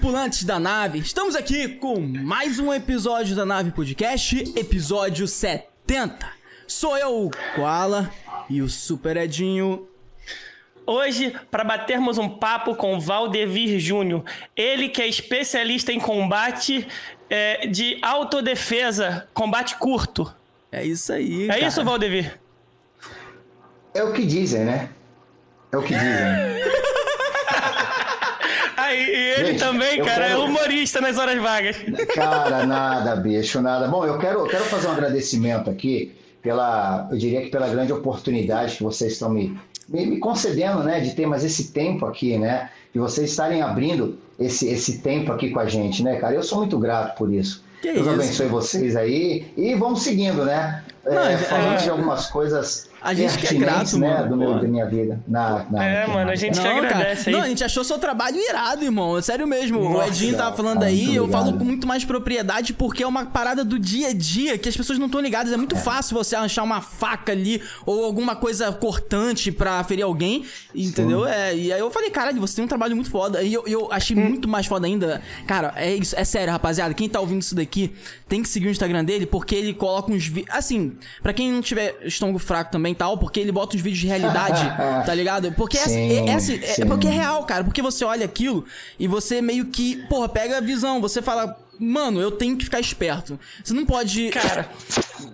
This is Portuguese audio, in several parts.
tripulantes da nave, estamos aqui com mais um episódio da Nave Podcast, episódio 70. Sou eu, o Koala, e o Super Edinho. Hoje, para batermos um papo com Valdevir Júnior, ele que é especialista em combate é, de autodefesa, combate curto. É isso aí. É cara. isso, Valdevir? É o que dizem, né? É o que dizem. Aí, e ele Gente, também, cara, quero- é humorista nas horas vagas. Cara, nada, bicho, nada. Bom, eu quero, eu quero fazer um agradecimento aqui pela, eu diria que pela grande oportunidade que vocês estão me, me, me concedendo, né, de ter mais esse tempo aqui, né, de vocês estarem abrindo esse, esse tempo aqui com a gente, né, cara. Eu sou muito grato por isso. Que Deus isso? abençoe vocês aí e vamos seguindo, né? É, Não, a- falando a- de algumas coisas a gente que é grato, né, mano, do meu, da minha vida. Na, na, É, na- mano, a gente- que Não, cara. agradece aí. Não, a gente achou seu trabalho irado, irmão. Sério mesmo. o Nossa, Edinho tava falando cara, aí, eu falo com muito mais propriedade porque é uma parada do dia a dia que as pessoas não estão ligadas. É muito fácil você achar uma faca ali ou alguma coisa cortante pra ferir alguém, entendeu? É, e aí eu falei, caralho, você tem um trabalho muito foda. E eu, eu achei Hum. muito mais foda ainda. Cara, é isso, é sério, rapaziada. Quem tá ouvindo isso daqui tem que seguir o Instagram dele porque ele coloca uns vídeos. Assim, pra quem não tiver estômago fraco também e tal, porque ele bota uns vídeos de realidade, tá ligado? Porque é, Sim, é, é assim, é sim. porque é real, cara. Porque você olha aquilo e você meio que, porra, pega a visão. Você fala, mano, eu tenho que ficar esperto. Você não pode. Cara,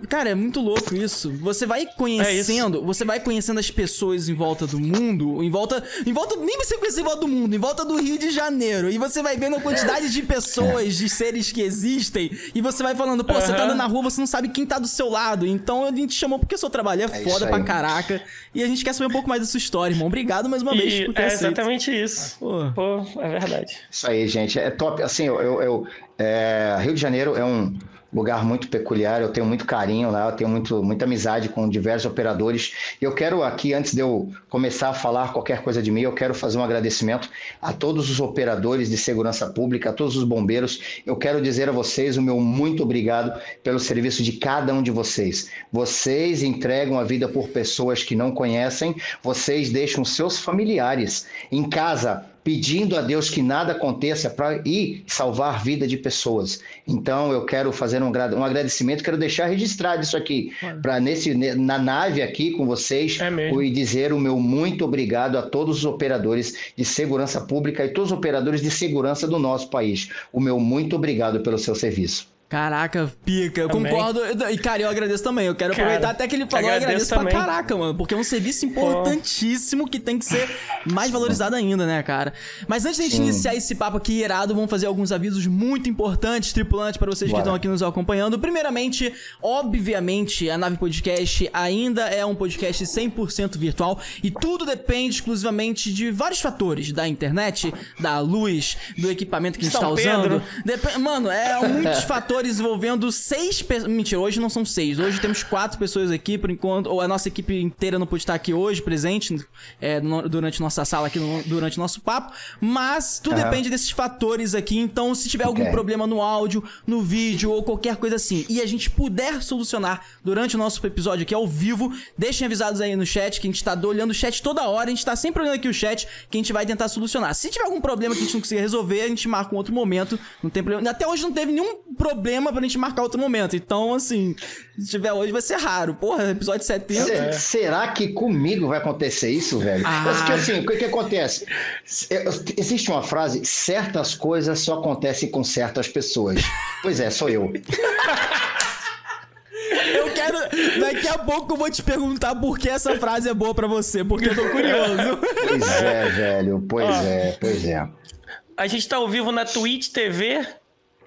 Cara, é muito louco isso. Você vai conhecendo, você vai conhecendo as pessoas em volta do mundo, em volta, em volta, nem você conhecer em volta do mundo, em volta do Rio de Janeiro, e você vai vendo a quantidade de pessoas, de seres que existem, e você vai falando, pô, você tá andando na rua, você não sabe quem tá do seu lado. Então a gente chamou porque o seu trabalho é, É foda pra caraca, e a gente quer saber um pouco mais da sua história, irmão. Obrigado mais uma vez e por ter é aceito. exatamente isso. Pô. Pô, é verdade. Isso aí, gente. É top. Assim, eu, eu, eu- é, Rio de Janeiro é um lugar muito peculiar. Eu tenho muito carinho lá, eu tenho muito, muita amizade com diversos operadores. Eu quero aqui, antes de eu começar a falar qualquer coisa de mim, eu quero fazer um agradecimento a todos os operadores de segurança pública, a todos os bombeiros. Eu quero dizer a vocês o meu muito obrigado pelo serviço de cada um de vocês. Vocês entregam a vida por pessoas que não conhecem, vocês deixam seus familiares em casa pedindo a Deus que nada aconteça para ir salvar a vida de pessoas. Então eu quero fazer um, um agradecimento, quero deixar registrado isso aqui para nesse ne- na nave aqui com vocês É e dizer o meu muito obrigado a todos os operadores de segurança pública e todos os operadores de segurança do nosso país. O meu muito obrigado pelo seu serviço. Caraca, pica. Eu Também. concordo. E, cara, eu agradeço também. Eu quero Cara, aproveitar até que ele falou, eu agradeço agradeço pra caraca, mano. Porque é um serviço importantíssimo que tem que ser mais valorizado ainda, né, cara? Mas antes da gente Sim. iniciar esse papo aqui irado, vamos fazer alguns avisos muito importantes, tripulantes, para vocês que Bora. estão aqui nos acompanhando. Primeiramente, obviamente, a Nave Podcast ainda é um podcast 100% virtual e tudo depende exclusivamente de vários fatores: da internet, da luz, do equipamento que a gente São tá usando. Dep- Mano, é muitos fatores envolvendo seis pessoas. Mentira, hoje não são seis. Hoje temos quatro pessoas aqui, por enquanto. Ou a nossa equipe inteira não pôde estar aqui hoje, presente, é, no- durante nossa sala aqui, no- durante nosso papo. Mas tudo Aham. depende desses fatores aqui. Então, se tiver algum Ok. problema no áudio, no vídeo ou qualquer coisa assim, e a gente puder solucionar durante o nosso episódio aqui ao vivo, deixem avisados aí no chat, que a gente tá olhando o chat toda hora. A gente tá sempre olhando aqui o chat, que a gente vai tentar solucionar. Se tiver algum problema que a gente não conseguir resolver, a gente marca um outro momento. Não tem problema. Até hoje não teve nenhum problema pra gente marcar outro momento. Então, assim, se tiver hoje vai ser raro. Porra, episódio 70. Se- Será que comigo vai acontecer isso, velho? Ah. Mas que assim, o que, que acontece? É, Existe uma frase: certas coisas só acontecem com certas pessoas. Pois é, sou eu. Eu quero. Daqui a pouco eu vou te perguntar por que essa frase é boa pra você, porque eu tô curioso. Pois é, velho. Pois Ó. é, pois é. A gente tá ao vivo na Twitch TV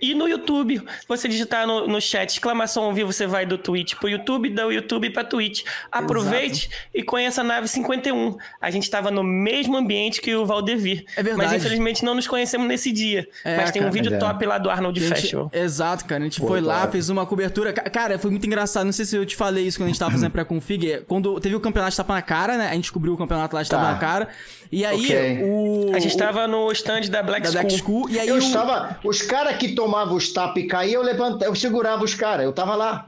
e no YouTube. Você digitar no, no chat, exclamação ao vivo, você vai do Twitch pro YouTube, do YouTube pra Twitch. Aproveite e conheça a nave 51. A gente tava no mesmo ambiente que o Valdevir. É verdade. Mas infelizmente não nos conhecemos nesse dia. É, mas tem um cara. vídeo Mas é. top lá do Arnold gente- Festival. Exato, cara. A gente Pô, foi lá, claro. fez uma cobertura. Ca- Cara, foi muito engraçado. Não sei se eu te falei isso quando a gente tava fazendo pré-config. É, Quando teve o campeonato de tapa na cara, né? A gente cobriu o campeonato lá de tapa Tá. na cara. E aí, Ok. o. A gente o- tava no stand da Black da School. Black School. E aí, Eu o... estava. Os caras que tomavam os tapas e caíam, eu levantava, eu segurava os caras. Eu tava lá.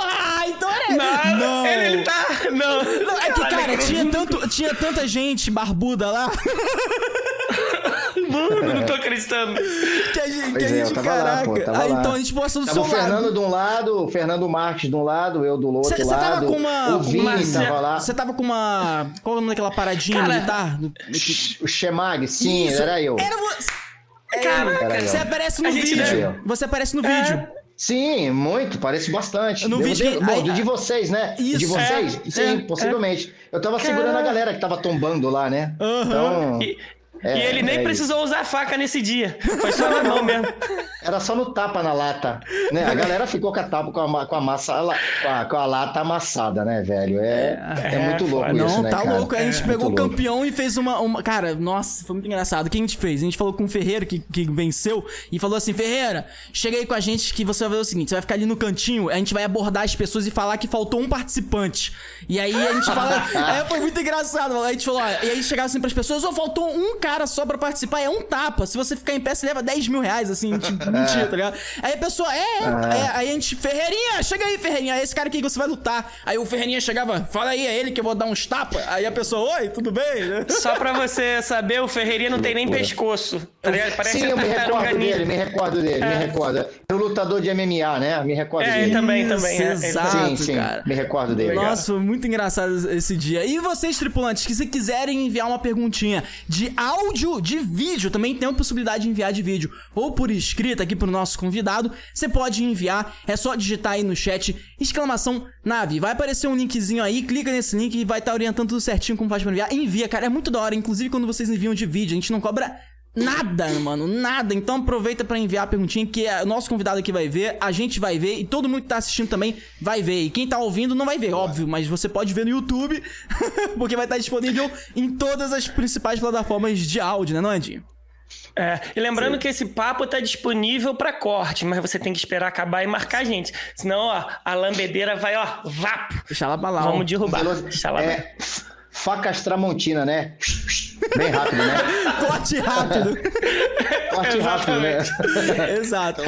Ah, então era. Não, Ele, ele tá. Não. Não, é que, cara, tinha, tanto, tinha tanta gente barbuda lá. Mano, não tô acreditando. Que a gente, Pois que a é, gente lá, caraca. pô, tava Aí, lá. então a gente postou do Tava seu o Fernando lado. de um lado, o Fernando Marques de um lado, eu do outro Você você lado. tava com uma. o Vini uma- tava lá. Você tava com uma. Qual é o nome daquela paradinha Cara, militar? O Chemag, sim, Isso, era eu. Era você. Caraca, Era eu. Você aparece no vídeo. deu. Você aparece no É. vídeo. Sim, muito, parece bastante. No vídeo que- Bom, aí- de vocês, né? Isso. De vocês? É, Sim, é, possivelmente. Eu tava segurando a galera que tava tombando lá, né? Aham. Então, E, É, e ele nem é precisou usar a faca nesse dia. Foi só na mão mesmo. era só no tapa na lata, né? A galera ficou com a tapa, com a, com a massa, com a, com a lata amassada, né, velho? É, é, É, muito louco foda. isso, Não, né, tá cara? louco. Aí a gente É, pegou o louco. campeão e fez uma, uma. Cara, nossa, foi muito engraçado. O que a gente fez? A gente falou com o Ferreira, que, que venceu, e falou assim: Ferreira, chega aí com a gente que você vai ver o seguinte: você vai ficar ali no cantinho, a gente vai abordar as pessoas e falar que faltou um participante. E aí a gente fala. aí foi muito engraçado. Aí a gente falou: ó, e aí chegava assim pras pessoas: ó, faltou um cara só pra participar, é um tapa. Se você ficar em pé, você leva 10 mil reais, assim, tipo, mentira, tá ligado? Aí a pessoa, é, é, é, aí a gente, Ferreirinha, chega aí, Ferreirinha, é esse cara aqui que você vai lutar. Aí o Ferreirinha chegava, fala aí, é ele que eu vou dar uns tapas. Aí a pessoa, oi, tudo bem? Só pra você saber, o Ferreirinha não tem nem pescoço. Tá ligado? Parece Sim, eu me recordo dele, me recordo dele, me recordo. Era o lutador de MMA, né? Me recordo É, dele. ele também, Isso, também. é, ele exato. também. Sim, sim, cara. me recordo dele. Nossa, foi muito engraçado esse dia. E vocês, tripulantes, que se quiserem enviar uma perguntinha de áudio, de vídeo, também tem a possibilidade de enviar de vídeo, ou por escrita aqui pro nosso convidado, você pode enviar, é só digitar aí no chat, exclamação nave. Vai aparecer um linkzinho aí, clica nesse link e vai estar orientando tudo certinho como faz pra enviar. Envia, cara, é muito da hora. Inclusive, quando vocês enviam de vídeo, a gente não cobra Nada, mano, nada. Então aproveita pra enviar a perguntinha que o nosso convidado aqui vai ver, a gente vai ver e todo mundo que tá assistindo também vai ver. E quem tá ouvindo não vai ver, óbvio, mas você pode ver no YouTube, porque vai estar disponível em todas as principais plataformas de áudio, né, não, Andinho? É, e lembrando que esse papo tá disponível pra corte, mas você tem que esperar acabar e marcar a gente. Senão, ó, a lambedeira vai, ó, vapo. Deixa ela pra lá. Vamos ó. derrubar. Deixa lá. É, facas Tramontina, né? Bem rápido, né? Corte rápido. Corte rápido, né? Exato.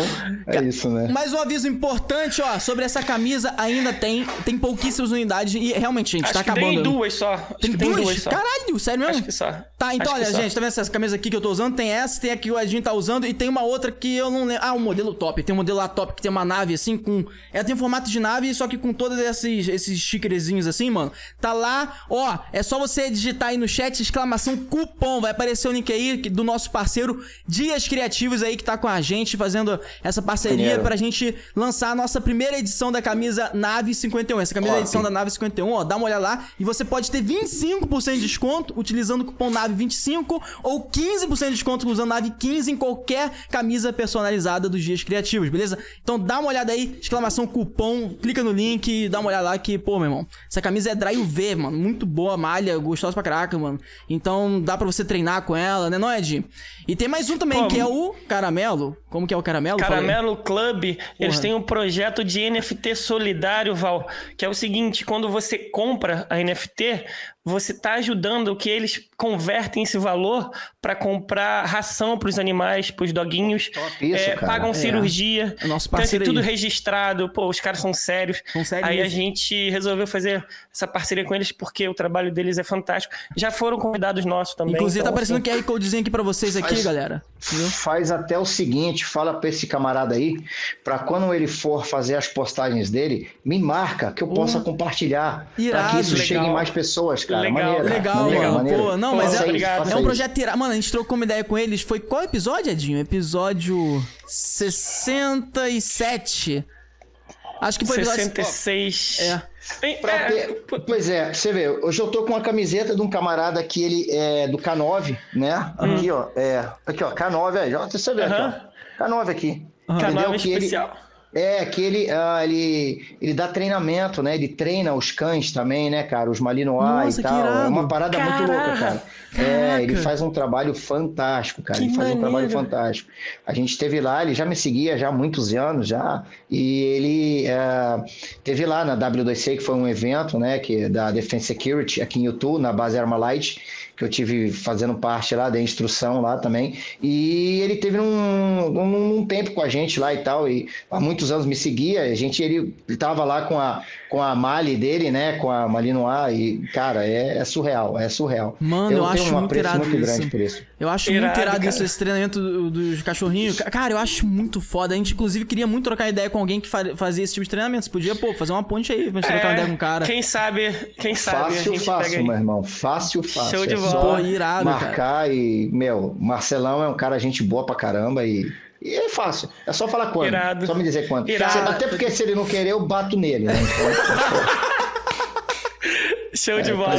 É isso, né? Mais um aviso importante, ó, sobre essa camisa ainda tem tem pouquíssimas unidades e realmente, gente, Acho tá que acabando. tem duas só. Acho Tem que tem duas? duas só. Caralho, sério mesmo? Acho que só. Tá, então Acho olha, gente, tá vendo essa camisa aqui que eu tô usando? Tem essa, tem a que o Edinho tá usando e tem uma outra que eu não lembro. Ah, um modelo top. Tem um modelo lá top que tem uma nave assim com. Ela tem formato de nave, só que com todos esses, esses stickerzinhos assim, mano. Tá lá, ó. É só você digitar aí no chat, exclamação cupom. Vai aparecer o link aí do nosso parceiro Dias Criativos aí que tá com a gente fazendo essa parceria Maneiro. pra gente lançar a nossa primeira edição da camisa Nave 51. Essa camisa é a Top. edição da Nave 51, ó, dá uma olhada lá e você pode ter 25% de desconto utilizando o cupom Nave25 ou 15% de desconto usando Nave15 em qualquer camisa personalizada dos dias criativos, beleza? Então dá uma olhada aí, exclamação cupom, clica no link e dá uma olhada lá que, pô, meu irmão, essa camisa é dry UV, mano, muito boa, malha, gostosa pra caraca, mano. Então dá pra você treinar com ela, né, não, Ed? E tem mais um também, que é o Caramelo. Como que é o Caramelo? Caramelo Club, eles Porra. têm um projeto de NFT solidário, Val, que é o seguinte, quando você compra a NFT, você tá ajudando que eles convertem esse valor para comprar ração para os animais, para os doguinhos, isso, é, cara. pagam É. cirurgia, É nosso então assim, parceiro tudo registrado, pô, os caras são sérios. São sérios Aí a gente resolveu fazer essa parceria com eles porque o trabalho deles é fantástico. Já foram convidados nossos também. Inclusive tá então, aparecendo assim, o QR Codezinho aqui pra vocês aqui, Mas- galera. Faz até o seguinte, fala pra esse camarada aí, pra quando ele for fazer as postagens dele, me marca que eu possa compartilhar, pra Irado, que isso legal. chegue em mais pessoas, cara. Legal. Maneiro, Legal, maneiro, mano. maneiro. Pô, não, Pô, mas é, obrigado. é um projeto tirado. Mano, a gente trocou uma ideia com eles. Foi qual episódio, Edinho? Episódio 67. Acho que foi o episódio. 66. É. Bem, Pra é, ter- Pois é, você vê, hoje eu tô com uma camiseta de um camarada que ele é do K9, né? Aqui, ó, é, aqui, ó, K9 aí, ó, você vê aqui, Aham. ó, K9 aqui. Canal Entendeu? Que ele, especial. É, que ele, ah, ele, ele dá treinamento, né? Ele treina os cães também, né, cara? Os Malinois Nossa, e tal. É uma parada muito louca, Caraca. cara. Caraca. É, ele faz um trabalho fantástico, cara. Que ele faz um trabalho maneiro. fantástico. A gente teve lá, ele já me seguia já há muitos anos já, e ele é, teve lá na W2C, que foi um evento, né, que da Defense Security aqui em YouTube, na base Armalite, que eu tive fazendo parte lá da instrução lá também. E ele teve um, um, um tempo com a gente lá e tal, e há muitos anos me seguia. A gente ele estava lá com a com a Mali dele, né? Com a Malinois. E, cara, é, é, surreal, é surreal. Mano, eu, eu acho muito irado muito isso. grande por isso. Eu acho irado, muito irado isso, esse treinamento dos cachorrinhos. Cara, eu acho muito foda. A gente, inclusive, queria muito trocar ideia com alguém que fazia esse tipo de treinamento. Você podia, pô, fazer uma ponte aí pra gente é, trocar ideia com o cara. Quem sabe, quem sabe. Fácil, fácil, meu irmão. Fácil, fácil. Show de é bola. Pô, irado, marcar cara. e, meu, Marcelão é um cara gente boa pra caramba e e é fácil. É só falar quando. Irado. Só me dizer quando. Irado. Até porque se ele não querer, eu bato nele, né? Então, Show é, de bola.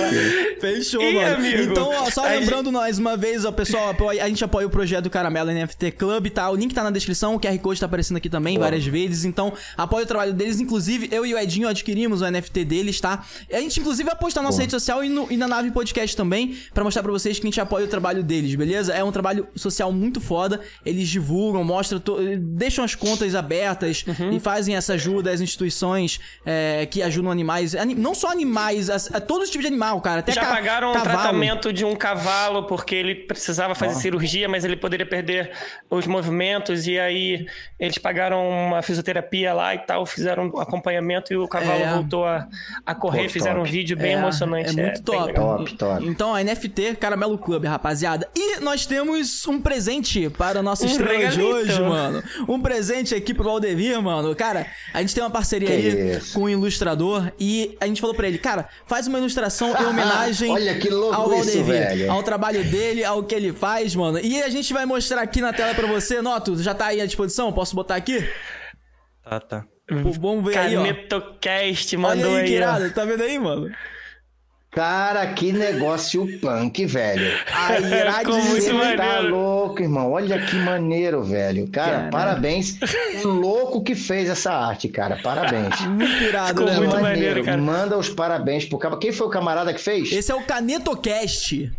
Fechou, e, mano. Amigo, então, ó, só lembrando gente... mais uma vez, ó, pessoal, a gente apoia o projeto do Caramelo NFT Club, tá? O link tá na descrição, o QR Code tá aparecendo aqui também Boa. várias vezes. Então, apoia o trabalho deles. Inclusive, eu e o Edinho adquirimos o NFT deles, tá? A gente, inclusive, vai postar na nossa Boa. rede social e, no, e, na nave podcast também, pra mostrar pra vocês que a gente apoia o trabalho deles, beleza? É um trabalho social muito foda. Eles divulgam, mostram, to... deixam as contas abertas uhum. e fazem essa ajuda às instituições é, que ajudam animais. Não só animais, as, todos os tipos de animal, cara. Até Já pagaram o tratamento de um cavalo porque ele precisava fazer oh. cirurgia, mas ele poderia perder os movimentos. E aí eles pagaram uma fisioterapia lá e tal, fizeram um acompanhamento e o cavalo é. voltou a, a correr, Pô, fizeram um vídeo bem é, emocionante. É muito é, top. top, top. Então, a NFT Caramelo Club, rapaziada. E nós temos um presente para a nossa um estrela de hoje, mano. Um presente aqui pro Valdemir, mano. Cara, a gente tem uma parceria que aí com o um ilustrador e a gente falou pra ele, cara, faz uma ilustração em homenagem Olha que louco ao Valdemir, ao trabalho dele, ao que ele faz, mano. E a gente vai mostrar aqui na tela pra você. Noto, já tá aí à disposição? Posso botar aqui? Tá, tá. vamos ver aí, ó. Canetocast mandou Olha aí, aí Tá vendo aí, mano? Cara, que negócio punk, velho. Aí, Ficou muito maneiro. tá louco, irmão. Olha que maneiro, velho. Cara, Caramba. parabéns. O louco que fez essa arte, cara. Parabéns. Muito irado, né, muito maneiro, maneiro, cara. Manda os parabéns pro cara. Quem foi o camarada que fez? Esse é o Canetocast.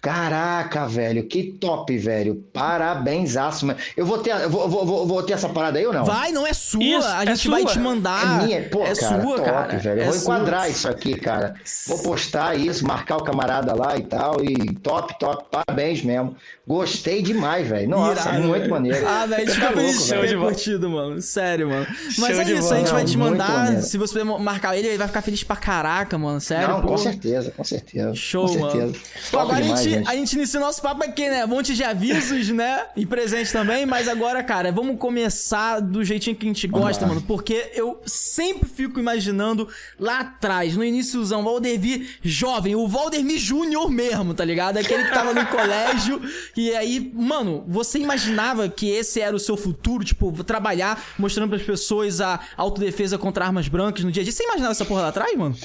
Caraca, velho, que top, velho. Parabéns, mano. Eu vou ter, eu vou, vou, vou, ter essa parada aí ou não? Vai, não é sua. Isso, a é gente é vai te mandar. É minha, pô, é cara, sua, top, cara. velho. Eu é vou enquadrar sua. isso aqui, cara. Vou postar isso, marcar o camarada lá e tal. E top, top. Parabéns mesmo. Gostei demais, velho. Nossa, Irado, muito maneiro. Ah, velho, a gente fica feliz de curtido, mano. Sério, mano. Mas show é isso, a gente vai te mandar. Se você marcar ele, ele vai ficar feliz pra caraca, mano. Sério. Não, pô. com certeza, com certeza. Show, com mano. Certeza. Pô, agora demais, a, gente, a gente inicia nosso papo aqui, né? Um monte de avisos, né? E presente também. Mas agora, cara, vamos começar do jeitinho que a gente gosta, mano. Porque eu sempre fico imaginando lá atrás, no iníciozão, Valdemir jovem, o Valdemir Júnior mesmo, tá ligado? Aquele que tava no colégio e aí, mano, você imaginava que esse era o seu futuro? Tipo, trabalhar mostrando para as pessoas a autodefesa contra armas brancas no dia a dia. Você imaginava essa porra lá atrás, mano?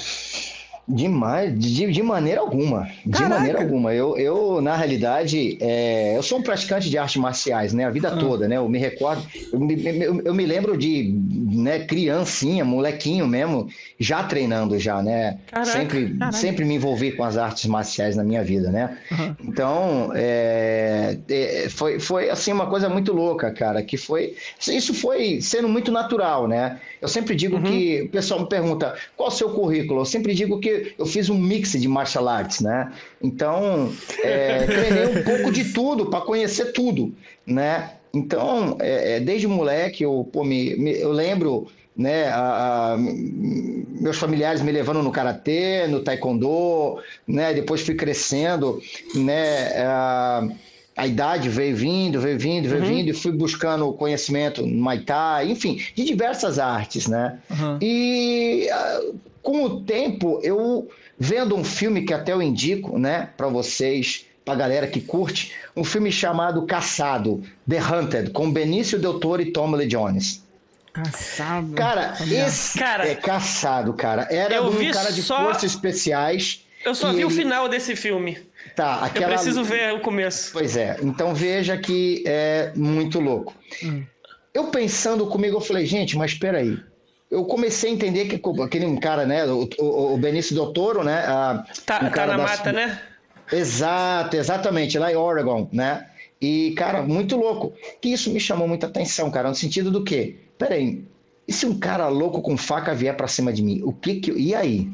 Demais, de, de maneira alguma. De Caraca. maneira alguma. Eu, eu na realidade, é, eu sou um praticante de artes marciais, né? A vida ah. toda, né? Eu me recordo, eu me, eu, eu me lembro de né, criancinha, molequinho mesmo, já treinando já, né? Caraca, sempre, sempre me envolvi com as artes marciais na minha vida, né? Uhum. Então, é, é, foi, foi assim uma coisa muito louca, cara, que foi... Isso foi sendo muito natural, né? Eu sempre digo uhum. que o pessoal me pergunta qual o seu currículo. Eu sempre digo que eu fiz um mix de martial arts, né? Então, é, treinei um pouco de tudo para conhecer tudo, né? Então, é, é, desde moleque, eu, pô, me, me, eu lembro né, a, a, meus familiares me levando no karatê, no taekwondo, né, depois fui crescendo, né, a, a idade veio vindo, veio vindo, veio uhum. vindo, e fui buscando conhecimento no Thai, enfim, de diversas artes, né? Uhum. E com o tempo, eu vendo um filme que até eu indico, né, para vocês, pra galera que curte, um filme chamado Caçado, The Hunted, com Benício Del Toro e Tom Lee Jones. Caçado. Cara, esse cara, é caçado, cara. Era um cara de só... forças especiais. Eu só vi ele... o final desse filme. Tá, aquela... Eu preciso ver o começo. Pois é, então veja que é muito louco. Hum. Eu pensando comigo, eu falei, gente, mas espera aí. Eu comecei a entender que aquele cara, né, o, o, o Benício Del Toro, né? A, tá, um tá na das... mata, né? Exato, exatamente, lá em Oregon, né? E, cara, muito louco. Que isso me chamou muita atenção, cara, no sentido do quê? Peraí, e se um cara louco com faca vier para cima de mim? O que que. E aí?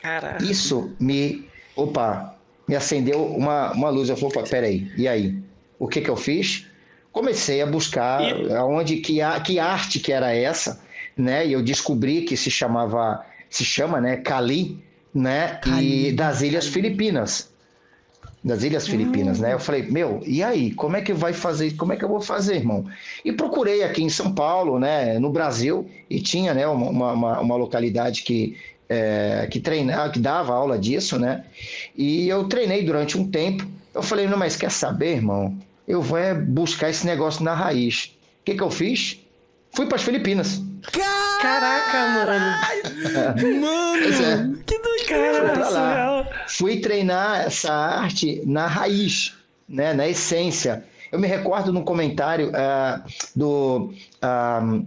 Caraca. Isso me. Opa, me acendeu uma, uma luz. Eu falei, opa, peraí, e aí? O que que eu fiz? Comecei a buscar e... aonde que, a, que arte que era essa, né? E eu descobri que se chamava, se chama, né, Cali, né? Cali. E das Ilhas Filipinas. Das Ilhas Filipinas, né? Eu falei, meu, e aí? Como é que vai fazer? Como é que eu vou fazer, irmão? E procurei aqui em São Paulo, né? No Brasil, e tinha, né? Uma, uma, uma localidade que, é, que treinava, que dava aula disso, né? E eu treinei durante um tempo. Eu falei, não, mas quer saber, irmão? Eu vou é buscar esse negócio na raiz. O que, que eu fiz? Fui para as Filipinas. Caraca, mano. Mano, é. que doideira. Cara, surreal. Fui treinar essa arte na raiz, né, na essência. Eu me recordo num comentário ah, do. ah,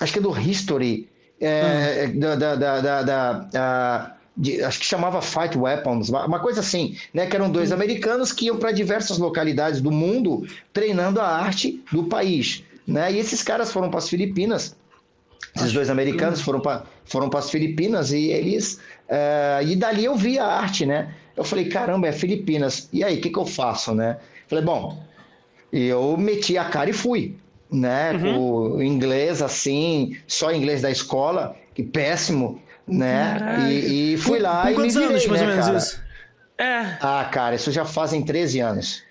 acho que é do History. é, da, da, da, da- da, ah, de- acho que chamava Fight Weapons, uma uma coisa assim, né? Que eram dois americanos que iam para diversas localidades do mundo treinando a arte do país. Né? E esses caras foram para as Filipinas esses dois americanos foram para foram as Filipinas e eles. eh, e dali eu vi a arte, né? Eu falei, caramba, é Filipinas. E aí, o que, que eu faço, né? Falei, bom, eu meti a cara e fui, né? Uhum. O inglês, assim, só inglês da escola, que péssimo, né? E, e fui lá Com e me quantos virei, anos, mais né, ou menos, cara? isso? É. Ah, cara, isso já fazem 13 anos.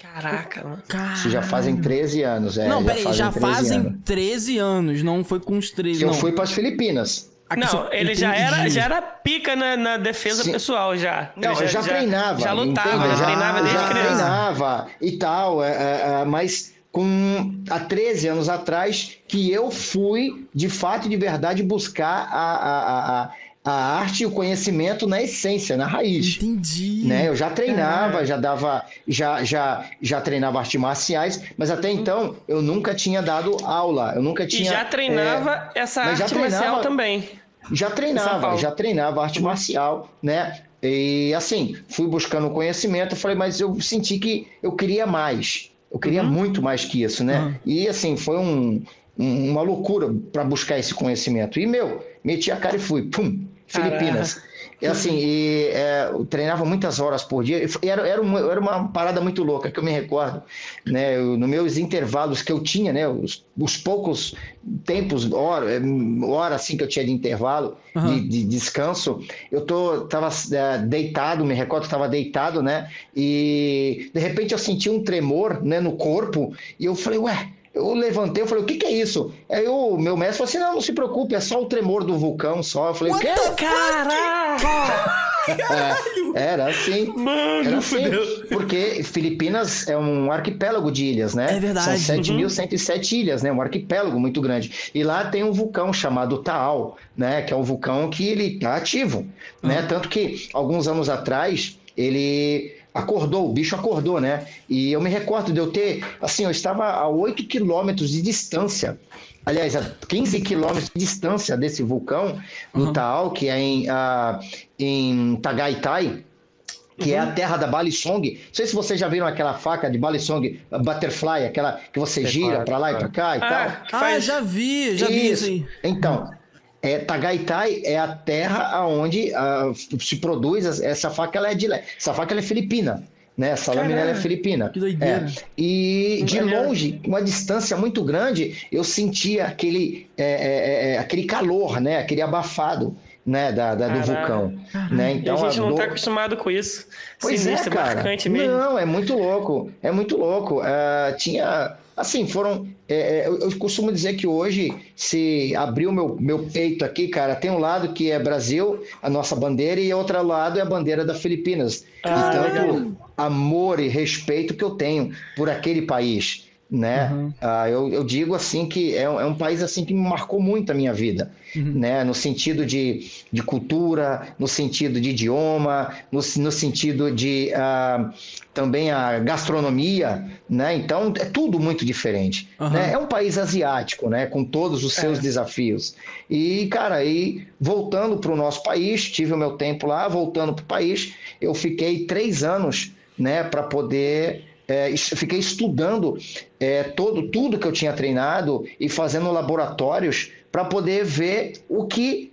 Caraca, mano. Isso já fazem 13 anos, é. não, peraí, já 13 fazem anos. 13 anos, não foi com os 13, Que eu não. fui para as Filipinas. Aqui Não, ele já era, já era pica na, na defesa Sim. pessoal, já. Não, Ele eu já, treinava. Já lutava, já já, treinava desde já criança. treinava e tal, é, é, é, mas com há 13 anos atrás que eu fui, de fato e de verdade, buscar a, a, a, a arte e o conhecimento na essência, na raiz. Entendi. Né? Eu já treinava, já dava, já, já, já treinava artes marciais, mas até então eu nunca tinha dado aula, eu nunca E tinha. já treinava essa mas já arte marcial treinava- também. já treinava, já treinava arte marcial, né? E assim, fui buscando conhecimento, falei, mas eu senti que eu queria mais. Eu queria muito mais que isso, né? E assim, foi um- um- uma loucura para buscar esse conhecimento. E, meu, meti a cara e fui, pum, Filipinas. E assim, e, é, eu treinava muitas horas por dia. E Era, era, uma, era uma parada muito louca que eu me recordo. Né? Eu, nos meus intervalos que eu tinha, né? Os, os poucos tempos, hora, eh, hora assim que eu tinha de intervalo, Aham. de, de descanso, eu tô, tava é, deitado, me recordo que estava deitado, né? E de repente eu senti um tremor né, no corpo e eu falei, ué. Eu levantei, eu falei, o que, que é isso? Aí o meu mestre falou assim: não, não se preocupe, é só o tremor do vulcão só. Eu falei, o quê? Caraca! É, era assim. Mano, Era assim, fudeu. porque Filipinas é um arquipélogo de ilhas, né? É verdade. São 7.107 ilhas, né? Um arquipélago muito grande. E lá tem um vulcão chamado Taal, né? Que é um vulcão que ele tá ativo, né? Tanto que alguns anos atrás ele acordou, o bicho acordou, né? E eu me recordo de eu ter, assim, eu estava a 8 quilômetros de distância aliás, a 15 quilômetros de distância desse vulcão, no Taal, que é em, ah, em Tagaitai, que é a terra da Balisong. Não sei se vocês já viram aquela faca de Balisong a Butterfly, aquela que você gira claro, para lá e para cá e Ah, tal. Ah, faz... já vi, já vi isso aí. Então, é, Tagaitai é a terra onde ah, se produz essa faca. Ela é de essa faca ela é filipina, né? Essa lâmina ela é filipina. que doideira. É. E de longe, uma distância muito grande, eu sentia aquele é, é, é, aquele calor, né? Aquele abafado, né? Da, da- do vulcão, né? E Então a gente não dor- tá acostumado com isso. Pois Sinistro, é, cara. mesmo. Não, é muito louco. É muito louco. Ah, tinha. Assim, foram. é, é, eu, eu costumo dizer que hoje, se abrir o meu, meu peito aqui, cara, tem um lado que é Brasil, a nossa bandeira, e outro lado é a bandeira da Filipinas. Ah, e tanto legal. amor e respeito que eu tenho por aquele país. Né? Uhum. Ah, eu, eu digo assim que é, um- é um país assim que me marcou muito a minha vida, né? No sentido de, de cultura, no sentido de idioma, no, no sentido de ah, também a gastronomia, né? Então é tudo muito diferente. Aham. né? É um país asiático, né? Com todos os seus É. desafios. E cara, aí voltando para o nosso país, tive o meu tempo lá, voltando para o país, eu fiquei três anos, né? Para poder é, fiquei estudando é, todo, tudo que eu tinha treinado e fazendo laboratórios para poder ver o que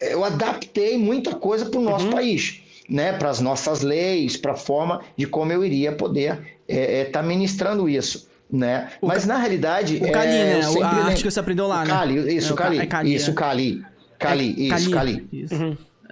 eu adaptei muita coisa para o nosso país, né? Para as nossas leis, para a forma de como eu iria poder estar ministrando isso. né? O Mas na realidade. O Kali, é, né? eu sempre A arte que você aprendeu lá, o né? Kali, isso, É, o Ka- Kali. é Kali, isso, é. Kali. Kali, É, isso, Kali.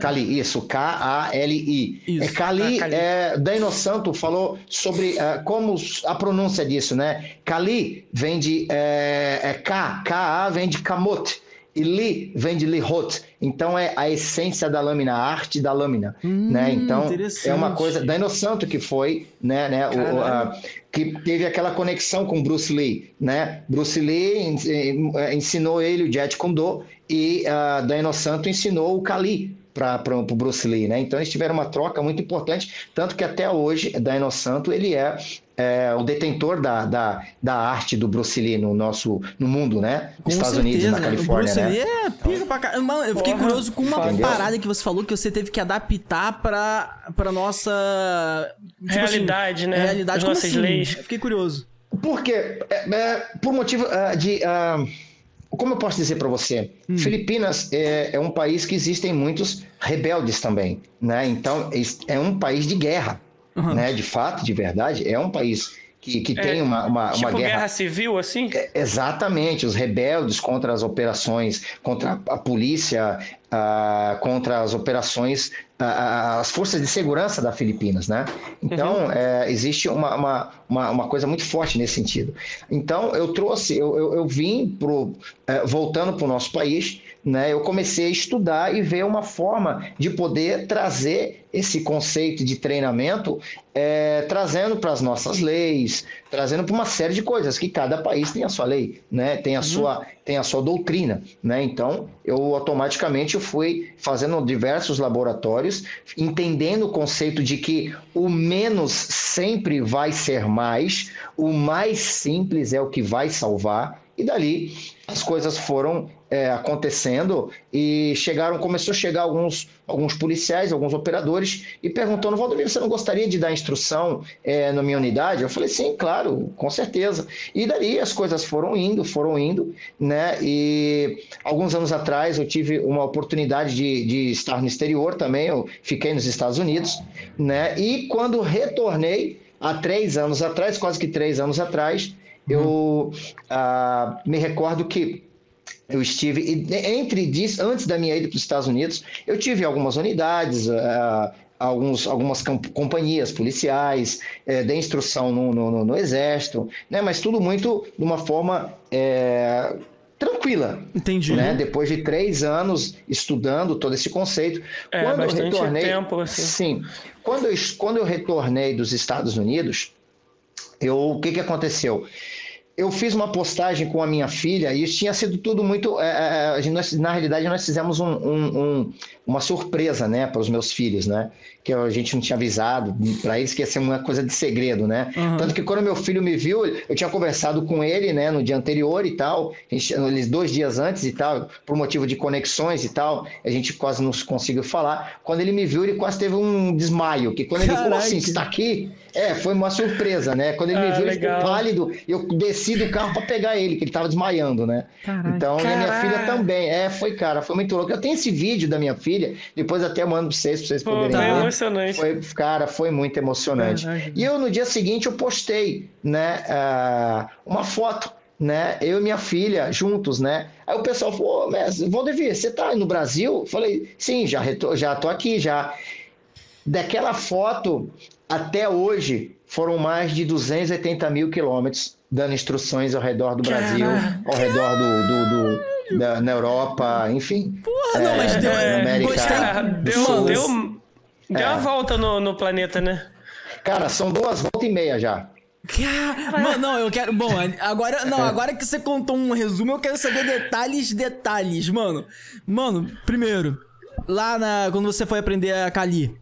Kali, isso, K-A-L-I. É Kali, Ah, Kali. é, Daino Santo falou sobre é, como a pronúncia disso, né? Kali vem de é, é K, K-A vem de Kamot, e Li vem de Lihot. Então é a essência da lâmina, a arte da lâmina, né? Então é uma coisa, Daino Santo que foi, né, né, o- a- que teve aquela conexão com Bruce Lee, né? Bruce Lee en- ensinou ele o Jet Kundo e uh, Daino Santo ensinou o Kali para o Bruce Lee, né? Então eles tiveram uma troca muito importante, tanto que até hoje Daino Santo ele é, é, o detentor da, da, da arte do Bruce Lee no nosso no mundo, né? Com Estados certeza. Unidos, na O Califórnia, Bruce né? Lee é pica pra caramba. Mano, eu fiquei Porra, curioso com uma entendeu? parada que você falou que você teve que adaptar pra, pra nossa... tipo Realidade, né? Realidade, As como nossas assim? leis. Eu Fiquei curioso. Porque, é, é, por motivo ah, de. ah, como eu posso dizer para você? Filipinas é, é um país que existem muitos rebeldes também, né? Então, é um país de guerra, Uhum. né? De fato, de verdade, é um país que, que tem uma, uma, Tipo uma guerra... guerra civil, assim? É, Exatamente, os rebeldes contra as operações, contra a polícia, ah, contra as operações, as forças de segurança da Filipinas, né? Então, é, existe uma, uma, uma, uma coisa muito forte nesse sentido. Então, eu trouxe, eu, eu, eu vim, pro, eh, voltando para o nosso país, né? Eu comecei a estudar e ver uma forma de poder trazer esse conceito de treinamento, eh, trazendo para as nossas leis, trazendo para uma série de coisas que cada país tem a sua lei, né? Tem a sua tem a sua doutrina, né? Então eu automaticamente fui fazendo diversos laboratórios, entendendo o conceito de que o menos sempre vai ser mais, o mais simples é o que vai salvar e dali as coisas foram é, acontecendo e chegaram, começou a chegar alguns, alguns policiais, alguns operadores e perguntando, Valdomiro, você não gostaria de dar instrução é, na minha unidade? Eu falei, sim, claro, com certeza. E dali as coisas foram indo, foram indo, né? E alguns anos atrás eu tive uma oportunidade de, de estar no exterior também, eu fiquei nos Estados Unidos, né? E quando retornei, há três anos atrás, quase que três anos atrás, eu ah, me recordo que eu estive e entre disso, antes da minha ida para os Estados Unidos, eu tive algumas unidades, ah, alguns, algumas companhias policiais, dei instrução no, no, no- exército, né? Mas tudo muito de uma forma eh, tranquila, Entendi. né? Depois de três anos estudando todo esse conceito, É, quando eu bastante retornei, tempo, assim. sim, quando eu, quando eu retornei dos Estados Unidos, eu, o que que aconteceu? Eu fiz uma postagem com a minha filha e isso tinha sido tudo muito. é, é, a gente- nós- na realidade, nós fizemos um- um- um- uma surpresa, né, para os meus filhos, né? Que a gente não tinha avisado para eles que ia ser uma coisa de segredo, né? Uhum. Tanto que quando meu filho me viu, eu tinha conversado com ele, né, no dia anterior e tal, gente- eles dois dias antes e tal, por motivo de conexões e tal, a gente quase não conseguiu falar. Quando ele me viu, ele quase teve um desmaio, que quando ele falou Caraca. assim, você está aqui? É, foi uma surpresa, né? Quando ele me Ah, viu, ele ficou pálido e eu desci do carro para pegar ele, que ele tava desmaiando, né? Caraca. Então, e a minha filha também. É, foi, cara, foi muito louco. Eu tenho esse vídeo da minha filha, depois até mando pra vocês, pra vocês Pô, poderem foi ver. emocionante. Foi, cara, foi muito emocionante. Caraca. E eu, no dia seguinte, eu postei, né, ah, uma foto, né, eu e minha filha juntos, né. Aí o pessoal falou, ô, mestre, Valdevir, você tá no Brasil? Eu falei, sim, já, reto- já tô aqui, já. Daquela foto até hoje foram mais de 280 mil quilômetros dando instruções ao redor do Brasil, Caraca. ao redor do, do- do- da, na Europa, enfim. Porra, não, mas É, deu. é, América- gostei. Deu, deu, deu uma volta no, no planeta, né? Cara, são duas voltas e meia já. Mano, não, eu quero. Bom, agora. Não, agora que você contou um resumo, eu quero saber detalhes, detalhes, mano. Mano, primeiro, lá na. Quando você foi aprender a Kali.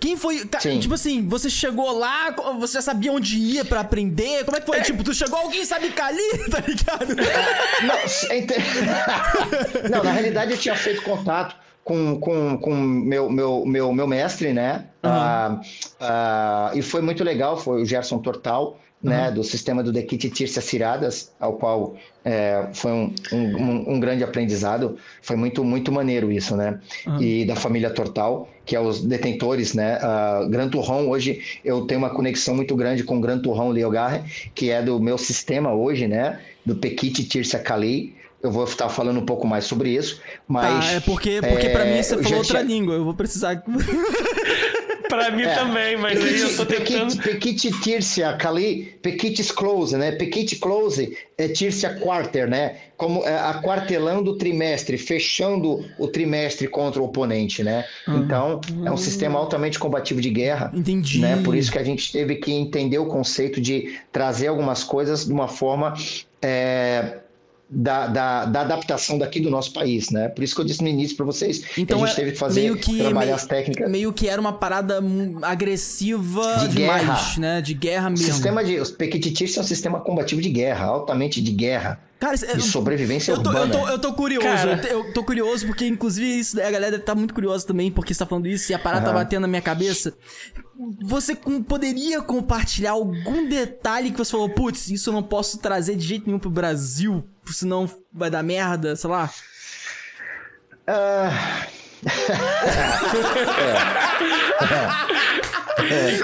Quem foi. Sim. Tipo assim, você chegou lá, você já sabia onde ia pra aprender? Como é que foi? Tipo, tu chegou, alguém sabe Kali, tá ligado? Não, é Não, na realidade eu tinha feito contato com com, com meu, meu, meu, meu mestre, né? Ah, ah, e foi muito legal, foi o Gerson Tortal, né, do sistema do Dekit Tircia Ciradas, ao qual é, foi um, um, um, grande aprendizado. Foi muito, muito maneiro isso, né? Uhum. E da família Tortal, que é os detentores, né? Uh, Gran Turron, hoje eu tenho uma conexão muito grande com o Gran Turron Leogarre, que é do meu sistema hoje, né? Do Pekit Tircia Kali. Eu vou estar falando um pouco mais sobre isso, mas... Ah, é porque, porque é, para mim você falou outra tinha... língua, eu vou precisar... Pra mim é. também, mas aí eu tô tentando... Pequite Tircia Kali, Pequites Close, né? Pequite Close é Tircia Quarter, né? Como é, aquartelando o trimestre, fechando o trimestre contra o oponente, né? Uhum. Então, é um sistema altamente combativo de guerra. Entendi. Né? Por isso que a gente teve que entender o conceito de trazer algumas coisas de uma forma... É, da, da, da, adaptação daqui do nosso país, né? Por isso que eu disse no início para vocês então, que a gente é teve que fazer meio que, trabalhar meio, as técnicas. Meio que era uma parada agressiva de demais, guerra. né? De guerra mesmo. O sistema de os Pequititis é um sistema combativo de guerra, altamente de guerra. Cara, de sobrevivência eu tô, urbana. Eu tô, eu tô curioso, eu, eu, tô curioso porque, inclusive, isso, a galera deve estar tá muito curiosa também, porque você tá falando isso e a parada uhum. tá batendo na minha cabeça. Você poderia compartilhar algum detalhe que você falou, putz, isso eu não posso trazer de jeito nenhum pro Brasil, senão vai dar merda, sei lá? Uh... é.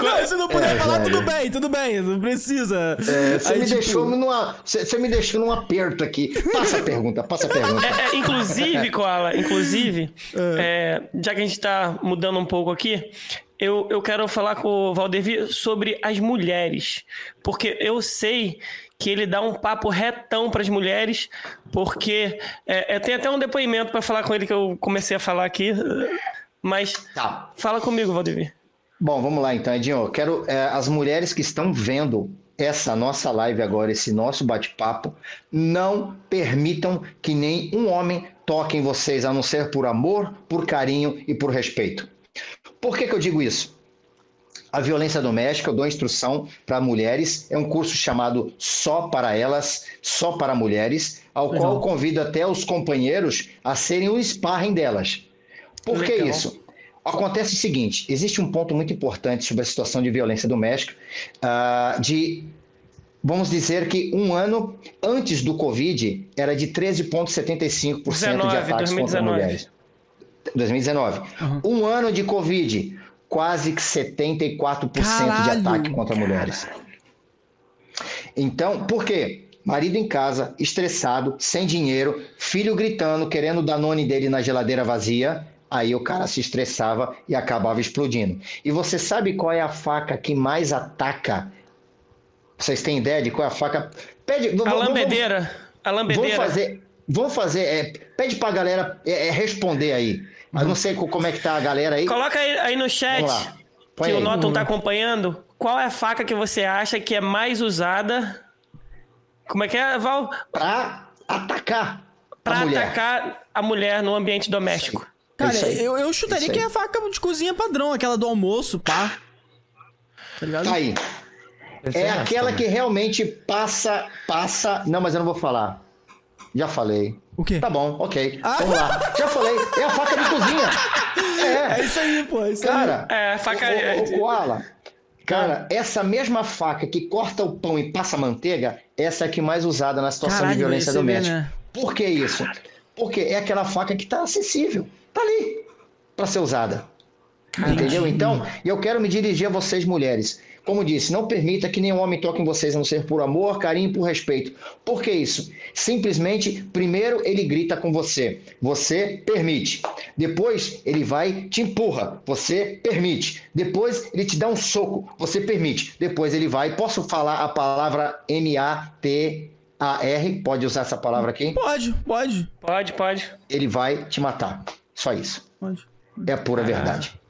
Não, se não puder é, falar, velho. tudo bem, tudo bem, não precisa. É, você, Aí, me tipo... deixou numa, você, você, me deixou num aperto aqui. Passa a pergunta, passa a pergunta. É, é inclusive, Koala, inclusive, é. já que a gente tá mudando um pouco aqui, eu, eu quero falar com o Valdevi sobre as mulheres. Porque eu sei que ele dá um papo retão para as mulheres, porque é, é, tem até um depoimento para falar com ele que eu comecei a falar aqui, mas tá. fala comigo, Valdemir. Bom, vamos lá então, Edinho. Eu quero é, as mulheres que estão vendo essa nossa live agora, esse nosso bate-papo, não permitam que nem um homem toque em vocês, a não ser por amor, por carinho e por respeito. Por que, que eu digo isso? a violência doméstica, eu dou instrução para mulheres, é um curso chamado Só para Elas, Só para Mulheres, ao Legal. qual convido até os companheiros a serem o sparring delas. Por Legal. que isso? Acontece o seguinte: existe um ponto muito importante sobre a situação de violência doméstica, uh, de vamos dizer que um ano antes do Covid era de 13,75% de ataques 2019. contra mulheres. 2019. Uhum. Um ano de Covid, quase que 74% Caralho, de ataque contra cara. mulheres. Então, por quê? Marido em casa, estressado, sem dinheiro, filho gritando, querendo o Danone dele na geladeira vazia. Aí o cara se estressava e acabava explodindo. E você sabe qual é a faca que mais ataca? Vocês têm ideia de qual é a faca? Pede, a vamos, lambedeira. Vamos, a lambedeira. Vamos fazer. Vamos fazer. É, pede pra galera é, é, responder aí. Mas não sei como é que tá a galera aí. Coloca aí, aí no chat que aí. o Norton tá acompanhando. Qual é a faca que você acha que é mais usada? Como é que é, Val? Pra atacar. Pra a atacar a mulher no ambiente doméstico. Cara, eu, eu chutaria que é a faca de cozinha padrão, aquela do almoço, pá. Tá ligado? Tá aí. É aquela que realmente passa, passa. Não, mas eu não vou falar. Já falei. O quê? Tá bom, ok. Ah. Vamos lá. Já falei, é a faca de cozinha. É, é isso aí, pô. É isso cara, aí. é, faca. O, o, o Koala, cara, essa mesma faca que corta o pão e passa manteiga, essa é a que mais usada na situação Caralho, de violência doméstica. Né? Por que isso? Porque é aquela faca que tá acessível. Tá ali para ser usada. Entendeu? Então, eu quero me dirigir a vocês, mulheres. Como disse, não permita que nenhum homem toque em vocês a não ser por amor, carinho e por respeito. Por que isso? Simplesmente, primeiro ele grita com você, você permite. Depois ele vai te empurra, você permite. Depois ele te dá um soco, você permite. Depois ele vai, posso falar a palavra M-A-T a-R, pode usar essa palavra aqui? Pode, pode. Pode, pode. Ele vai te matar. Só isso. Pode. É a pura ah. verdade.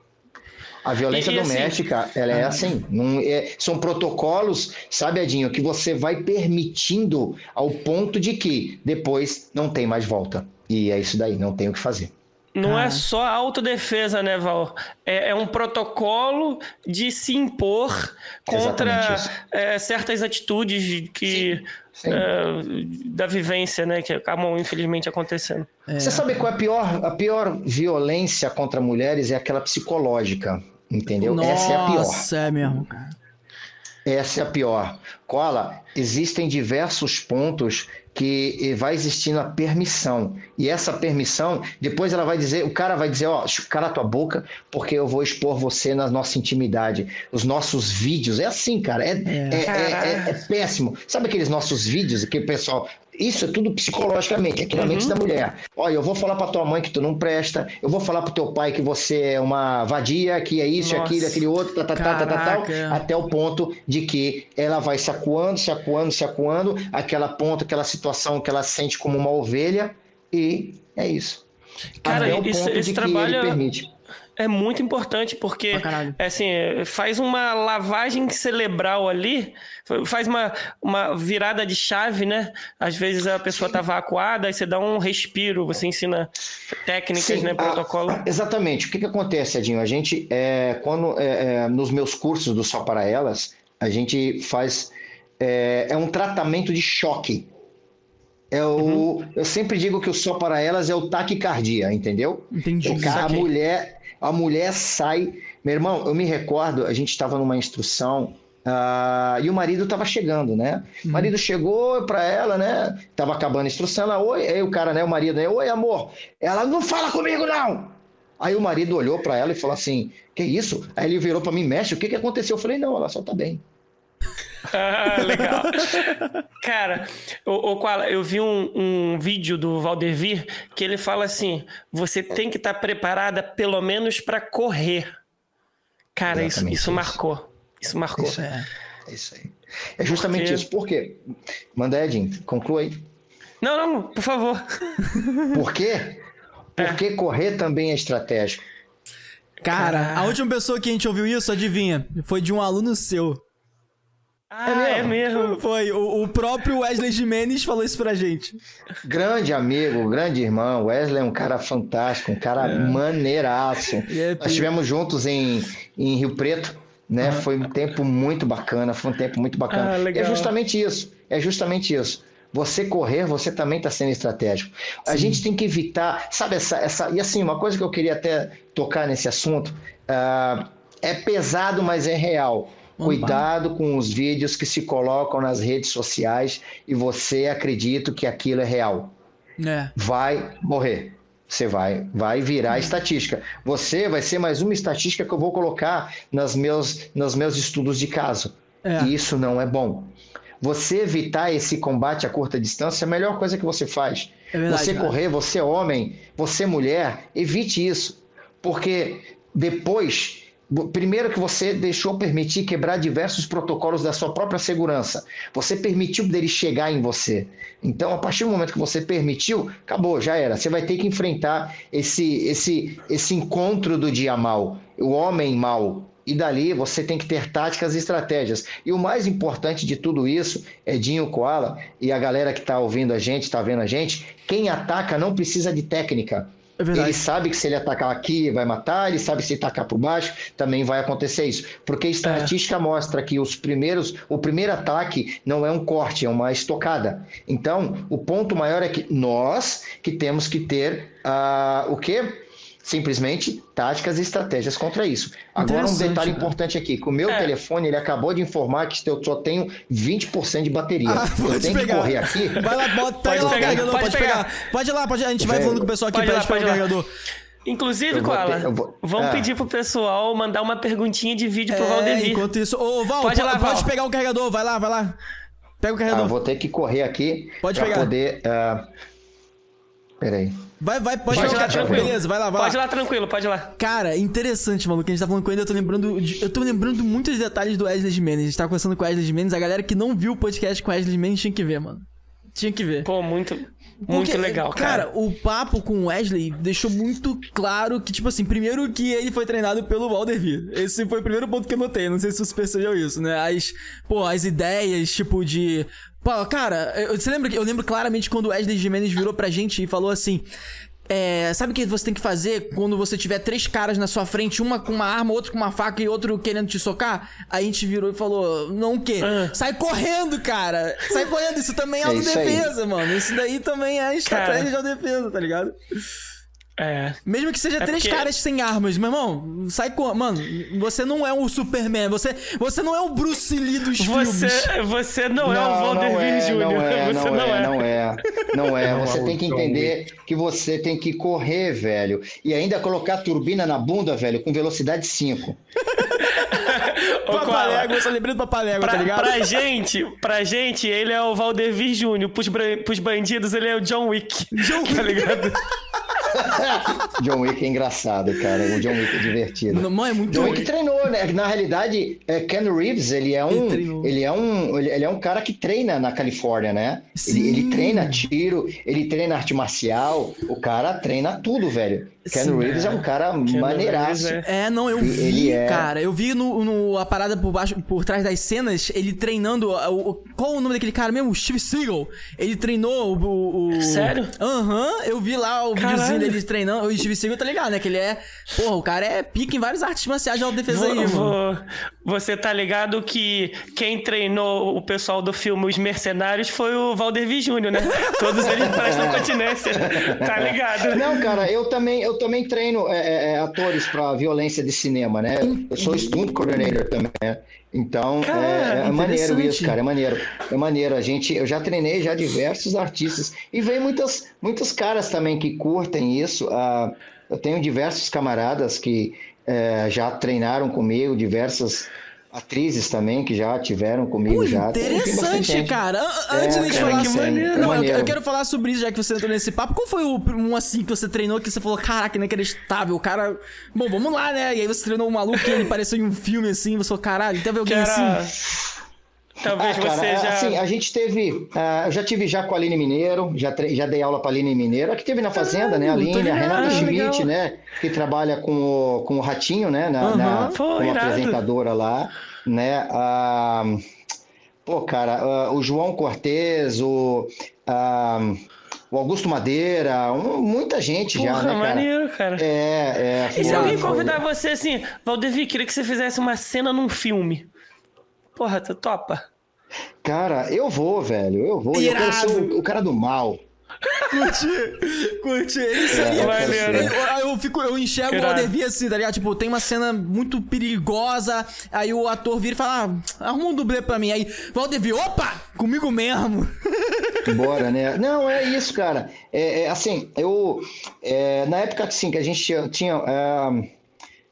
A violência e, e assim, doméstica, assim, ela é assim, não é, são protocolos, sabe, Adinho, que você vai permitindo ao ponto de que depois não tem mais volta. E é isso daí, não tem o que fazer. Não é ah. é só autodefesa, né, Val? É, é, um protocolo de se impor contra é, certas atitudes que Sim. Sim. É, da vivência, né, que acabam infelizmente acontecendo. É. Você sabe qual é a pior, a pior violência contra mulheres? É aquela psicológica. Entendeu? Nossa, Essa é a pior. Nossa, é mesmo, cara. Essa é a pior. Cola, existem diversos pontos que vai existindo a permissão. E essa permissão, depois ela vai dizer, o cara vai dizer, ó, cala tua boca, porque eu vou expor você na nossa intimidade. Os nossos vídeos, é assim, cara, é, é. é, é, é péssimo. Sabe aqueles nossos vídeos que o pessoal, isso é tudo psicologicamente, aqui na uhum. mente da mulher. Olha, eu vou falar para tua mãe que tu não presta, eu vou falar pro teu pai que você é uma vadia, que é isso, Nossa. aquilo, aquele outro, tá, tá, tá, tá, tá, tal, até o ponto de que ela vai se acuando, se acuando, se acuando, aquela ponto, aquela situação que ela sente como uma ovelha, e é isso. Cara, até o esse, ponto esse de trabalho... que ele permite. É muito importante porque é assim, faz uma lavagem cerebral ali, faz uma, uma virada de chave, né? Às vezes a pessoa está vacuada, aí você dá um respiro, você ensina técnicas, Sim, né? Protocolo. A, exatamente. O que, que acontece, Edinho? A gente, é, quando é, é, nos meus cursos do Só para Elas, a gente faz. É, é um tratamento de choque. É o, uhum. Eu sempre digo que o só para elas é o taquicardia, entendeu? Entendi. O cara, a mulher, a mulher sai. Meu irmão, eu me recordo, a gente estava numa instrução uh, e o marido estava chegando, né? O uhum. marido chegou para ela, né? Tava acabando a instrução, ela, oi, aí o cara, né? O marido, né? Oi, amor. Ela, não fala comigo, não! Aí o marido olhou para ela e falou assim: Que isso? Aí ele virou para mim, mexe, o que, que aconteceu? Eu falei: Não, ela só tá bem. Legal. Cara, o, o eu vi um, um, vídeo do Valdevir que ele fala assim: você tem que estar tá preparada pelo menos para correr. Cara, isso, isso, marcou. Isso marcou. Isso é, é isso aí. É justamente Porque... isso. Por quê? Manda Edinho, conclua aí. Não, não, por favor. Por quê? Porque é. correr também é estratégico. Cara, a última pessoa que a gente ouviu isso, adivinha? Foi de um aluno seu. Ah, é mesmo? É mesmo. Foi, o, o, próprio Wesley Jimenez falou isso pra gente. Grande amigo, grande irmão. Wesley é um cara fantástico, um cara é. maneiraço. É, Nós estivemos juntos em, em Rio Preto, né? Uhum. Foi um tempo muito bacana, foi um tempo muito bacana. Ah, é justamente isso, é justamente isso. Você correr, você também está sendo estratégico. A gente tem que evitar, sabe, essa, essa. E assim, uma coisa que eu queria até tocar nesse assunto, uh, é pesado, mas é real Cuidado com os vídeos que se colocam nas redes sociais e você acredita que aquilo é real. É. Vai morrer. Você vai, vai virar estatística. Você vai ser mais uma estatística que eu vou colocar nas meus, nos meus estudos de caso. É. E isso não é bom. Você evitar esse combate a curta distância é a melhor coisa que você faz. É verdade, você correr, você homem, você mulher, evite isso. Porque depois Primeiro que você deixou permitir quebrar diversos protocolos da sua própria segurança. Você permitiu dele chegar em você. Então, a partir do momento que você permitiu, acabou, já era. Você vai ter que enfrentar esse, esse, esse encontro do dia mal, o homem mal. E dali você tem que ter táticas e estratégias. E o mais importante de tudo isso, Edinho Koala e a galera que está ouvindo a gente, está vendo a gente, quem ataca não precisa de técnica. É ele sabe que se ele atacar aqui vai matar, ele sabe se atacar por baixo também vai acontecer isso, porque a estatística é. mostra que os primeiros, o primeiro ataque não é um corte, é uma estocada. Então, o ponto maior é que nós que temos que ter uh, o quê? Simplesmente táticas e estratégias contra isso. Agora um detalhe né? importante aqui, que o meu é. telefone ele acabou de informar que eu só tenho 20% de bateria. Ah, eu tenho pegar. que correr aqui. Vai lá, bota pode lá pegar, o carregador, pode, pode pegar. pegar. Pode ir lá, pode, a gente vai falando com o pessoal aqui para pegar o carregador. Inclusive, Koala, vou... vamos ah. pedir pro pessoal mandar uma perguntinha de vídeo pro é, Valdemir. Enquanto isso, ô Val, pode, lá, pode Val. pegar o carregador, vai lá, vai lá. Pega o carregador. Ah, vou ter que correr aqui pode pra pegar. poder... Uh... Peraí. Vai, vai, pode, pode ir lá tranquilo. Beleza, vai lá, vai Pode ir lá tranquilo, pode ir lá. Cara, interessante, maluco. A gente tá falando com ele, eu tô lembrando. De, eu tô lembrando muitos detalhes do Wesley Jimenez. A gente tá conversando com o Wesley Jimenez. A galera que não viu o podcast com o Wesley Jimenez tinha que ver, mano. Tinha que ver. Pô, muito. Muito Porque, legal, cara. Cara, o papo com o Wesley deixou muito claro que, tipo assim, primeiro que ele foi treinado pelo Valdervir. Esse foi o primeiro ponto que eu notei. Não sei se você percebeu isso, né? As, pô, as ideias, tipo, de Pô, cara, você lembra que eu lembro claramente quando o Wesley Jimenez virou pra gente e falou assim: é, sabe o que você tem que fazer quando você tiver três caras na sua frente, uma com uma arma, outro com uma faca e outro querendo te socar? Aí a gente virou e falou: Não o quê? Ah. Sai correndo, cara! Sai correndo, isso também é, é autodefesa, mano. Isso daí também é estratégia cara. de autodefesa, tá ligado? É. Mesmo que seja É três porque- caras sem armas, meu irmão, sai com. Mano, você não é o Superman, você, você não é o Bruce Lee dos Você, filmes. você não, é o Valder não é, Jr. Não é, você não, não é, é. não é, não é. Não é Você tem que John entender que você tem que correr, velho. E ainda colocar turbina na bunda, velho, com velocidade 5. Ô, Koala, Papalégua, eu só lembrei do Papalégua, tá ligado? pra gente, pra gente, ele é o Valdevir Júnior. Pros, pros bandidos, ele é o John Wick. John Tá ligado? John Wick é engraçado, cara. O John Wick é divertido. Não, é muito John Wick treinou, né? Na realidade, é, Ken Reeves, ele é um, Ele ele é um, ele, é um cara que treina na Califórnia, né? Ele, ele treina tiro, ele treina arte marcial, o cara treina tudo, velho. Ken Sim, Reeves é um cara Reeves maneiraço. é- É, não, eu Ele vi, é- cara. Eu vi no, no- a parada por baixo, por trás das cenas, ele treinando. o- o- qual o nome daquele cara mesmo? O Steve Seagal. Ele treinou o. o- Sério? Aham, eu vi lá o Caralho. videozinho dele treinando. O Steve Seagal tá ligado, né? Que ele é. Porra, o cara é pica em várias artes marciais de autodefesa aí, Vo- mano. vo- você tá ligado que quem treinou o pessoal do filme Os Mercenários foi o Valdevir Júnior, né? Todos eles prestam continência. Tá ligado? Não, cara, eu também, eu também treino é, é, é, atores para violência de cinema, né? Eu sou stunt coordinator também, né? Então, é- Cara, é, maneiro interessante. isso, cara, é maneiro. É maneiro. A gente, eu já treinei já diversos artistas e vem muitas, muitos caras também que curtem isso. Ah, eu tenho diversos camaradas que é, já treinaram comigo, diversas atrizes também que já tiveram comigo Pô, já. Tem- tem bastante interessante, cara. É, Antes da gente cara, falar que sobre. maneiro, Não, é eu- eu, maneiro. quero falar sobre isso, já que você entrou nesse papo. Qual foi o um assim que você treinou que você falou, caraca, inacreditável, o cara. Bom, vamos lá, né? E aí você treinou um maluco que ele pareceu em um filme assim, você falou, caralho, teve Que alguém era... assim. Talvez Ah, cara, você já... assim, a gente teve, ah, eu já tive já com a Aline Mineiro, já, já dei aula para a Aline Mineiro, a que teve na Fazenda, né, a Aline, a Renata Schmidt, legal. né, que trabalha com o, com o Ratinho, né, na, Aham. na- como apresentadora lá, né, ah, pô, cara, ah, o João Cortez, o, ah, o Augusto Madeira, um- muita gente já, Porra, né, cara? maneiro, cara. É, é. E se foi- alguém foi- convidar você assim, Valdevir, queria que você fizesse uma cena num filme. Porra, tu topa? Cara, eu vou, velho, eu vou. E Eu quero ser Irado. o, o cara do mal. Curti, curti. Ele É, seria. eu eu, fico, eu enxergo o Irado. Aldevi assim, tá ligado? Tipo, tem uma cena muito perigosa, aí o ator vira e fala, ah, arruma um dublê pra mim. Aí, Valdevi, opa, comigo mesmo. Bora, né? Não, é isso, cara. É, é, assim, eu. é, na época assim, que a gente tinha, tinha, ah,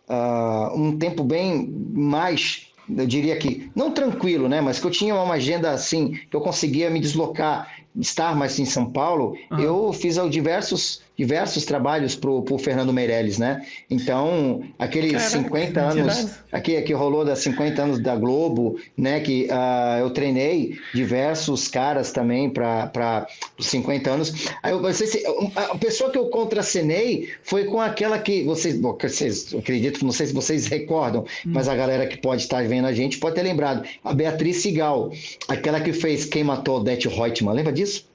ah, um tempo bem mais, eu diria que, não tranquilo, né? Mas que eu tinha uma agenda assim, que eu conseguia me deslocar, estar mais em São Paulo, eu fiz diversos. Diversos trabalhos pro, pro Fernando Meirelles, né? Então, aqueles Caraca, 50 que anos, aqui que rolou das 50 anos da Globo, né? Que ah, eu treinei diversos caras também para os 50 anos. Aí eu, vocês, a pessoa que eu contracenei foi com aquela que vocês, bom, vocês acredito, não sei se vocês recordam, mas a galera que pode estar vendo a gente pode ter lembrado. A Beatriz Sigal, aquela que fez Quem Matou Odete Reutemann, lembra disso?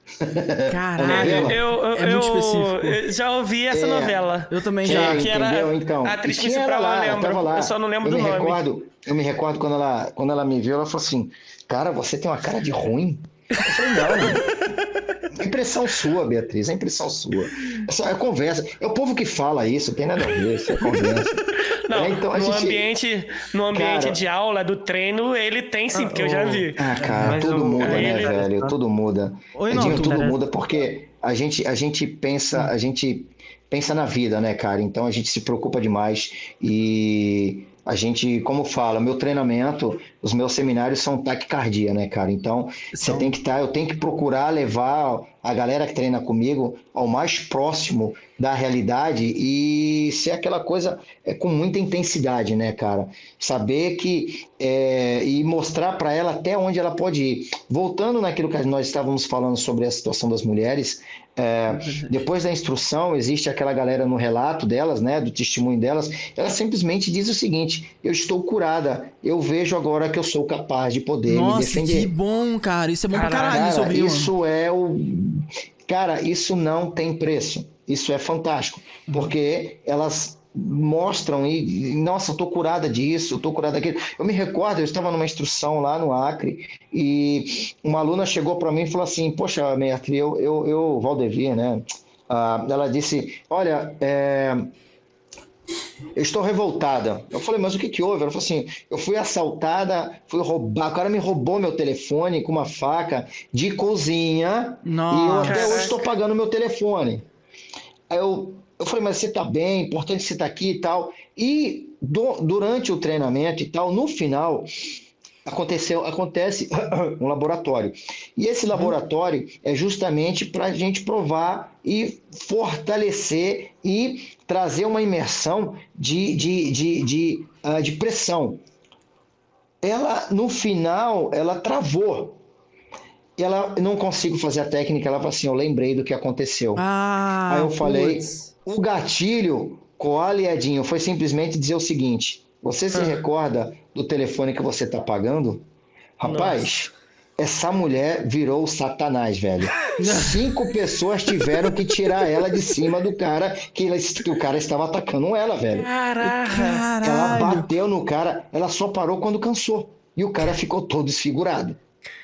Caralho. novela? Eu, eu, É muito específico. eu já ouvi essa É. novela. Eu também Que- já. que era entendeu? Então, a atriz principal, lá, eu lembro. lá. Eu só não lembro eu do me nome. Recordo, eu me recordo quando ela, quando ela me viu, ela falou assim: Cara, você tem uma cara de ruim. Eu falei, não. É impressão sua, Beatriz, é impressão sua. É, só, é conversa. É o povo que fala isso, tem nada a ver, isso é conversa. Não, É, então a no, gente- ambiente, no ambiente Cara- de aula, do treino, ele tem sim, porque eu já vi. Ah, cara, Mas tudo o- muda, né, ele- velho? Tudo muda. Oi, Edinho, não, tudo muda porque a gente, a gente pensa, a gente pensa na vida, né, cara? Então a gente se preocupa demais e a gente, como fala, meu treinamento, os meus seminários são taquicardia, né, cara? Então você São. tem que estar, eu tenho que procurar levar a galera que treina comigo ao mais próximo da realidade e ser aquela coisa é, com muita intensidade, né, cara? Saber que é, e mostrar para ela até onde ela pode ir. Voltando naquilo que nós estávamos falando sobre a situação das mulheres, é, depois da instrução, existe aquela galera no relato delas, né, do testemunho delas, ela simplesmente diz o seguinte: eu estou curada, eu vejo agora que eu sou capaz de poder me Nossa, defender. que bom, cara. Isso é bom pra Caralho, caralho, isso, Cara, mano. isso é o. Cara, isso não tem preço. Isso é fantástico. Porque elas mostram e, nossa, eu tô curada disso, eu tô curada daquilo. Eu me recordo, eu estava numa instrução lá no Acre e uma aluna chegou para mim e falou assim: Poxa, mestre, eu, eu, eu Valdevir, né? Ah, ela disse: Olha, é, eu estou revoltada. Eu falei, mas o que, que houve? Ela falou assim: eu fui assaltada, fui roubar. O cara me roubou meu telefone com uma faca de cozinha. Nossa. E eu até hoje estou pagando meu telefone. Aí eu, eu falei, mas você está bem, importante você estar tá aqui e tal. E do, durante o treinamento e tal, no final, aconteceu, acontece um laboratório. E esse laboratório é justamente para a gente provar e fortalecer e trazer uma imersão de, de, de, de, uh, de pressão. Ela, no final, ela travou. Ela não consigo fazer a técnica, ela falou assim: eu lembrei do que aconteceu. Ah, Aí eu falei: putz. O gatilho, Koala e Edinho, foi simplesmente dizer o seguinte: você se recorda do telefone que você tá pagando? Rapaz, essa mulher virou o satanás, velho. Cinco pessoas tiveram que tirar ela de cima do cara que, ela, que o cara estava atacando ela, velho. Caraca. Ela bateu no cara, ela só parou quando cansou. E o cara ficou todo desfigurado.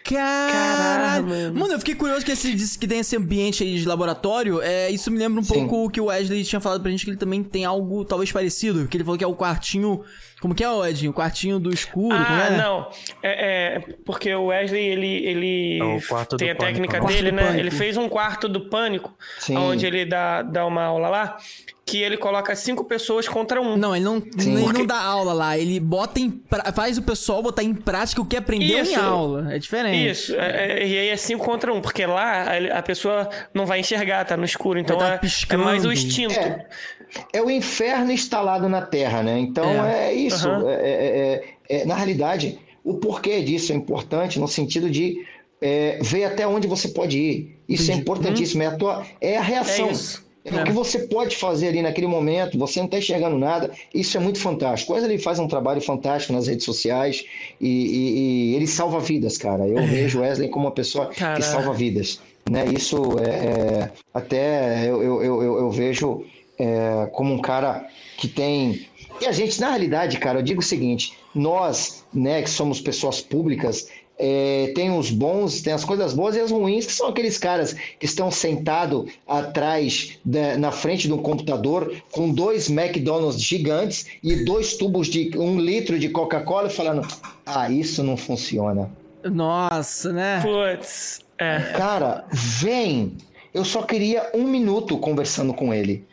Caralho. Mano. Mano, eu fiquei curioso que esse disse que tem esse ambiente aí de laboratório. É, isso me lembra um Sim. pouco o que o Wesley tinha falado pra gente que ele também tem algo talvez parecido. Que ele falou que é o quartinho. Como que é, Edinho? O quartinho do escuro. como Ah, é? não. É, é, porque o Wesley, ele, ele É o quarto tem do a técnica pânico, né? dele, né? Ele fez um quarto do pânico, Sim. onde ele dá, dá uma aula lá, que ele coloca cinco pessoas contra um. Não, ele não, Sim. ele Porque- não dá aula lá. Ele bota em pra- faz o pessoal botar em prática o que aprendeu em Isso. aula. É diferente. Isso, é- é- e aí é cinco contra um, porque lá a, pessoa não vai enxergar, tá no escuro, então tá é, é mais o instinto. É. É o inferno instalado na Terra, né? Então É. é, isso. É- é- é- é- na realidade, o porquê disso é importante no sentido de é, ver até onde você pode ir. Isso é importantíssimo. É a, tua, é a reação. É isso. É o que você pode fazer ali naquele momento, você não está enxergando nada, isso é muito fantástico. O Wesley faz um trabalho fantástico nas redes sociais e, e- e ele salva vidas, cara. Eu vejo o Wesley como uma pessoa Cara. que salva vidas. Né? Isso é, é- até eu, eu, eu, eu- eu vejo é, como um cara que tem. E a gente, na realidade, cara, eu digo o seguinte: nós, né, que somos pessoas públicas, é, tem os bons, tem as coisas boas e as ruins, que são aqueles caras que estão sentados atrás, da- na frente de um computador, com dois McDonald's gigantes e dois tubos de um litro de Coca-Cola, falando: ah, isso não funciona. Nossa, né? Putz, é. Cara, vem! Eu só queria um minuto conversando com ele.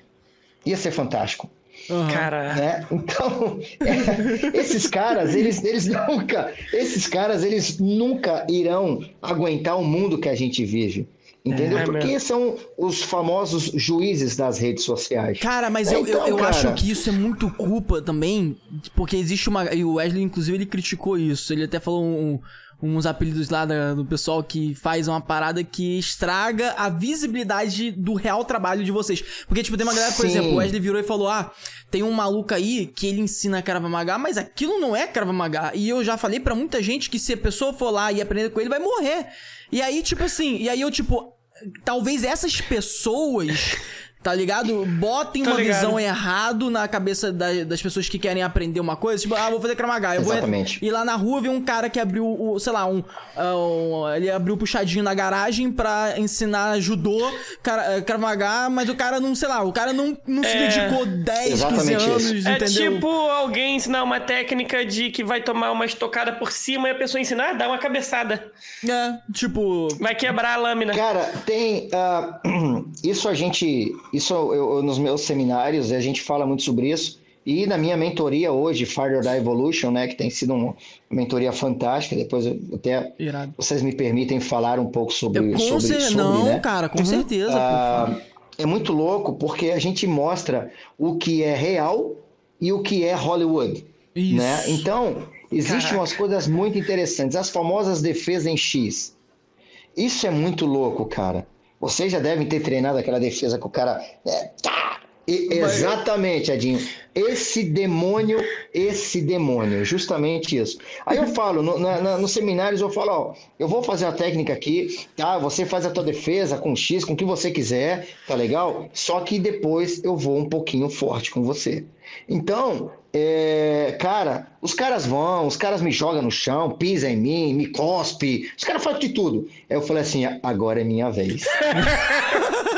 Ia ser fantástico. Aham. Cara, né? Então, é, esses caras, eles, eles nunca, esses caras, eles nunca irão aguentar o mundo que a gente vive. Entendeu? É Porque mesmo. são os famosos juízes das redes sociais. Cara, mas É, eu, eu, então, eu cara. acho que isso é muito culpa também, porque existe uma. E o Wesley, inclusive, ele criticou isso. Ele até falou um- uns apelidos lá do pessoal que faz uma parada que estraga a visibilidade do real trabalho de vocês. Porque, tipo, tem uma galera, por Sim. exemplo, o Wesley virou e falou: Ah, tem um maluco aí que ele ensina Krav Maga, mas aquilo não é Krav Maga. E eu já falei pra muita gente que se a pessoa for lá e aprender com ele, vai morrer. E aí, tipo assim, e aí eu, tipo, talvez essas pessoas. Tá ligado? Botem Tô uma ligado. visão errado na cabeça da- das pessoas que querem aprender uma coisa. Tipo, ah, vou fazer Kramaga. Eu Exatamente. vou ir lá na rua ver um cara que abriu, o, sei lá, um, ah, um- Ele abriu puxadinho na garagem pra ensinar judô, eh, Krav Maga, mas o cara não, sei lá, o cara não, não se É. dedicou 10, 15 Exatamente anos, isso. é entendeu? tipo alguém ensinar uma técnica de que vai tomar uma estocada por cima e a pessoa ensinar, dá uma cabeçada. É, tipo. Vai quebrar a lâmina. Cara, tem. ah, isso a gente. Isso eu, eu- nos meus seminários a gente fala muito sobre isso. E na minha mentoria hoje, Farther da Evolution, né, que tem sido uma mentoria fantástica. Depois eu até Irado. vocês me permitem falar um pouco sobre Eu, com sobre, cer- sobre, Não, né? cara, com certeza. Ah, é muito louco porque a gente mostra o que é real e o que é Hollywood. Isso. Né? Então, existem Caraca. umas coisas muito interessantes. As famosas defesas em X. Isso é muito louco, cara. Vocês já devem ter treinado aquela defesa que o cara. é, tá! E- exatamente, Edinho. Esse demônio, esse demônio, justamente isso. Aí eu falo, no, na- nos seminários eu falo, ó, eu vou fazer a técnica aqui, tá? Você faz a tua defesa com X, com o que você quiser, tá legal? Só que depois eu vou um pouquinho forte com você. Então, é, cara, os caras vão, os caras me jogam no chão, pisa em mim, me cospe, os caras fazem de tudo. Aí eu falei assim, agora é minha vez.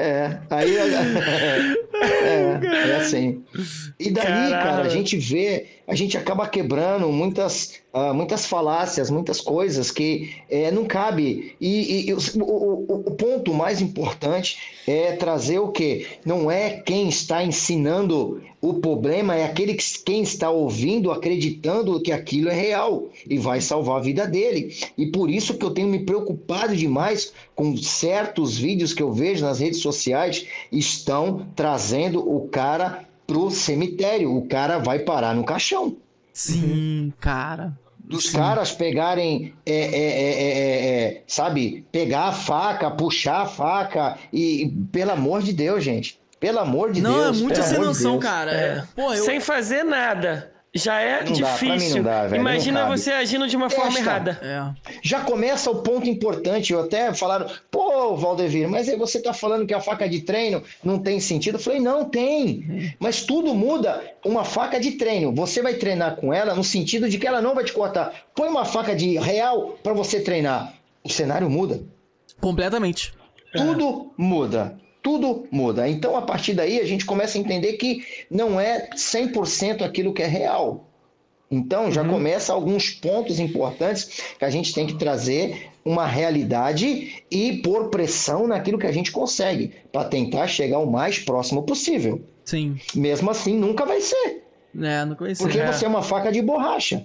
É, aí. é, é assim. E daí, Caralho. cara, a gente vê, a gente acaba quebrando muitas, ah, muitas falácias, muitas coisas que é, não cabe. E, e o, o, o ponto mais importante é trazer o quê? Não é quem está ensinando o problema, é aquele que, quem está ouvindo, acreditando que aquilo é real e vai salvar a vida dele. E por isso que eu tenho me preocupado demais com certos vídeos que eu vejo nas redes sociais, estão trazendo o cara pro cemitério. O cara vai parar no caixão. Sim, cara. Dos Sim. caras pegarem, é, é, é, é, é, sabe, pegar a faca, puxar a faca e, e, pelo amor de Deus, gente. Pelo amor de não, Deus. é muita sem noção, Deus. cara. É. Pô, eu... Sem fazer nada. Já é Não dá, difícil. não dá, velho, Imagina não você agindo de uma forma errada. É. Já começa o ponto importante. Eu até falaram, pô, Valdevir, mas aí você tá falando que a faca de treino não tem sentido? Eu falei, não, tem. Mas tudo muda. Uma faca de treino, você vai treinar com ela no sentido de que ela não vai te cortar. Põe uma faca de real para você treinar. O cenário muda. Completamente. Tudo muda. Tudo muda. Então, a partir daí, a gente começa a entender que não é 100% aquilo que é real. Então, já começa alguns pontos importantes que a gente tem que trazer uma realidade e pôr pressão naquilo que a gente consegue, para tentar chegar o mais próximo possível. Sim. Mesmo assim, nunca vai ser, É, não conhecia. porque É. você é uma faca de borracha.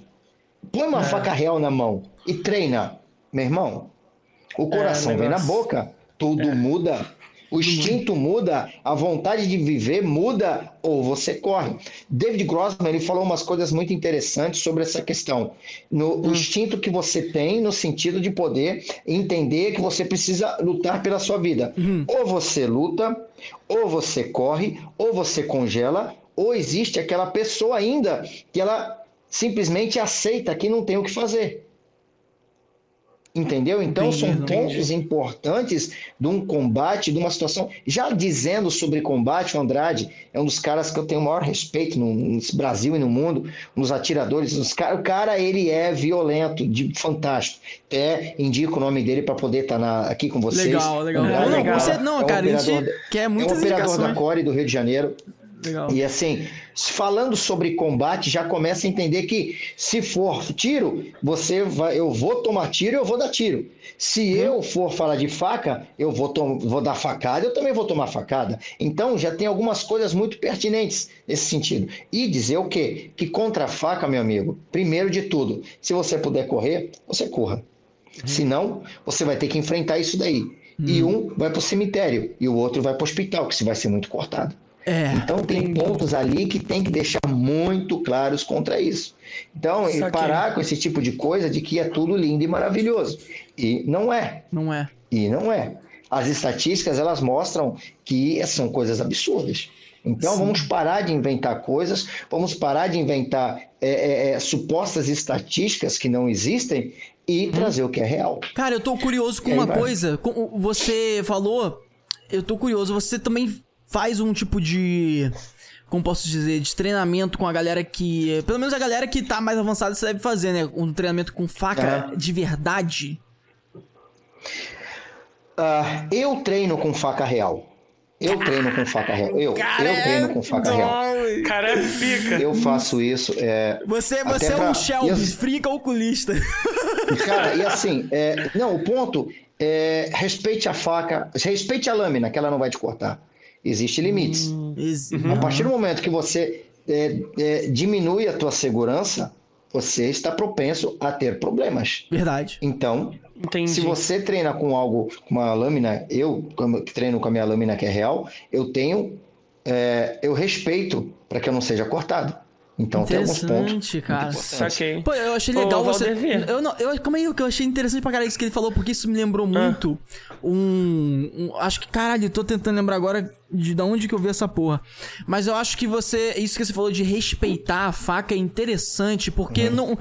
Põe uma É. faca real na mão e treina, meu irmão. O coração vem na boca, tudo muda. O instinto muda, a vontade de viver muda ou você corre. David Grossman ele falou umas coisas muito interessantes sobre essa questão. No o instinto que você tem no sentido de poder entender que você precisa lutar pela sua vida. Ou você luta, ou você corre, ou você congela, ou existe aquela pessoa ainda que ela simplesmente aceita que não tem o que fazer. Entendeu? Então Entendi, são entendi. pontos importantes de um combate, de uma situação. Já dizendo sobre combate, o Andrade é um dos caras que eu tenho o maior respeito no, no Brasil e no mundo, nos atiradores. Nos o cara, ele é violento, de, fantástico. Até indico o nome dele para poder estar aqui com vocês. Legal, legal. Andrade não, você, não É um cara, a operador gente da- quer É um muitas operador da indicações. Core do Rio de Janeiro. Legal. E assim, falando sobre combate, já começa a entender que se for tiro, você vai, eu vou tomar tiro, eu vou dar tiro. Se eu for falar de faca, eu vou, vou dar facada, eu também vou tomar facada. Então já tem algumas coisas muito pertinentes nesse sentido. E dizer o quê? Que contra a faca, meu amigo, primeiro de tudo, se você puder correr, você corra. Se não, você vai ter que enfrentar isso daí. E um vai para o cemitério e o outro vai para o hospital, que se vai ser muito cortado. É. Então tem pontos ali que tem que deixar muito claros contra isso. Então, e parar com esse tipo de coisa de que é tudo lindo e maravilhoso. E não é. Não é. E não é. As estatísticas elas mostram que são coisas absurdas. Então Sim. vamos parar de inventar coisas, vamos parar de inventar é, é, é, supostas estatísticas que não existem e trazer o que é real. Cara, eu tô curioso com uma vai. coisa. Você falou. Eu tô curioso. Você também faz um tipo de. Como posso dizer? De treinamento com a galera que. Pelo menos a galera que tá mais avançada você deve fazer, né? Um treinamento com faca É. de verdade. Ah, eu treino com faca real. Eu treino com faca real. Eu, eu treino com faca real. Cara, é fica. Eu faço isso. É, Você, você é pra- um Shelby, e as- free calculista. Cara, e assim, é, não, o ponto é respeite a faca, respeite a lâmina, que ela não vai te cortar. Existem limites. Ex- A partir do momento que você é, é, diminui a tua segurança, você está propenso a ter problemas. Verdade. Então, Entendi. se você treina com algo, com uma lâmina, eu como que treino com a minha lâmina que é real, eu tenho, é, eu respeito para que eu não seja cortado. Então tem alguns pontos. Interessante, cara. Saquei. Pô, eu achei Ô, legal você. Valdevir. Eu não, eu, calma aí, o que eu achei interessante pra caralho isso que ele falou, porque isso me lembrou Ah. muito um, um- Acho que, caralho, eu tô tentando lembrar agora de da onde que eu vi essa porra. Mas eu acho que você. Isso que você falou de respeitar a faca é interessante, porque Uhum. não.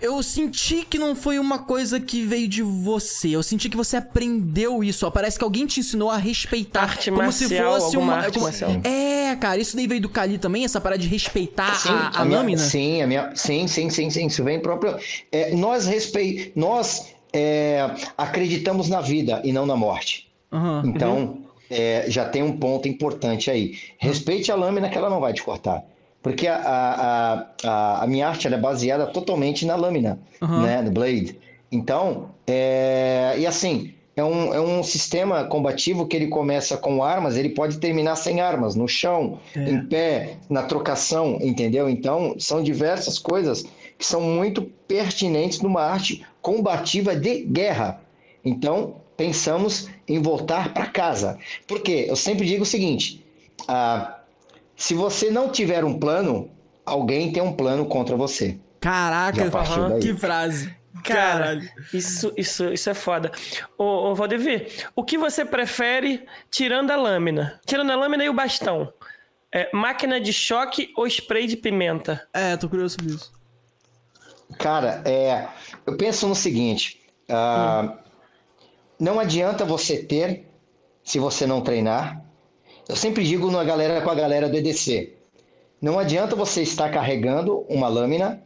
Eu senti que não foi uma coisa que veio de você. Eu senti que você aprendeu isso. Ó, parece que alguém te ensinou a respeitar. Arte como se marcial, fosse alguma uma. arte como- marcial. É, cara, isso daí veio do Kali também, essa parada de respeitar Sim, a, a minha- lâmina. Sim, a minha, sim, sim, sim, sim. Isso vem próprio. É, nós respeitamos, nós é, acreditamos na vida e não na morte. Aham. Então, é, já tem um ponto importante aí. Respeite a lâmina que ela não vai te cortar. Porque a, a, a, a minha arte é baseada totalmente na lâmina, uhum. né? No blade. Então, é, e assim, é um, é um sistema combativo que ele começa com armas, ele pode terminar sem armas, no chão, é. em pé, na trocação, entendeu? Então, são diversas coisas que são muito pertinentes numa arte combativa de guerra. Então, pensamos em voltar para casa. Porque eu sempre digo o seguinte: ah, se você não tiver um plano, alguém tem um plano contra você. Caraca, que frase. Cara, isso, isso, isso é foda. Ô, ô Valdevir, o que você prefere tirando a lâmina? Tirando a lâmina e o bastão. É, máquina de choque ou spray de pimenta? É, tô curioso sobre isso. Cara, é, eu penso no seguinte: uh, hum. Não adianta você ter se você não treinar. Eu sempre digo na galera com a galera do EDC: não adianta você estar carregando uma lâmina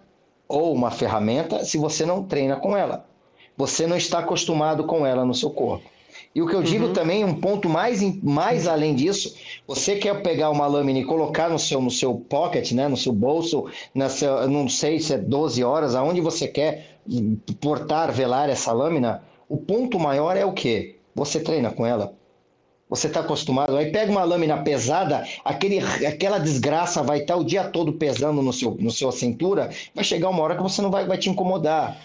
ou uma ferramenta se você não treina com ela. Você não está acostumado com ela no seu corpo. E o que eu digo uhum. também, um ponto mais, mais além disso, você quer pegar uma lâmina e colocar no seu, no seu pocket, né, no seu bolso, na seu, não sei se é 12 horas, aonde você quer portar, velar essa lâmina, o ponto maior é o quê? Você treina com ela. Você está acostumado. Aí pega uma lâmina pesada, aquele, aquela desgraça vai estar tá o dia todo pesando no seu, no sua cintura, vai chegar uma hora que você não vai, vai te incomodar.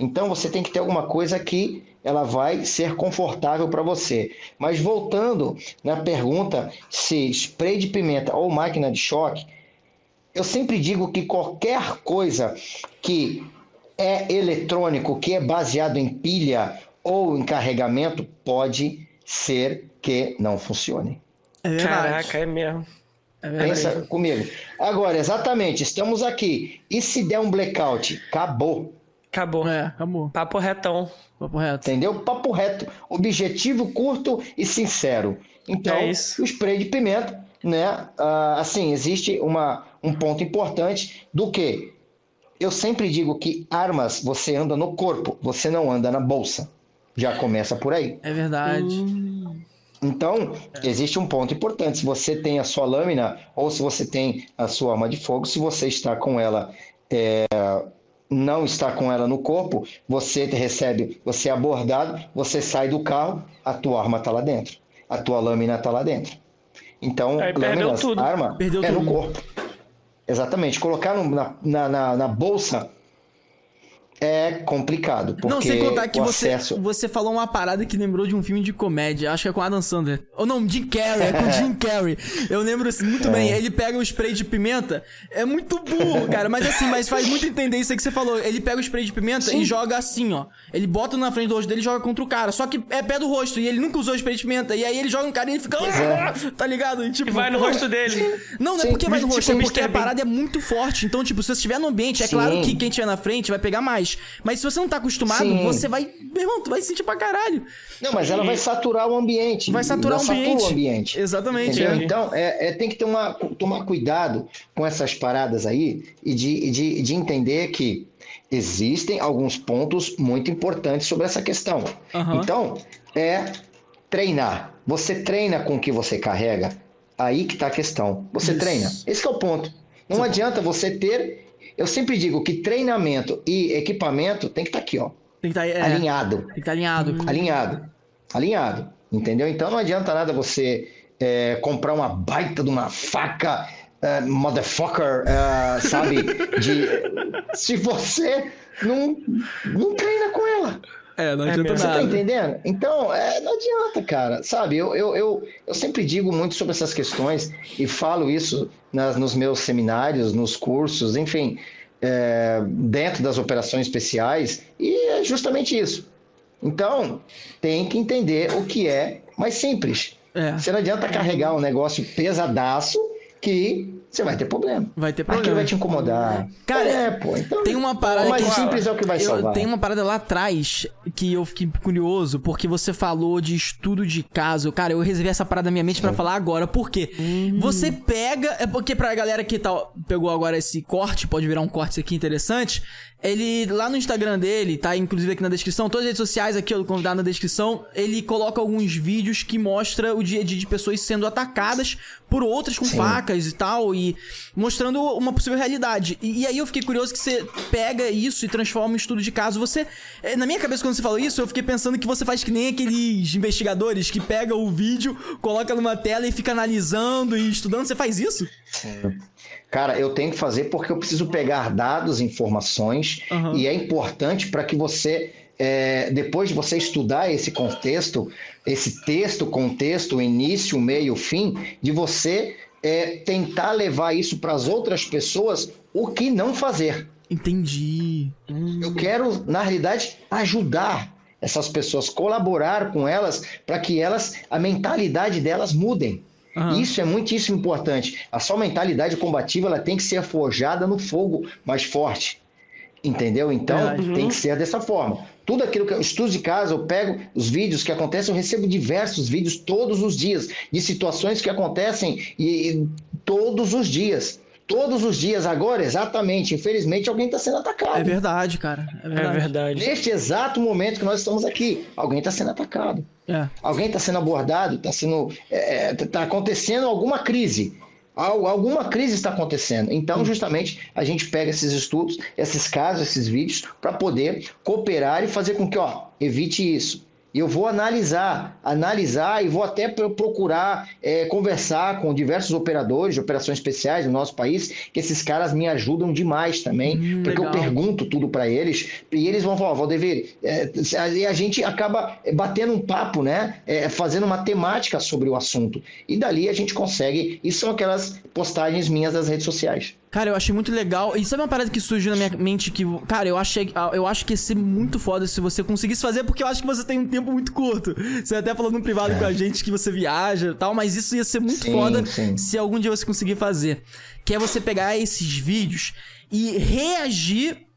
Então você tem que ter alguma coisa que ela vai ser confortável para você. Mas voltando na pergunta se spray de pimenta ou máquina de choque, eu sempre digo que qualquer coisa que é eletrônico, que é baseado em pilha ou em carregamento, pode ser que não funcione. É Caraca, é mesmo. É Pensa comigo. Agora, exatamente, estamos aqui. E se der um blackout? Acabou. Acabou. É, acabou. Papo retão. Papo reto. Entendeu? Papo reto. Objetivo curto e sincero. Então, é o spray de pimenta, né? Uh, assim, existe uma, um ponto importante do que eu sempre digo que armas você anda no corpo, você não anda na bolsa. Já começa por aí. É verdade. Hum. Então, existe um ponto importante. Se você tem a sua lâmina ou se você tem a sua arma de fogo, se você está com ela, é, não está com ela no corpo, você recebe, você é abordado, você sai do carro, a tua arma está lá dentro, a tua lâmina está lá dentro. Então, Aí lâminas, arma perdeu é tudo. no corpo. Exatamente. Colocar na, na, na, na bolsa é complicado. Porque não, sem contar que você, acesso... você falou uma parada que lembrou de um filme de comédia. Acho que é com Adam Sandler. Ou não, Jim Carrey. É com Jim Carrey. Eu lembro assim, muito é. bem. Ele pega o spray de pimenta. É muito burro, cara. Mas assim, mas faz muito entender isso aí que você falou. Ele pega o spray de pimenta Sim. e joga assim, ó. Ele bota na frente do rosto dele e joga contra o cara. Só que é pé do rosto. E ele nunca usou spray de pimenta. E aí ele joga no cara e ele fica. É. Tá ligado? E, tipo, e vai no rosto dele. Não, não é porque vai no rosto. Tipo, é porque a parada é muito forte. Então, tipo, se você estiver no ambiente, é Sim. claro que quem estiver na frente vai pegar mais. Mas se você não tá acostumado, Sim. você vai. Meu irmão, tu vai sentir pra caralho. Não, mas ela vai saturar o ambiente. Vai saturar o ambiente. o ambiente. Exatamente. É. Então, é, é, tem que ter uma, tomar cuidado com essas paradas aí e de, de, de entender que existem alguns pontos muito importantes sobre essa questão. Uhum. Então, é treinar. Você treina com o que você carrega. Aí que tá a questão. Você Isso. treina. Esse é o ponto. Não Sim. adianta você ter eu sempre digo que treinamento e equipamento tem que estar tá aqui, ó. Tem que estar tá, é, alinhado. Tem que estar tá alinhado. Alinhado. Alinhado. Entendeu? Então não adianta nada você é, comprar uma baita de uma faca uh, motherfucker, uh, sabe? De, se você não, não treina com ela. É, não é adianta é nada. Você tá entendendo? Então, é, não adianta, cara. Sabe, eu, eu, eu, eu, sempre digo muito sobre essas questões e falo isso nas, nos meus seminários, nos cursos, enfim, é, dentro das operações especiais, e é justamente isso. Então, tem que entender o que é mais simples. É. Você não adianta carregar um negócio pesadaço que você vai ter problema. Vai ter Aquilo problema. vai te incomodar. Cara, é, pô. Então, Tem uma parada o mais que- simples é o que vai eu, salvar. Tem uma parada lá atrás que eu fiquei curioso, porque você falou de estudo de caso. Cara, eu reservei essa parada na minha mente pra falar agora. Por quê? Você pega. É porque pra galera que tá, pegou agora esse corte, pode virar um corte aqui interessante. Ele, lá no Instagram dele, tá inclusive aqui na descrição, todas as redes sociais aqui, eu convidado na descrição, ele coloca alguns vídeos que mostra o dia a dia de pessoas sendo atacadas por outras com Sim. facas e tal, e mostrando uma possível realidade. E, e aí eu fiquei curioso que você pega isso e transforma em estudo de caso. Você, eh, na minha cabeça, quando você falou isso, eu fiquei pensando que você faz que nem aqueles investigadores que pega o vídeo, coloca numa tela e fica analisando e estudando. Você faz isso? Cara, eu tenho que fazer porque eu preciso pegar dados, informações, Aham. e é importante para que você, é, depois de você estudar esse contexto, esse texto, contexto, início, meio, fim, de você é, tentar levar isso para as outras pessoas, o que não fazer. Entendi. Eu quero, na realidade, ajudar essas pessoas, colaborar com elas para que elas, a mentalidade delas mudem. Aham. Isso é muitíssimo importante. A sua mentalidade combativa ela tem que ser forjada no fogo mais forte. Entendeu? Então, tem que ser dessa forma. Tudo aquilo que eu estudo de casa, eu pego os vídeos que acontecem, eu recebo diversos vídeos todos os dias, de situações que acontecem e, e todos os dias. Todos os dias, agora, exatamente. Infelizmente, alguém está sendo atacado. É verdade, cara. É É verdade. verdade. Neste exato momento que nós estamos aqui, alguém está sendo atacado. É. Alguém está sendo abordado, está sendo, é, é, tá acontecendo alguma crise. Al- Alguma crise está acontecendo. Então, justamente, a gente pega esses estudos, esses casos, esses vídeos, para poder cooperar e fazer com que, ó, evite isso. E eu vou analisar, analisar e vou até pro- procurar é, conversar com diversos operadores de operações especiais do nosso país, que esses caras me ajudam demais também, Hum, porque legal. eu pergunto tudo para eles e eles vão falar, Valdever, é, e a gente acaba batendo um papo, né? É, fazendo uma temática sobre o assunto. E dali a gente consegue. Isso são aquelas postagens minhas das redes sociais. Cara, eu achei muito legal. E sabe uma parada que surgiu na minha mente que, cara, eu achei, eu acho que ia ser muito foda se você conseguisse fazer, porque eu acho que você tem um tempo muito curto. Você até falou no privado com a gente que você viaja e tal, mas isso ia ser muito Sim, foda sim. se algum dia você conseguir fazer. Que é você pegar esses vídeos e reagir.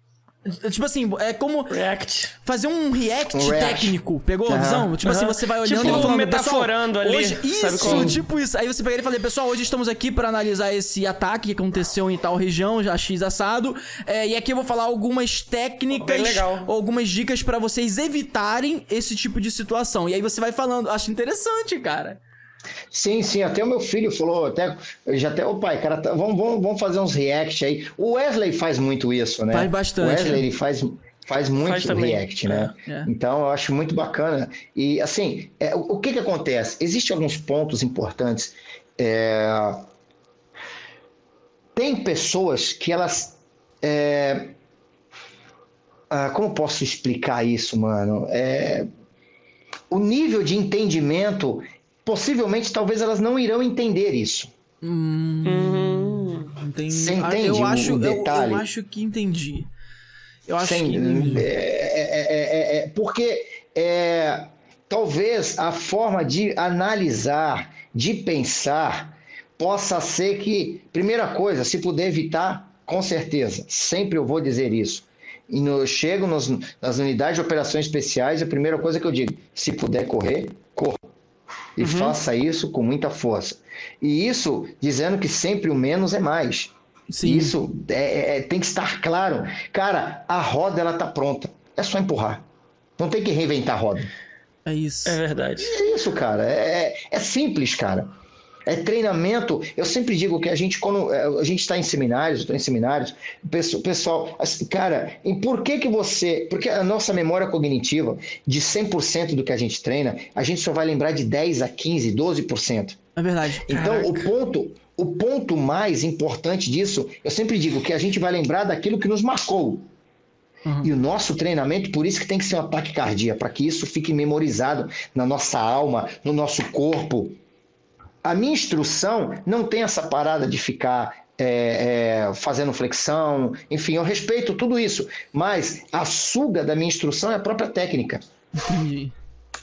Tipo assim, é como React. fazer um react, Um react. técnico. Pegou a Aham. visão? Tipo assim, Aham. você vai olhando Tipo, e vai falando, metaforando ali, Hoje, sabe isso, como? tipo isso. Aí você pega ele e fala, pessoal, hoje estamos aqui para analisar esse ataque que aconteceu em tal região, já X assado. É, e aqui eu vou falar algumas técnicas, algumas dicas para vocês evitarem esse tipo de situação. E aí você vai falando, acho interessante, cara. Sim, sim, até o meu filho falou, até, já até, o pai, cara, tá- vamos, vamos, vamos fazer uns react aí. O Wesley faz muito isso, né? Faz bastante, O Wesley, né? ele faz, faz muito Faz react, né? É, é. Então, eu acho muito bacana. E, assim, é, o, o que que acontece? Existem alguns pontos importantes. É, Tem pessoas que elas... é, ah, como posso explicar isso, mano? É, o nível de entendimento, possivelmente, talvez elas não irão entender isso. Hum, Hum. entendi. Você Ah, entende eu o- acho, o eu- detalhe? Eu, acho que entendi. Eu acho Sem- que entendi. é, é, é, é, porque é, talvez a forma de analisar, de pensar, possa ser que, primeira coisa, se puder evitar, com certeza, sempre eu vou dizer isso. E no, eu chego nos- nas unidades de operações especiais, a primeira coisa que eu digo, se puder correr, corra. E faça isso com muita força. E isso dizendo que sempre o menos é mais. Sim. Isso é- é- tem que estar claro. Cara, a roda ela tá pronta. É só empurrar. Não tem que reinventar a roda. É isso. É verdade. É isso, cara. É, é simples, cara. É treinamento. Eu sempre digo que a gente, quando é, a gente está em seminários, estou em seminários, pessoal, assim, cara, e por que que você. Porque a nossa memória cognitiva, de 100% do que a gente treina, a gente só vai lembrar de 10 a 15, 12%. É verdade. Então, o ponto, o ponto mais importante disso, eu sempre digo que a gente vai lembrar daquilo que nos marcou. Uhum. E o nosso treinamento, por isso que tem que ser um ataque cardíaco, para que isso fique memorizado na nossa alma, no nosso corpo. A minha instrução não tem essa parada de ficar é, é, fazendo flexão, enfim, eu respeito tudo isso, mas a suga da minha instrução é a própria técnica. Entendi.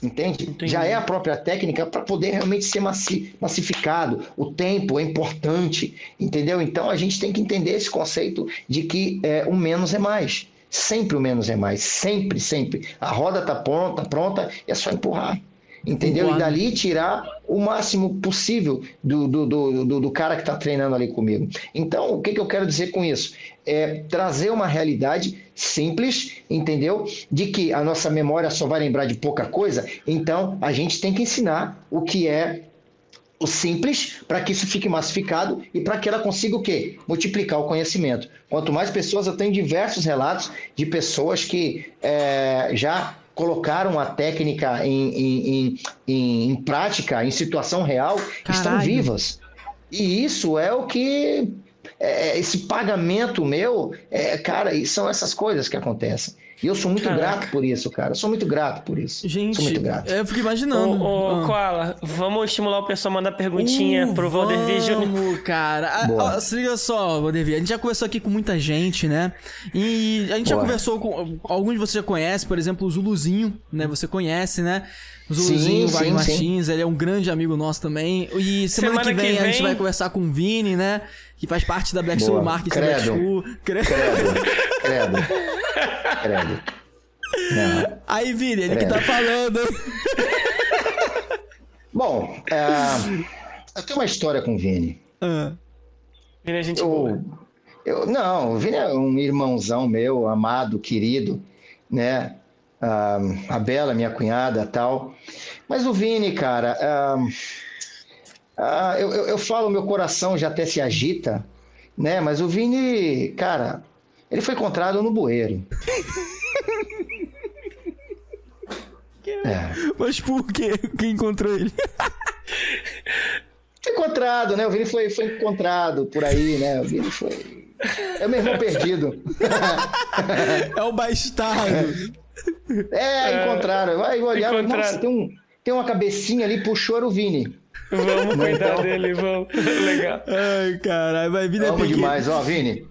Entende? Entendi. Já é a própria técnica para poder realmente ser massificado. O tempo é importante, entendeu? Então a gente tem que entender esse conceito de que é, o menos é mais. Sempre o menos é mais. Sempre, sempre. A roda está pronta, pronta, é só empurrar. Entendeu? E dali tirar o máximo possível do, do, do, do, cara que está treinando ali comigo. Então, o que, que eu quero dizer com isso? É trazer uma realidade simples, entendeu? De que a nossa memória só vai lembrar de pouca coisa, então a gente tem que ensinar o que é o simples para que isso fique massificado e para que ela consiga o quê? Multiplicar o conhecimento. Quanto mais pessoas, eu tenho diversos relatos de pessoas que é, já colocaram a técnica em, em, em, em prática, em situação real, Caralho. estão vivas. E isso é o que. É, esse pagamento meu, é, cara, são essas coisas que acontecem. E eu sou muito Caraca. grato por isso, cara. Eu sou muito grato por isso. Gente, sou muito grato. eu fico imaginando. Ô, ô ah. Koala, vamos estimular o pessoal a mandar perguntinha uh, pro Valdevi Vamos, cara. Boa. se liga só, Valdevi. A gente já conversou aqui com muita gente, né? E a gente Boa. já conversou com... Alguns de vocês já conhecem, por exemplo, o Zuluzinho, né? Você conhece, né? Zuluzinho, sim, Wagner Martins, sim. ele é um grande amigo nosso também. E semana, semana que, vem, que, vem, a gente vai conversar com o Vini, né? Que faz parte da Black Soul Market Credo. Credo. Credo. Credo. Credo. Não. Aí, Vini, ele Credo. que tá falando. Bom, é, eu tenho uma história com o Vini. Ah. Vini é gente eu, boa. Eu, não, o Vini é um irmãozão meu, amado, querido, né? Ah, a Bela, minha cunhada tal. Mas o Vini, cara, ah, ah, eu, eu, eu, falo, meu coração já até se agita, né? Mas o Vini, cara, ele foi encontrado no bueiro. é. Mas por quê? Quem encontrou ele? Foi encontrado, né? O Vini foi, foi encontrado por aí, né? O Vini foi. É o meu irmão perdido. é o bastardo. É, encontraram. Vai olhar, nossa, tem, um, tem uma cabecinha ali, puxou era o Vini. Vamos cuidar então... dele, vamos. Legal. Ai, caralho, vai vir Vamos demais, ó, Vini.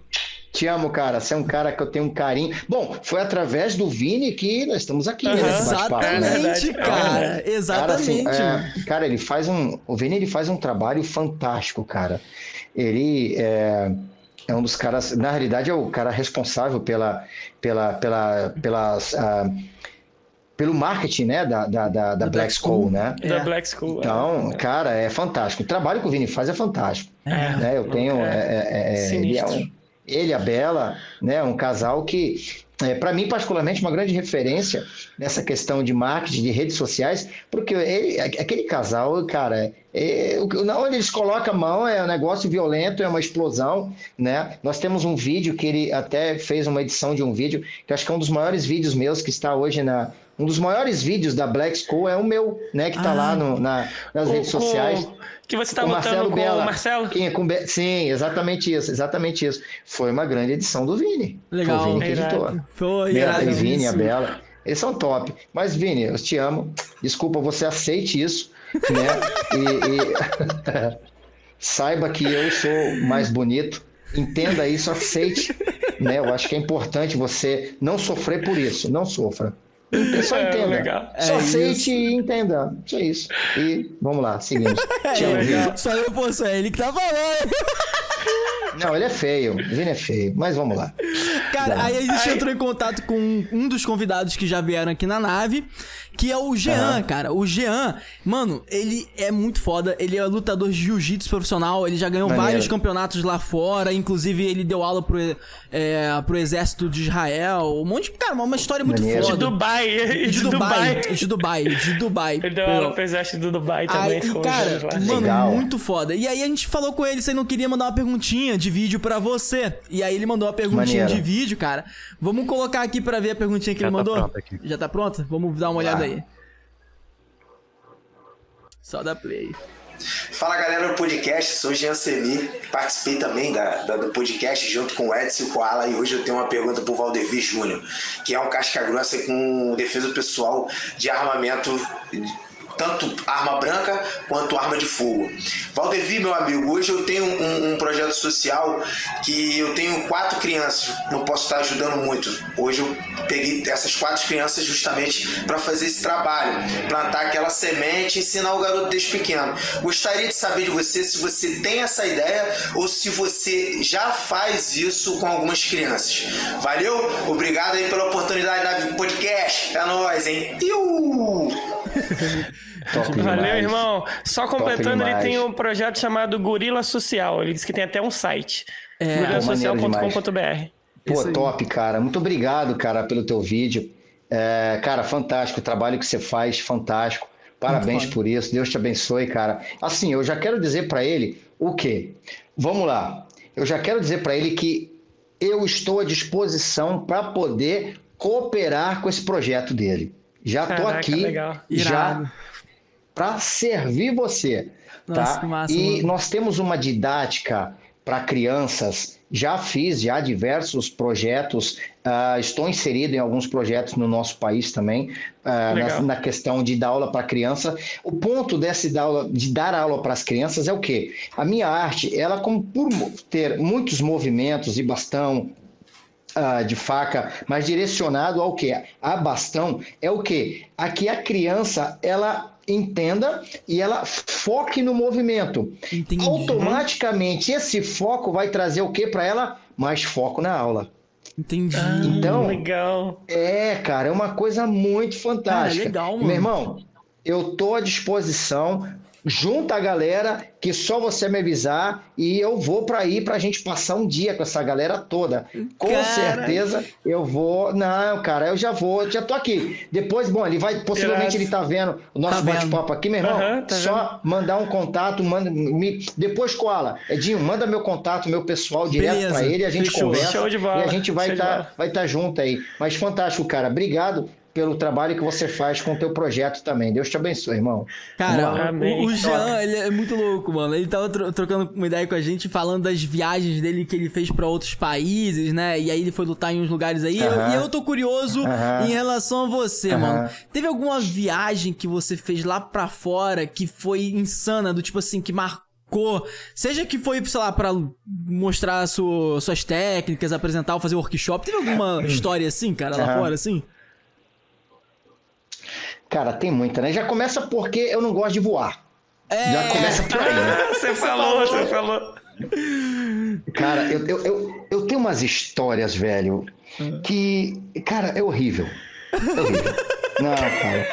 Te amo, cara. Você é um cara que eu tenho um carinho. Bom, foi através do Vini que nós estamos aqui, uhum. né? Exatamente, né? cara. É, Exatamente. Cara, assim, é, cara, ele faz um. O Vini ele faz um trabalho fantástico, cara. Ele é, é um dos caras. Na realidade, é o cara responsável pela. pela, pela pelas. Uh, pelo marketing, né, da, da, da, da Black School, né? Da é. Black School. Então, é. cara, é fantástico. O trabalho que o Vini faz é fantástico. É. Né? Eu tenho, é, é, é ele é um, ele e a Bela, né, um casal que é, para mim, particularmente, uma grande referência nessa questão de marketing, de redes sociais, porque ele, aquele casal, cara, é, onde eles colocam a mão é um negócio violento, é uma explosão, né? Nós temos um vídeo que ele até fez uma edição de um vídeo, que acho que é um dos maiores vídeos meus que está hoje na, um dos maiores vídeos da Black School é o meu, né? Que tá ah, lá no, na, nas redes sociais. Que você tá botando Marcelo com Bela. o Marcelo? Sim, com Be... Sim, exatamente isso, exatamente isso. Foi uma grande edição do Vini. Legal. Foi o Vini que editou. Foi, Bela e Vini, a Bela. Eles são top. Mas, Vini, eu te amo. Desculpa, você aceite isso, né? e, e... saiba que eu sou mais bonito. Entenda isso, aceite. Né? Eu acho que é importante você não sofrer por isso. Não sofra. Só é, entenda. Legal. Só é aceite e entenda. Só isso. E vamos lá, seguimos. É, Só eu posso, é ele que tá falando. Não, ele é feio. O Vini é feio. Mas vamos lá. Cara, aí a gente entrou em contato com um dos convidados que já vieram aqui na nave, que é o Jean, uhum. cara. O Jean, mano, ele é muito foda. Ele é lutador de jiu-jitsu profissional. Ele já ganhou Maneiro. vários campeonatos lá fora. Inclusive, ele deu aula pro, é, pro exército de Israel. Um monte de. Cara, uma história muito Maneiro. foda. De Dubai. De, de Dubai. Dubai. De Dubai. De Dubai. Ele deu aula pro exército do Dubai também. Aí, cara, mano, Legal. muito foda. E aí a gente falou com ele se ele não queria mandar uma perguntinha de vídeo pra você. E aí ele mandou uma perguntinha Maneiro. de vídeo, cara. Vamos colocar aqui pra ver a perguntinha que Já ele tá mandou. Já tá pronta? Vamos dar uma olhada aí. Só da play. Fala galera do podcast, sou Jean Semi, participei também da, da, do podcast junto com o Edson e o Koala e hoje eu tenho uma pergunta pro Valdevi Júnior, que é um casca grossa com defesa pessoal de armamento tanto arma branca quanto arma de fogo. Valdevi, meu amigo, hoje eu tenho um, um, projeto social que eu tenho quatro crianças, não posso estar ajudando muito. Hoje eu peguei essas quatro crianças justamente para fazer esse trabalho, plantar aquela semente e ensinar o garoto desde pequeno. Gostaria de saber de você se você tem essa ideia ou se você já faz isso com algumas crianças. Valeu? Obrigado aí pela oportunidade na podcast. É nóis, hein? Iu! Valeu, irmão. Só completando, ele tem um projeto chamado Gorila Social. Ele disse que tem até um site. É, gorilasocial.com.br. Pô, top, cara. Muito obrigado, cara, pelo teu vídeo. É, cara, fantástico o trabalho que você faz, fantástico. Parabéns por isso. Deus te abençoe, cara. Assim, eu já quero dizer para ele o quê? Vamos lá. Eu já quero dizer para ele que eu estou à disposição para poder cooperar com esse projeto dele. Já estou aqui, legal. já para servir você, Nossa, tá? Que massa, e mano. nós temos uma didática para crianças. Já fiz já diversos projetos, uh, estou inserido em alguns projetos no nosso país também, uh, na, na, questão de dar aula para criança. O ponto desse da aula, de dar aula para as crianças é o quê? A minha arte, ela como por ter muitos movimentos e bastão, uh, de faca, mas direcionado ao que? A bastão é o que? Aqui a criança ela entenda e ela foque no movimento. Entendi. Automaticamente esse foco vai trazer o que para ela? Mais foco na aula. Entendi. Ah, então, legal. É, cara, é uma coisa muito fantástica. Ah, legal, mano. Meu irmão, eu tô à disposição junta a galera que só você me avisar e eu vou para aí para a gente passar um dia com essa galera toda. Com cara... certeza eu vou. Não, cara, eu já vou, já tô aqui. Depois, bom, ele vai, possivelmente ele tá vendo o nosso tá bate-papo aqui, meu irmão. Uhum, tá só vendo? mandar um contato, manda me depois cola. Edinho, manda meu contato, meu pessoal direto para ele, a gente Fechou. conversa e a gente vai estar tá, vai tá junto aí. Mas fantástico, cara. Obrigado pelo trabalho que você faz com o teu projeto também. Deus te abençoe, irmão. Cara, o, o, Jean, ele é muito louco, mano. Ele tava trocando uma ideia com a gente, falando das viagens dele que ele fez para outros países, né? E aí ele foi lutar em uns lugares aí. Uh -huh. E eu, tô curioso uh -huh. em relação a você, uh -huh. mano. Teve alguma viagem que você fez lá pra fora que foi insana, do tipo assim, que marcou Seja que foi, sei lá, pra mostrar sua, suas técnicas, apresentar ou fazer workshop. Teve alguma história assim, cara, lá fora, assim? Cara, tem muita, né? Já começa porque eu não gosto de voar. É. Já começa por aí, né? Você falou, você falou. Cara, eu, eu, eu, eu, tenho umas histórias, velho, que, cara, é horrível. É horrível. Não, cara.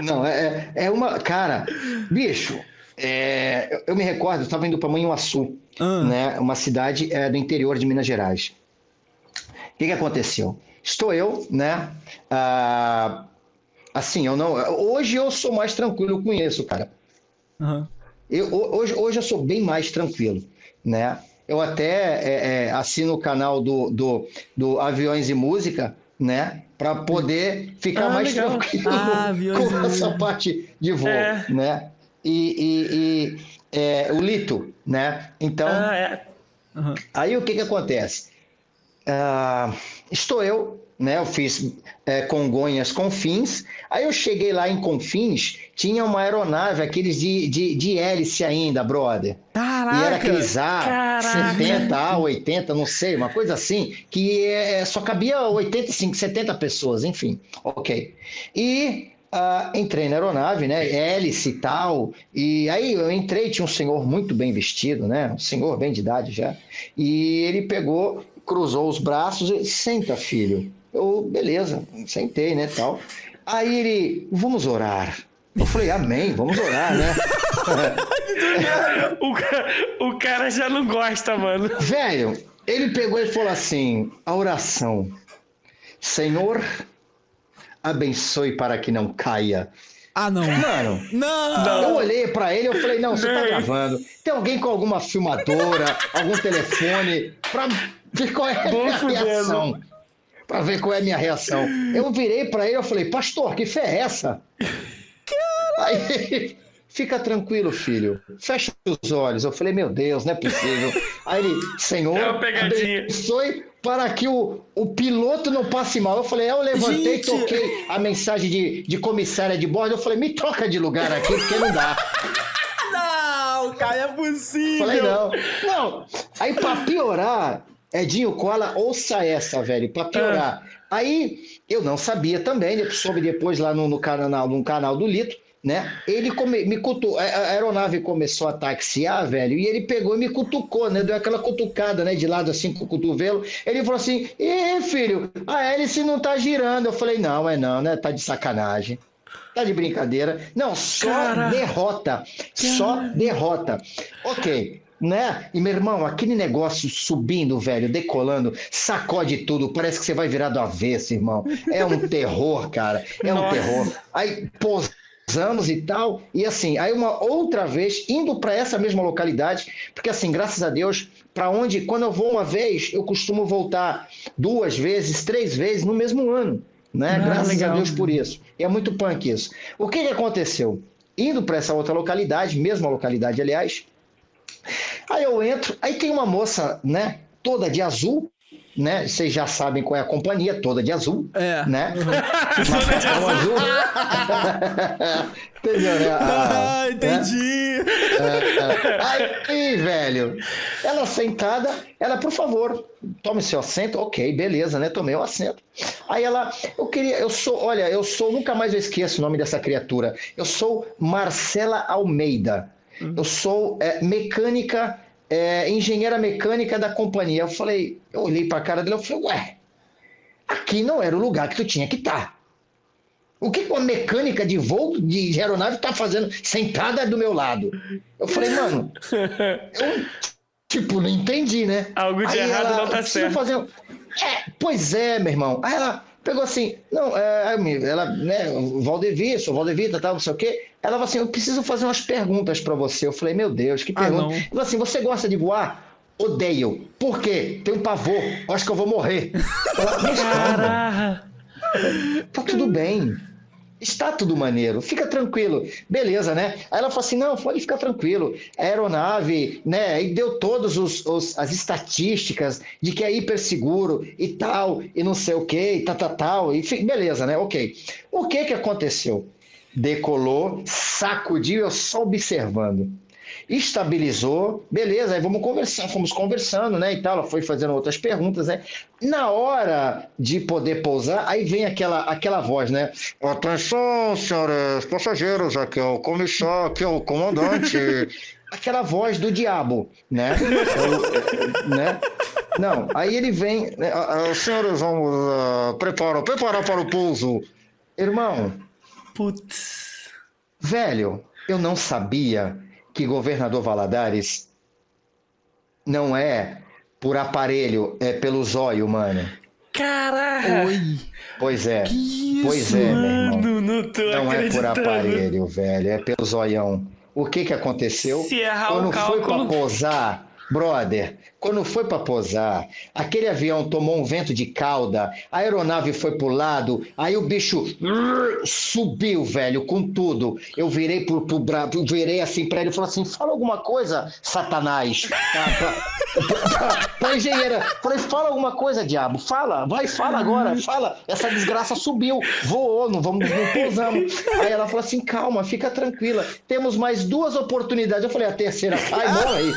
Não, é, é uma. Cara, bicho, é, eu, eu, me recordo, eu estava indo para Manhuaçu, ah. né? Uma cidade é, do interior de Minas Gerais. O que, que aconteceu? Estou eu, né? Ah, Assim, eu não. Hoje eu sou mais tranquilo com isso, cara. Uhum. Eu, hoje, hoje eu sou bem mais tranquilo, né? Eu até é, é, assino o canal do, do, do Aviões e Música, né? Para poder ficar ah, mais legal. tranquilo ah, com essa parte de voo, é. né? E, e, e é, o Lito, né? Então, ah, uhum. aí o que que acontece? Uh, estou eu né? Eu fiz é, Congonhas Confins. Aí eu cheguei lá em Confins, tinha uma aeronave, aqueles de, de, de hélice ainda, brother. Caraca! E era aqueles A, Caraca. 70, A, 80, não sei, uma coisa assim, que é, só cabia 85, 70 pessoas, enfim. Ok. E Uh, entrei na aeronave, né? Hélice e tal. E aí eu entrei, tinha um senhor muito bem vestido, né? Um senhor bem de idade já. E ele pegou, cruzou os braços e senta, filho. Eu, beleza, sentei, né, tal. Aí ele, vamos orar. Eu falei, amém, vamos orar, né? o, cara, o cara já não gosta, mano. Velho, ele pegou e falou assim: a oração. Senhor, abençoe para que não caia. Ah, não. Mano, não. Eu olhei para ele e falei: não, você tá gravando. Tem alguém com alguma filmadora, algum telefone, pra ver qual é a minha reação para ver qual é a minha reação. Eu virei para ele e falei, pastor, que fé é essa? Aí, Fica tranquilo, filho. Fecha os olhos. Eu falei, meu Deus, não é possível. Aí ele, Senhor, É abençoe para que o, o piloto não passe mal. Eu falei, eu levantei, Gente. toquei a mensagem de, de comissária de bordo. Eu falei, me troca de lugar aqui, porque não dá. Não, cara, é possível. Falei, não. Não. Aí, pra piorar, Edinho Cola, ouça essa, velho, pra piorar. Aí, eu não sabia também, eu soube depois lá no, no canal, no canal do Lito, né? Ele come, me cutucou, a aeronave começou a taxiar, velho, e ele pegou e me cutucou, né? Deu aquela cutucada, né? De lado assim com o cotovelo. Ele falou assim: Ih, filho, a hélice não tá girando. Eu falei: Não, é não, né? Tá de sacanagem. Tá de brincadeira. Não, só Cara. derrota. Só derrota. Ok. Né? E meu irmão, aquele negócio subindo, velho, decolando, sacode tudo, parece que você vai virar do avesso, irmão. É um terror, cara. É um Nossa. terror. Aí pousamos e tal, e assim, aí uma outra vez, indo para essa mesma localidade, porque assim, graças a Deus, para onde, quando eu vou uma vez, eu costumo voltar duas vezes, três vezes no mesmo ano. Né? Ah, graças legal. a Deus por isso. E é muito punk isso. O que, que aconteceu? Indo para essa outra localidade, mesma localidade, aliás, aí eu entro, aí tem uma moça, né, toda de azul, né? Vocês já sabem qual é a companhia, toda de azul, É. né? Macacão azul. Entendeu, né? Ah, né? entendi. Aí, velho, ela sentada, ela, por favor, tome seu assento. Ok, beleza, né? Tomei o assento. Aí ela, eu queria, eu sou, olha, eu sou, nunca mais eu esqueço o nome dessa criatura. Eu sou Marcela Almeida. Eu sou é, mecânica, é, engenheira mecânica da companhia. Eu falei, eu olhei pra cara dela, eu falei, ué, aqui não era o lugar que tu tinha que estar. O que uma mecânica de voo de aeronave tá fazendo sentada do meu lado? Eu falei, mano, eu, tipo, não entendi, né? Algo de Aí errado ela, não tá "Eu preciso certo." Fazer. É, pois é, meu irmão. Aí ela pegou assim, não, é, ela, né, Valdevir, sou Valdevir, tal, não sei o quê. Ela falou assim, eu preciso fazer umas perguntas pra você. Eu falei, meu Deus, que Ah, pergunta. Ela falou assim, você gosta de voar? Odeio. Por quê? Tenho pavor. Acho que eu vou morrer. Ela. Tá tudo bem. Está tudo maneiro, fica tranquilo. Beleza, né? Aí ela falou assim: não, pode ficar tranquilo. A aeronave, né? E deu todas as estatísticas de que é hiper seguro e tal, e não sei o que, e tal, tal, tal. Enfim, beleza, né? Ok. O que que aconteceu? Decolou, sacudiu, eu só observando. Estabilizou, beleza, aí vamos conversar, fomos conversando, né, e tal, ela foi fazendo outras perguntas, né, na hora de poder pousar, aí vem aquela, aquela voz, né, atenção, senhores passageiros, aqui é o comissário, aqui é o comandante, aquela voz do diabo, né, Eu, né, não, aí ele vem, né, "Ah, ah, senhores, vamos, ah, preparar, preparar para o pouso, irmão, Putz. Velho, eu não sabia que governador Valadares não é por aparelho, é pelo zóio, mano. Caraca. Oi. Pois é. Que Pois isso, é, meu irmão. Mano, não tô Não é por aparelho, velho, é pelo zoião. O que que aconteceu? Se errar Quando o foi pra cálculo. posar, brother, quando foi pra posar, aquele avião tomou um vento de cauda, a aeronave foi pro lado, aí o bicho subiu, velho, com tudo. Eu virei pro, pro bra- virei assim pra ele e falei assim: fala alguma coisa, Satanás. Pra, pra, pra, pra engenheira. Falei, fala alguma coisa, diabo. Fala, vai, fala agora, fala. Essa desgraça subiu, voou, não vamos, não pousamos. Aí ela falou assim: calma, fica tranquila. Temos mais duas oportunidades. Eu falei, a terceira, ai, morre. Caralho!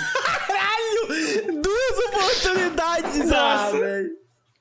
Oportunidades! Ah, Nossa. velho.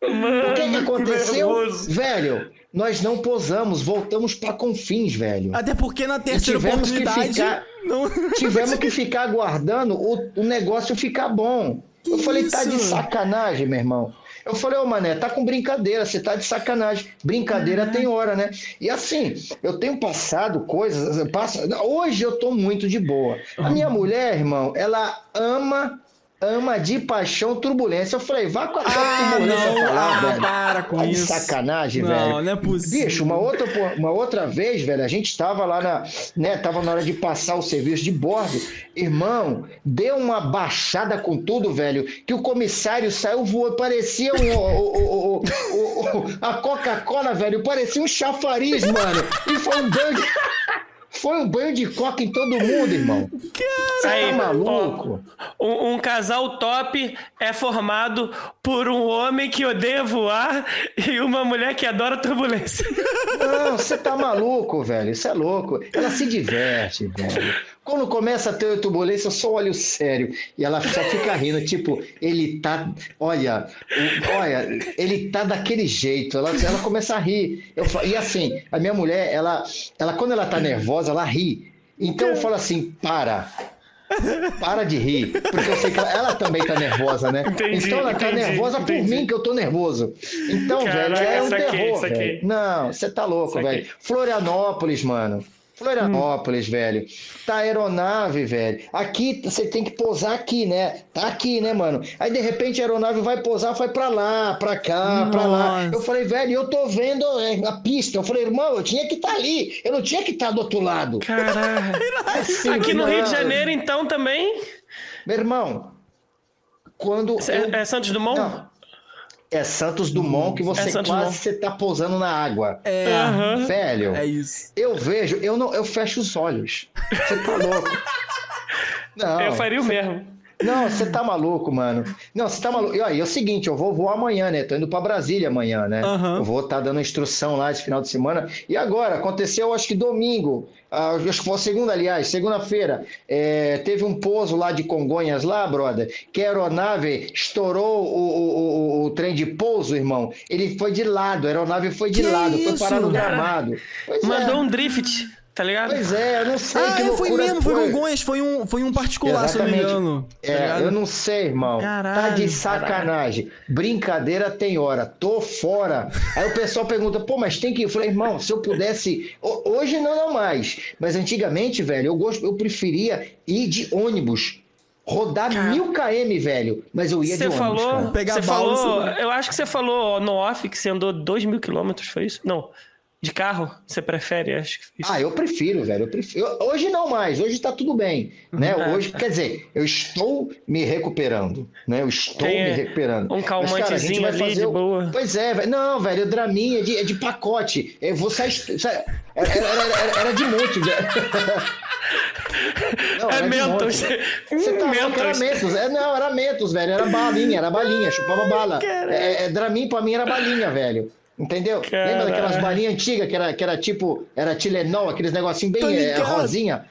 Mano, O que, que aconteceu? nervoso. Velho, nós não posamos, voltamos para Confins, velho. Até porque na terceira tivemos que oportunidade. ficar- Não... Tivemos que ficar aguardando o, o negócio ficar bom. Eu Que falei, tá de isso? sacanagem, meu irmão. Eu falei, ô mané, tá com brincadeira, você tá de sacanagem. Brincadeira tem hora, né? E assim, eu tenho passado coisas. eu passo- Hoje eu tô muito de boa. A minha mulher, irmão, ela ama, ama de paixão turbulência. Eu falei, vá com a Ah, turbulência não. lá, Ah, velho. para com Tá de isso. sacanagem, Não, velho. não é possível. Bicho, uma outra, uma outra vez, velho, a gente tava lá na, né, tava na hora de passar o serviço de bordo. Irmão, deu uma baixada com tudo, velho, que o comissário saiu voando, parecia um, o, o- o- a Coca-Cola, velho, parecia um chafariz, mano. E foi um bang. Foi um banho de coca em todo mundo, irmão. Aí, tá maluco? ó, um, um casal top é formado por um homem que odeia voar e uma mulher que adora turbulência. Não, você tá maluco, velho. Isso é louco. Ela se diverte, velho. Quando começa a ter turbulência, eu só olho sério. E ela só fica rindo, tipo, ele tá. Olha, olha, ele tá daquele jeito. Ela, ela começa a rir. Eu, e assim, a minha mulher, ela, ela, quando ela tá nervosa, ela ri. Então eu falo assim, para. Para de rir, porque eu sei que ela, ela também tá nervosa, né? Entendi, então ela tá entendi, nervosa por entendi. mim, que eu tô nervoso. Então, Caraca, velho, é um terror, saquei. velho. Não, você tá louco, velho. Florianópolis, mano. Florianópolis, velho. Tá aeronave, velho. Aqui você tem que pousar aqui, né? Tá aqui, né, mano? Aí de repente a aeronave vai pousar, vai pra lá, pra cá, pra lá. Eu falei, velho, eu tô vendo é, a pista. Eu falei, irmão, eu tinha que estar ali. Eu não tinha que estar do outro lado. Caralho. Assim, Aqui no. Rio de Janeiro, então, também. Meu irmão, quando. eu- É, é Santos Dumont? Não. É Santos Dumont que você É quase Dumont. você tá pousando na água. É. Velho. é isso. Eu vejo, eu não, eu fecho os olhos. Você tá louco? Não, Eu faria o mesmo. Não, você tá maluco, mano. Não, você tá maluco. E aí, é o seguinte, eu vou voar amanhã, né? Tô indo pra Brasília amanhã, né? Aham. Eu vou estar dando instrução lá esse final de semana. E agora, aconteceu, acho que domingo, ah, acho que foi segunda, aliás, segunda-feira, é, teve um pouso lá de Congonhas lá, brother, que a aeronave estourou o, o, o, o trem de pouso, irmão. Ele foi de lado, a aeronave foi de Que lado, foi isso? parar no gramado. Pois Mandou é. um drift, tá ligado? Pois é, eu não sei Ah, que é, foi mesmo, foi Congonhas, foi um, foi um particular, se eu não me engano. tá É, ligado? eu não sei, irmão. tá Caralho, de sacanagem. Brincadeira tem hora. Tô fora. Aí o pessoal pergunta, pô, mas tem que ir. Eu falei, irmão, se eu pudesse. Ho- Hoje não, não mais. Mas antigamente, velho, eu, gosto, eu preferia ir de ônibus. Rodar mil km, velho. Mas eu ia de Você ônibus. falou. Pegar você falou, eu acho que você falou no off que você andou 2 mil quilômetros, foi isso? Não, de carro, você prefere, acho isso. Ah, eu prefiro, velho. Eu prefiro. eu- hoje não mais, hoje tá tudo bem. Né? Uhum. Hoje, quer dizer, eu estou me recuperando. Né? Eu estou Tem, me é, recuperando. um Mas, cara, calmantezinho ali, fazer de o- boa. Pois é, velho. Não, velho, o Dramin é de, é de pacote. Eu vou sair. sa- Era, era- era- era de monte, velho. Não, é Mentos. monte. Você tá louco, era Mentos. Mentos. É, não, era Mentos, velho. Era balinha, era balinha, chupava bala. É, é, Dramin pra mim era balinha, velho. Entendeu? Lembra daquelas Caralho. balinhas antigas que era, que era tipo, era Tilenol, aqueles negocinhos bem é, rosinha?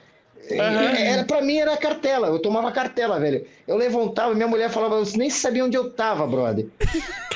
É, Era, pra mim era cartela, eu tomava cartela, velho. Eu levantava, minha mulher falava, eu nem sabia onde eu tava, brother.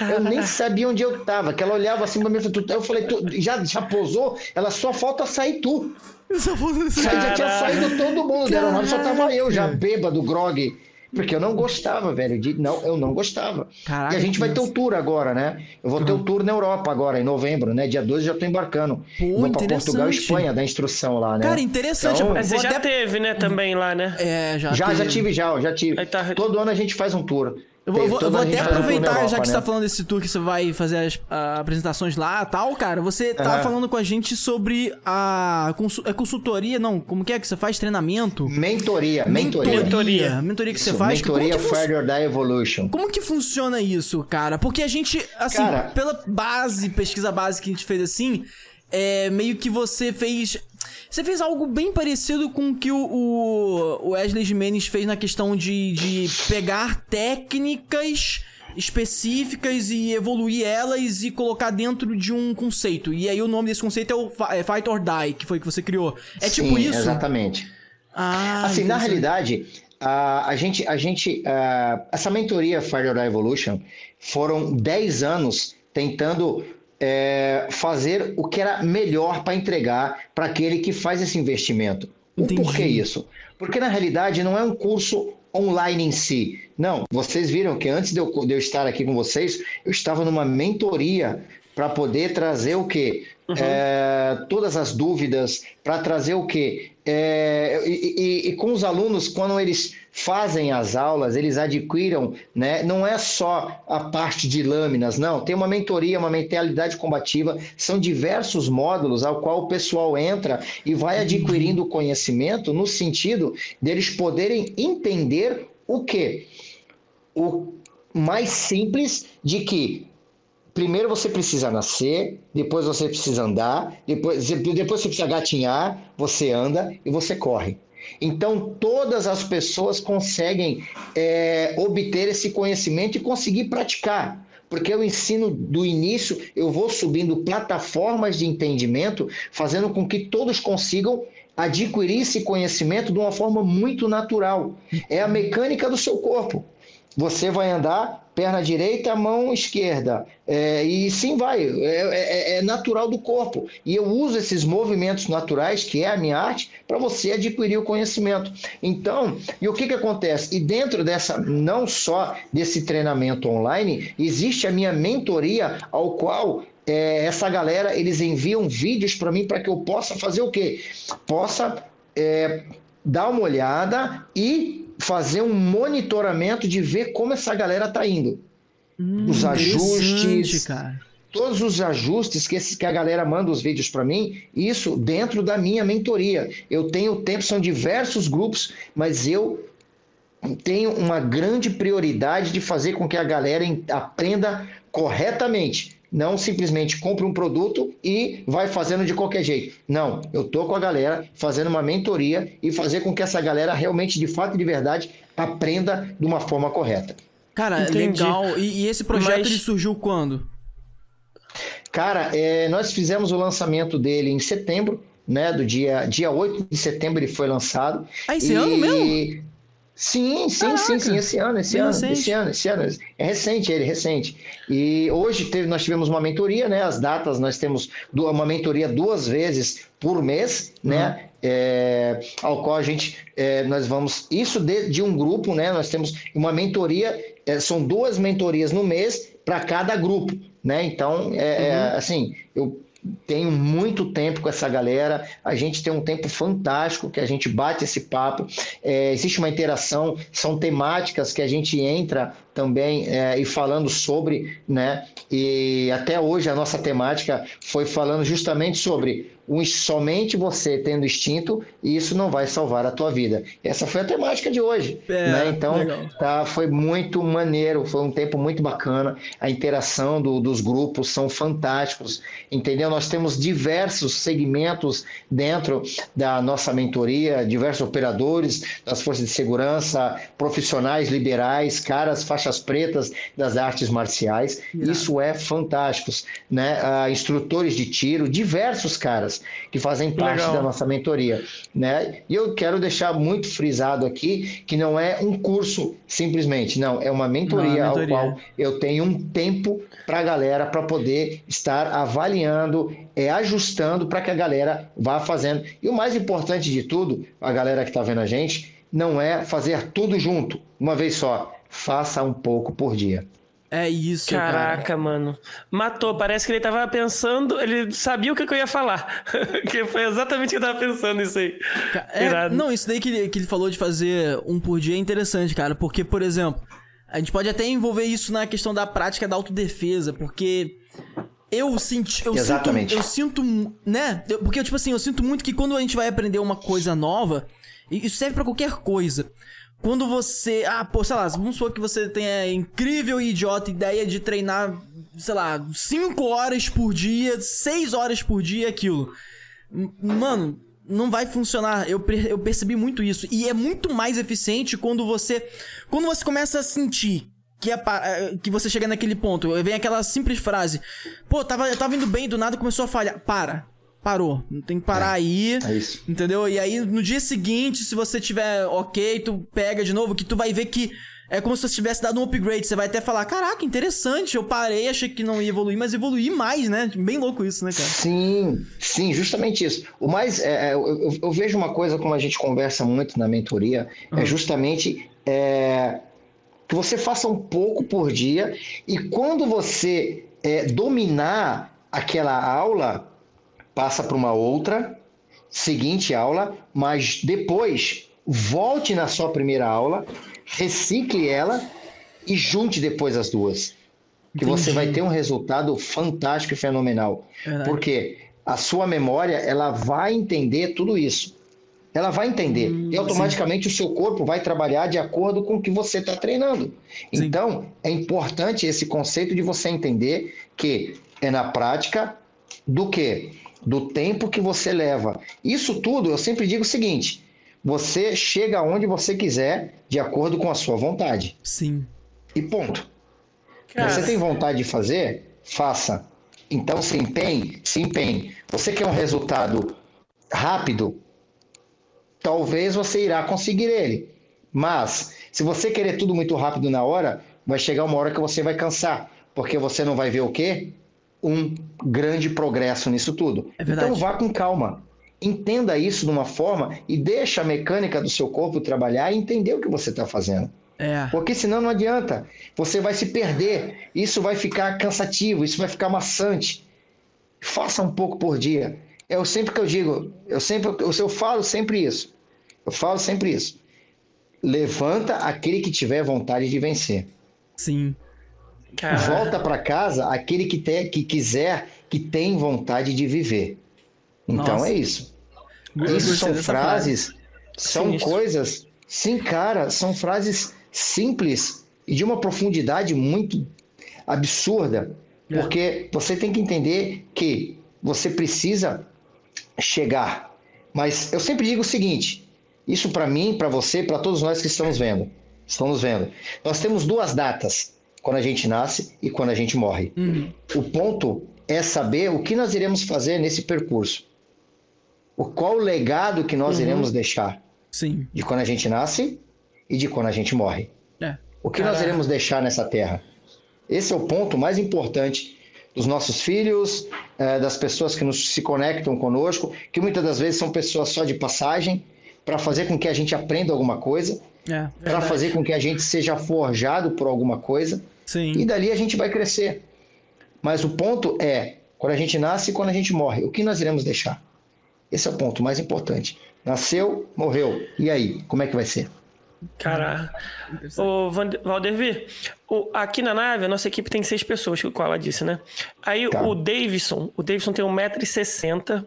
Eu nem sabia onde eu tava, que ela olhava assim pra mim, eu falei, tu, já, já posou? Ela só falta sair tu. Só assim. Aí já tinha Caralho. saído todo mundo aeronave, só tava eu já bêbado, grog. Porque eu não gostava, velho. De, não, eu não gostava. Caraca, e a gente vai ter o tour agora, né? Eu vou ter o tour na Europa agora, em novembro, né? Dia 12 eu já tô embarcando. Pô, vou pra Portugal e. Espanha dar instrução lá, né? Cara, interessante. Então, Mas você já até- teve, né, também lá, né? É, já Já, já teve. tive, já, já tive. Tá- Todo ano a gente faz um tour. Eu vou, eu vou- até aproveitar, já Europa, que você né? tá falando desse tour que você vai fazer as apresentações lá e tal, cara. Você tá Aham. falando com a gente sobre a consu- é consultoria, não, como que é que você faz? Treinamento? Mentoria, mentoria. Mentoria. Mentoria que você Isso, faz. Mentoria que Die Evolution. como que funciona isso, cara? Porque a gente, assim, Cara- pela base, pesquisa base que a gente fez assim, é meio que você fez. Você fez algo bem parecido com o que o, o Wesley Jimenez fez na questão de, de pegar técnicas específicas e evoluir elas e colocar dentro de um conceito. E aí o nome desse conceito é o é Fight or Die, que foi que você criou. É tipo Sim, isso? Exatamente. Ah, Assim, na realidade, a, a gente, a gente a- essa mentoria Fire Die Evolution foram 10 anos tentando é, fazer o que era melhor para entregar para aquele que faz esse investimento. Entendi. porquê isso? Porque na realidade não é um curso online em si. Não, vocês viram que antes de eu, de eu estar aqui com vocês, eu estava numa mentoria para poder trazer o quê? É, todas as dúvidas, para trazer o quê? É, e, e- e com os alunos, quando eles fazem as aulas, eles adquiram, né? Não é só a parte de lâminas, não. Tem uma mentoria, uma mentalidade combativa, são diversos módulos ao qual o pessoal entra e vai adquirindo conhecimento no sentido deles poderem entender o quê? O mais simples de que primeiro você precisa nascer, depois você precisa andar, depois, depois você precisa gatinhar, você anda e você corre. Então, todas as pessoas conseguem é, obter esse conhecimento e conseguir praticar. Porque eu ensino do início, eu vou subindo plataformas de entendimento, fazendo com que todos consigam adquirir esse conhecimento de uma forma muito natural. É a mecânica do seu corpo. Você vai andar perna direita, mão esquerda. É, e sim vai, é, é, é, natural do corpo. E eu uso esses movimentos naturais, que é a minha arte, para você adquirir o conhecimento. Então, e o que, que acontece? E dentro dessa, não só desse treinamento online, existe a minha mentoria, ao qual é, essa galera, eles enviam vídeos para mim para que eu possa fazer o quê? Possa é, dar uma olhada e fazer um monitoramento de ver como essa galera tá indo. Hum, os ajustes, cara. todos os ajustes que, esse, que a galera manda os vídeos para mim, isso dentro da minha mentoria. Eu tenho tempo, são diversos grupos, mas eu tenho uma grande prioridade de fazer com que a galera aprenda corretamente não simplesmente compra um produto e vai fazendo de qualquer jeito. Não, eu tô com a galera fazendo uma mentoria e fazer com que essa galera realmente, de fato e de verdade, aprenda de uma forma correta. Cara, Entendi. legal. E, e, esse projeto Mas... surgiu quando? Cara, é, nós fizemos o lançamento dele em setembro, né? Do dia, dia 8 de setembro ele foi lançado. Ah, esse e... ano mesmo? Sim, sim, Caraca. sim, sim, esse ano, esse ano, esse ano, esse ano. É recente, ele, recente. E hoje teve, nós tivemos uma mentoria, né? As datas, nós temos uma mentoria duas vezes por mês, né? uhum. né? É, ao qual a gente, é, nós vamos, isso de, de, um grupo, né? Nós temos uma mentoria, é, são duas mentorias no mês para cada grupo, né? Então, é, é uhum. assim, eu tenho muito tempo com essa galera, a gente tem um tempo fantástico que a gente bate esse papo, é, existe uma interação, são temáticas que a gente entra também é, e falando sobre, né? E até hoje a nossa temática foi falando justamente sobre um, somente você tendo instinto isso não vai salvar a tua vida. Essa foi a temática de hoje. É, né? Então, tá, foi muito maneiro, foi um tempo muito bacana. A interação do, dos grupos são fantásticos, entendeu? Nós temos diversos segmentos dentro da nossa mentoria, diversos operadores das forças de segurança, profissionais liberais, caras faixas pretas das artes marciais. Isso é fantástico, né? Uh, instrutores de tiro, diversos caras que fazem parte Legal. da nossa mentoria, né? E eu quero deixar muito frisado aqui que não é um curso simplesmente, não, é uma mentoria, não, mentoria. ao qual eu tenho um tempo para a galera para poder estar avaliando, é, ajustando para que a galera vá fazendo. E o mais importante de tudo, a galera que está vendo a gente, não é fazer tudo junto, uma vez só. Faça um pouco por dia. É isso, Caraca, cara. mano. Matou. Parece que ele tava pensando. Ele sabia o que, eu ia falar. que foi exatamente o que eu tava pensando isso aí. É, não, isso daí que ele, que ele falou de fazer um por dia é interessante, cara. Porque, por exemplo, a gente pode até envolver isso na questão da prática da autodefesa. Porque eu senti. Eu Exatamente. Sinto, eu sinto. Né? Eu, porque, tipo assim, eu sinto muito que quando a gente vai aprender uma coisa nova. Isso serve para qualquer coisa. Quando você. Ah, pô, sei lá, vamos supor que você tenha a incrível e idiota ideia de treinar, sei lá, 5 horas por dia, 6 horas por dia, aquilo. Mano, não vai funcionar. Eu, eu percebi muito isso. E é muito mais eficiente quando você. Quando você começa a sentir que, é, que você chega naquele ponto. Vem aquela simples frase. Pô, tava, tava indo bem, do nada começou a falhar. Para parou. Não tem que parar é, aí. É isso. Entendeu? E aí, no dia seguinte, se você tiver ok, tu pega de novo, que tu vai ver que é como se você tivesse dado um upgrade. Você vai até falar: caraca, interessante. Eu parei, achei que não ia evoluir, mas evoluir mais, né? Bem louco isso, né, cara? Sim, sim, justamente isso. O mais. É, é, eu, eu, vejo uma coisa como a gente conversa muito na mentoria, uhum. é justamente. É, que você faça um pouco por dia e quando você é, dominar aquela aula, passa para uma outra, seguinte aula, mas depois volte na sua primeira aula, recicle ela e junte depois as duas. Que Entendi. você vai ter um resultado fantástico e fenomenal. Verdade. Porque a sua memória, ela vai entender tudo isso. Ela vai entender. Hum, e automaticamente sim. o seu corpo vai trabalhar de acordo com o que você está treinando. Sim. Então, é importante esse conceito de você entender que é na prática do que? Do tempo que você leva. Isso tudo, eu sempre digo o seguinte: você chega onde você quiser de acordo com a sua vontade. Sim. E ponto. Cara. Você tem vontade de fazer? Faça. Então se empenhe, se empenhe. Você quer um resultado rápido? Talvez você irá conseguir ele. Mas se você querer tudo muito rápido na hora, vai chegar uma hora que você vai cansar, porque você não vai ver o quê? Um grande progresso nisso tudo. É então vá com calma. Entenda isso de uma forma e deixa a mecânica do seu corpo trabalhar e entender o que você está fazendo. É. Porque senão não adianta. Você vai se perder. Isso vai ficar cansativo, isso vai ficar maçante. Faça um pouco por dia. É o sempre que eu digo, eu sempre eu, eu falo sempre isso. Eu falo sempre isso. Levanta aquele que tiver vontade de vencer. Sim. Volta para casa aquele que, te, que quiser, que tem vontade de viver. Então Nossa. é isso. isso são frases, frase. são coisas. Sim, cara, são frases simples e de uma profundidade muito absurda, é. porque você tem que entender que você precisa chegar. Mas eu sempre digo o seguinte: isso para mim, para você, para todos nós que estamos vendo, estamos vendo. Nós temos duas datas: quando a gente nasce e quando a gente morre. Uhum. O ponto é saber o que nós iremos fazer nesse percurso. O qual o legado que nós uhum. iremos deixar? Sim. De quando a gente nasce e de quando a gente morre. É. O que Caramba. nós iremos deixar nessa terra? Esse é o ponto mais importante dos nossos filhos, é, das pessoas que nos, se conectam conosco, que muitas das vezes são pessoas só de passagem, para fazer com que a gente aprenda alguma coisa, é, para fazer com que a gente seja forjado por alguma coisa. Sim. E dali a gente vai crescer. Mas o ponto é, quando a gente nasce e quando a gente morre, o que nós iremos deixar? Esse é o ponto mais importante. Nasceu, morreu. E aí, como é que vai ser? Cara, o Valdervi, o, aqui na nave a nossa equipe tem seis pessoas, que ela disse, né? Aí tá. o Davidson, o Davidson tem 1,60m,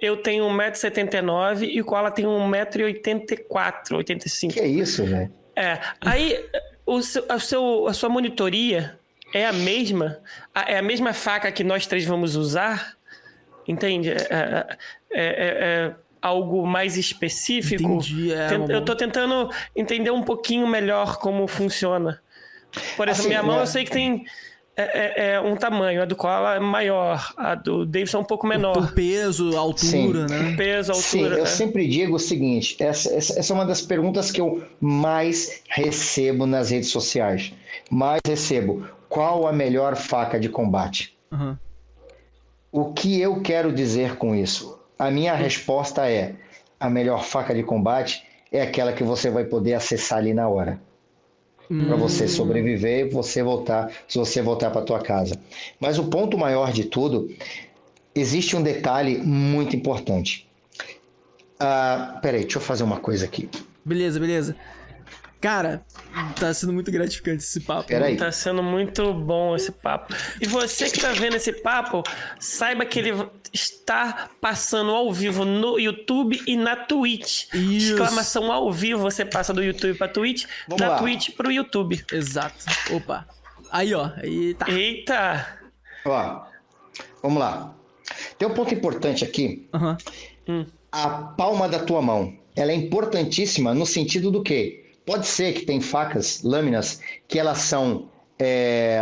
eu tenho 1,79m e o Koala tem 1,84m, 85 Que é isso, velho? É. Aí o seu, a, seu, a sua monitoria é a mesma? É a mesma faca que nós três vamos usar? Entende? É, é, é, é algo mais específico. Entendi, é, eu estou tentando entender um pouquinho melhor como funciona. Por exemplo, assim, minha mão é... eu sei que tem é, é, é, um tamanho, a do Koala é maior, a do Davidson é um pouco menor. O peso, altura, Sim. né? O peso, altura. Sim, eu né? sempre digo o seguinte: essa, essa, é uma das perguntas que eu mais recebo nas redes sociais. Mais recebo. Qual a melhor faca de combate? Uhum. O que eu quero dizer com isso? A minha resposta é: a melhor faca de combate é aquela que você vai poder acessar ali na hora. Hum. Para você sobreviver e você voltar, se você voltar para tua casa. Mas o ponto maior de tudo, existe um detalhe muito importante. Ah, peraí, deixa eu fazer uma coisa aqui. Beleza, beleza. Cara, tá sendo muito gratificante esse papo. Peraí. Tá sendo muito bom esse papo. E você que tá vendo esse papo, saiba que ele está passando ao vivo no YouTube e na Twitch. Isso. Exclamação ao vivo, você passa do YouTube pra Twitch, Vamos da lá. Twitch pro YouTube. Exato. Opa. Aí, ó. Eita. Eita. Ó, vamos lá. Tem um ponto importante aqui. Uhum. A palma da tua mão. Ela é importantíssima no sentido do quê? Pode ser que tem facas, lâminas, que elas são é,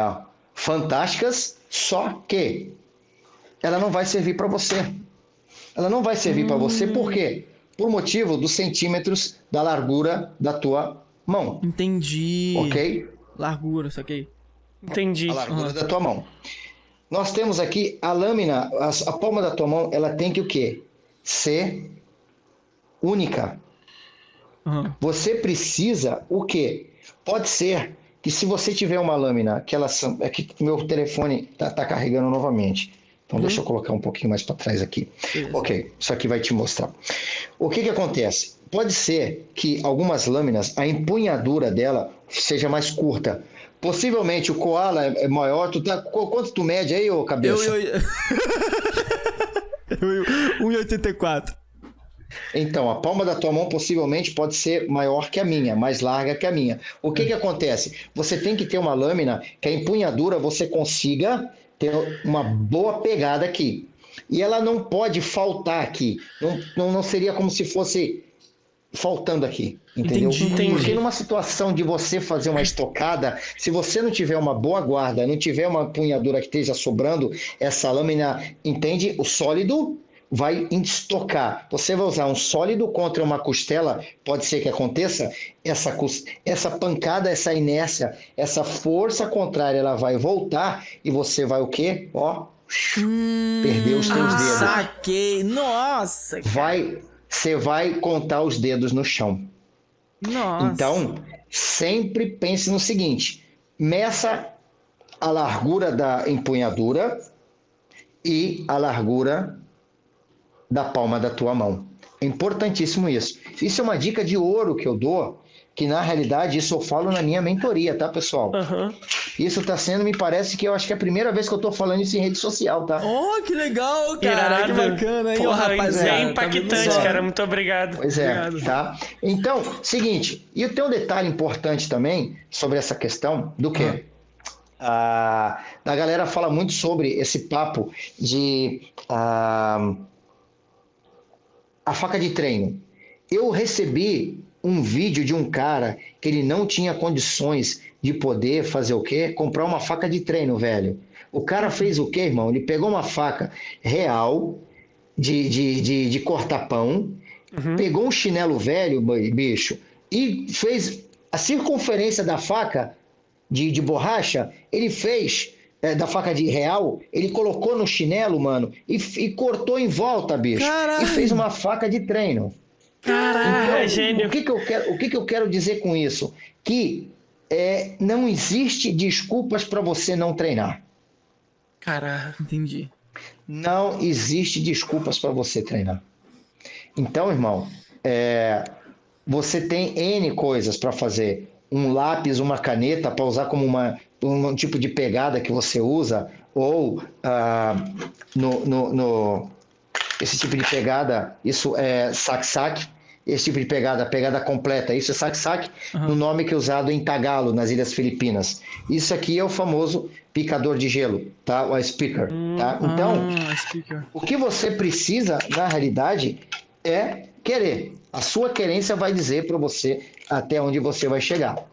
fantásticas, só que ela não vai servir para você. Ela não vai servir hum. para você por quê? Por motivo dos centímetros da largura da tua mão. Entendi. Ok? Largura, saquei. Entendi. A largura uhum. da tua mão. Nós temos aqui a lâmina, a, a palma da tua mão, ela tem que o quê? Ser única. Uhum. Você precisa o quê? Pode ser que se você tiver uma lâmina, que ela é que meu telefone está tá carregando novamente. Então uhum. deixa eu colocar um pouquinho mais para trás aqui. Ok, isso aqui vai te mostrar. O que que acontece? Pode ser que algumas lâminas, a empunhadura dela seja mais curta. Possivelmente o koala é maior. Tu tá, quanto tu mede aí, ô cabeça? Eu, eu... 1,84. Então, a palma da tua mão possivelmente pode ser maior que a minha, mais larga que a minha. O que, que acontece? Você tem que ter uma lâmina que a empunhadura você consiga ter uma boa pegada aqui. E ela não pode faltar aqui. Não, não, não seria como se fosse faltando aqui. Entendeu? Entendi, Porque numa situação de você fazer uma estocada, se você não tiver uma boa guarda, não tiver uma punhadura que esteja sobrando, essa lâmina, entende? O sólido vai estocar. Você vai usar um sólido contra uma costela, pode ser que aconteça, essa, essa pancada, essa inércia, essa força contrária, ela vai voltar e você vai o quê? Ó, perder os teus Ah, dedos. saquei. Nossa, cara. Vai, você vai contar os dedos no chão. Nossa. Então, sempre pense no seguinte: meça a largura da empunhadura e a largura da palma da tua mão. É importantíssimo isso. Isso é uma dica de ouro que eu dou, que na realidade isso eu falo na minha mentoria, tá, pessoal? Aham. Isso tá sendo, me parece que eu acho que é a primeira vez que eu tô falando isso em rede social, tá? Oh, que legal, cara. Irado. Que bacana, hein, Porra, rapaziada. é Tá vendo impactante, só? cara. Muito obrigado. Pois é, Obrigado. tá? Então, seguinte, e tem um detalhe importante também sobre essa questão do quê? Ah, a galera fala muito sobre esse papo de ah, a faca de treino. Eu recebi um vídeo de um cara que ele não tinha condições de poder fazer o quê? Comprar uma faca de treino, velho. O cara fez o quê, irmão? Ele pegou uma faca real de, de, de, de cortar pão, pegou um chinelo velho, bi- bicho, e fez a circunferência da faca de, de borracha, ele fez é, da faca de real, ele colocou no chinelo, mano, e, e cortou em volta, bicho. Caralho! E fez uma faca de treino. Caralho, Então, é gênio. O que, que, eu quero, o que, que eu quero dizer com isso? Que é, não existe desculpas para você não treinar. Caralho. Entendi. Não existe desculpas para você treinar. Então, irmão, é, você tem N coisas para fazer. Um lápis, uma caneta para usar como uma, um tipo de pegada que você usa, ou ah, no, no- no- esse tipo de pegada, isso é sac-sac. Esse tipo de pegada, pegada completa, isso é sac-sac, no nome que é usado em Tagalo, nas Ilhas Filipinas. Isso aqui é o famoso picador de gelo, tá? O speaker, tá? Então, Ah, speaker. o que você precisa, na realidade, é querer. A sua querência vai dizer para você até onde você vai chegar.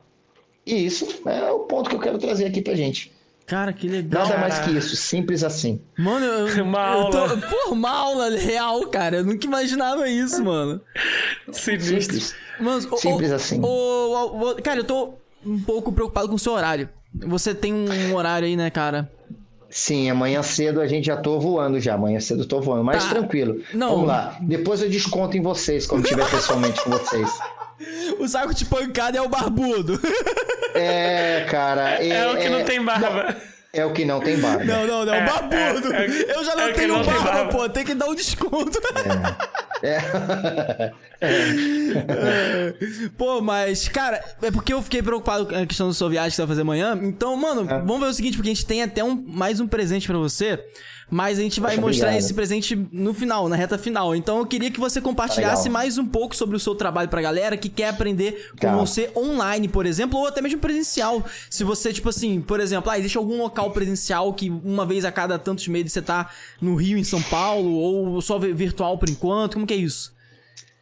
E isso é o ponto que eu quero trazer aqui pra gente. Cara, que legal. Nada mais que isso, simples assim. Mano, eu, Uma eu tô, aula. Pô, uma aula real, cara. Eu nunca imaginava isso, mano. Sinistro. Simples. Mano, Simples ô, assim. ô, ô, cara, eu tô um pouco preocupado com o seu horário. Você tem um horário aí, né, cara? Sim, amanhã cedo a gente já tô voando já. Amanhã cedo eu tô voando, mas Tá. tranquilo. Não. Vamos lá. Depois eu desconto em vocês quando estiver pessoalmente com vocês. O saco de pancada é o barbudo. É, cara. É o que não tem barba. É o que não tem barba. Não, não, não. É, barbudo. é, é, eu já não é que tenho não tem barba, barba. pô. Tem que dar um desconto. É. Pô, mas, cara, é porque eu fiquei preocupado com a questão da sua viagem que você vai fazer amanhã. Então, mano, É. vamos ver o seguinte, porque a gente tem até um, mais um presente pra você. Mas a gente vai Poxa, mostrar obrigado. esse presente no final, na reta final. Então eu queria que você compartilhasse Legal. mais um pouco sobre o seu trabalho pra galera que quer aprender com Tá. você online, por exemplo, ou até mesmo presencial. Se você, tipo assim, por exemplo, ah, existe algum local presencial que uma vez a cada tantos meses você tá no Rio, em São Paulo, ou só vi- virtual por enquanto? Como que é isso?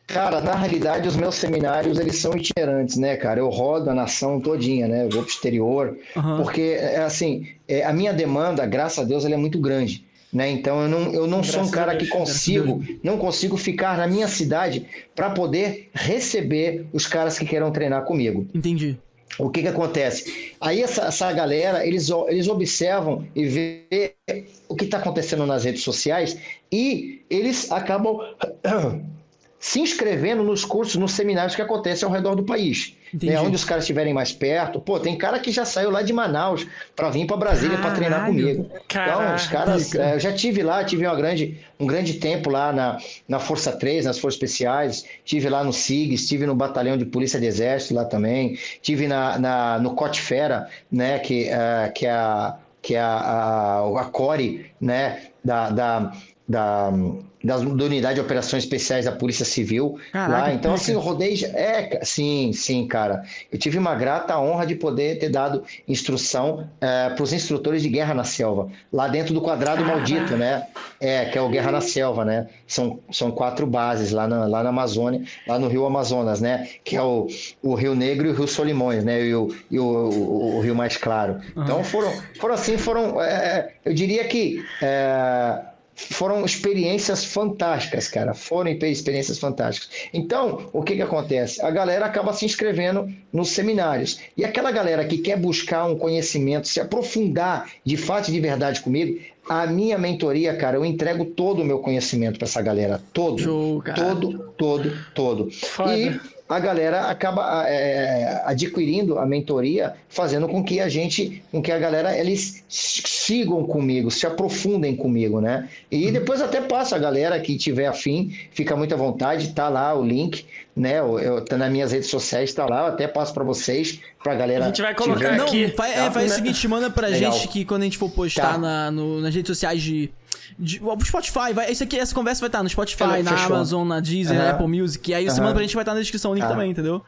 Cara, na realidade, os meus seminários, eles são itinerantes, né, cara? Eu rodo a nação todinha, né? Eu vou pro exterior, Aham. porque, é, assim, é, a minha demanda, graças a Deus, ela é muito grande, né? Então, eu não, eu não sou um cara Deus, que consigo, não consigo ficar na minha cidade para poder receber os caras que queiram treinar comigo. Entendi. O que que acontece? Aí essa, essa galera, eles, eles observam e vê o que está acontecendo nas redes sociais e eles acabam se inscrevendo nos cursos, nos seminários que acontecem ao redor do país. Entendi. Né, onde os caras estiverem mais perto. Pô, tem cara que já saiu lá de Manaus para vir para Brasília para treinar Caralho. comigo. Então, Caraca. os caras. é, eu já tive lá, tive uma grande, um grande tempo lá na, na Força 3, nas Forças Especiais. Tive lá no SIG, estive no Batalhão de Polícia de Exército lá também. Tive na, na, no Cote Fera, né, que, é, que é a, que é a, a, a CORE, né, da, da, da, da, da unidade de operações especiais da Polícia Civil Caraca, lá. Então, assim, eu rodei. É, sim, sim, cara. Eu tive uma grata honra de poder ter dado instrução para os instrutores de guerra na selva, lá dentro do quadrado maldito, né? É, que é o Guerra na Selva, né? São, são quatro bases lá na, lá na Amazônia, lá no Rio Amazonas, né? Que é o, o Rio Negro e o Rio Solimões, né? E o, e o, o, o Rio Mais Claro. Então foram, foram assim, foram. é, eu diria que. é, foram experiências fantásticas, cara. Foram experiências fantásticas. Então, o que que acontece? A galera acaba se inscrevendo nos seminários. E aquela galera que quer buscar um conhecimento, se aprofundar de fato e de verdade comigo, a minha mentoria, cara, eu entrego todo o meu conhecimento para essa galera. Todo. Todo, todo, todo. Foda. E a galera acaba é, adquirindo a mentoria, fazendo com que a gente, com que a galera eles sigam comigo, se aprofundem comigo, né? E depois até passa a galera que tiver afim, fica muito à vontade, tá lá o link, né? Eu, eu tá nas minhas redes sociais, tá lá, eu até passo para vocês, pra galera. A gente vai colocar tiver- Não, aqui. faz, Tá? é, faz o seguinte, manda pra Legal. gente que quando a gente for postar Tá. na, no- nas redes sociais de. De o Spotify, vai, esse aqui, essa conversa vai estar no Spotify, Fechou. na Amazon, na Deezer, na Aham. Apple Music. E aí você manda pra gente vai estar na descrição o link Tá. também, entendeu?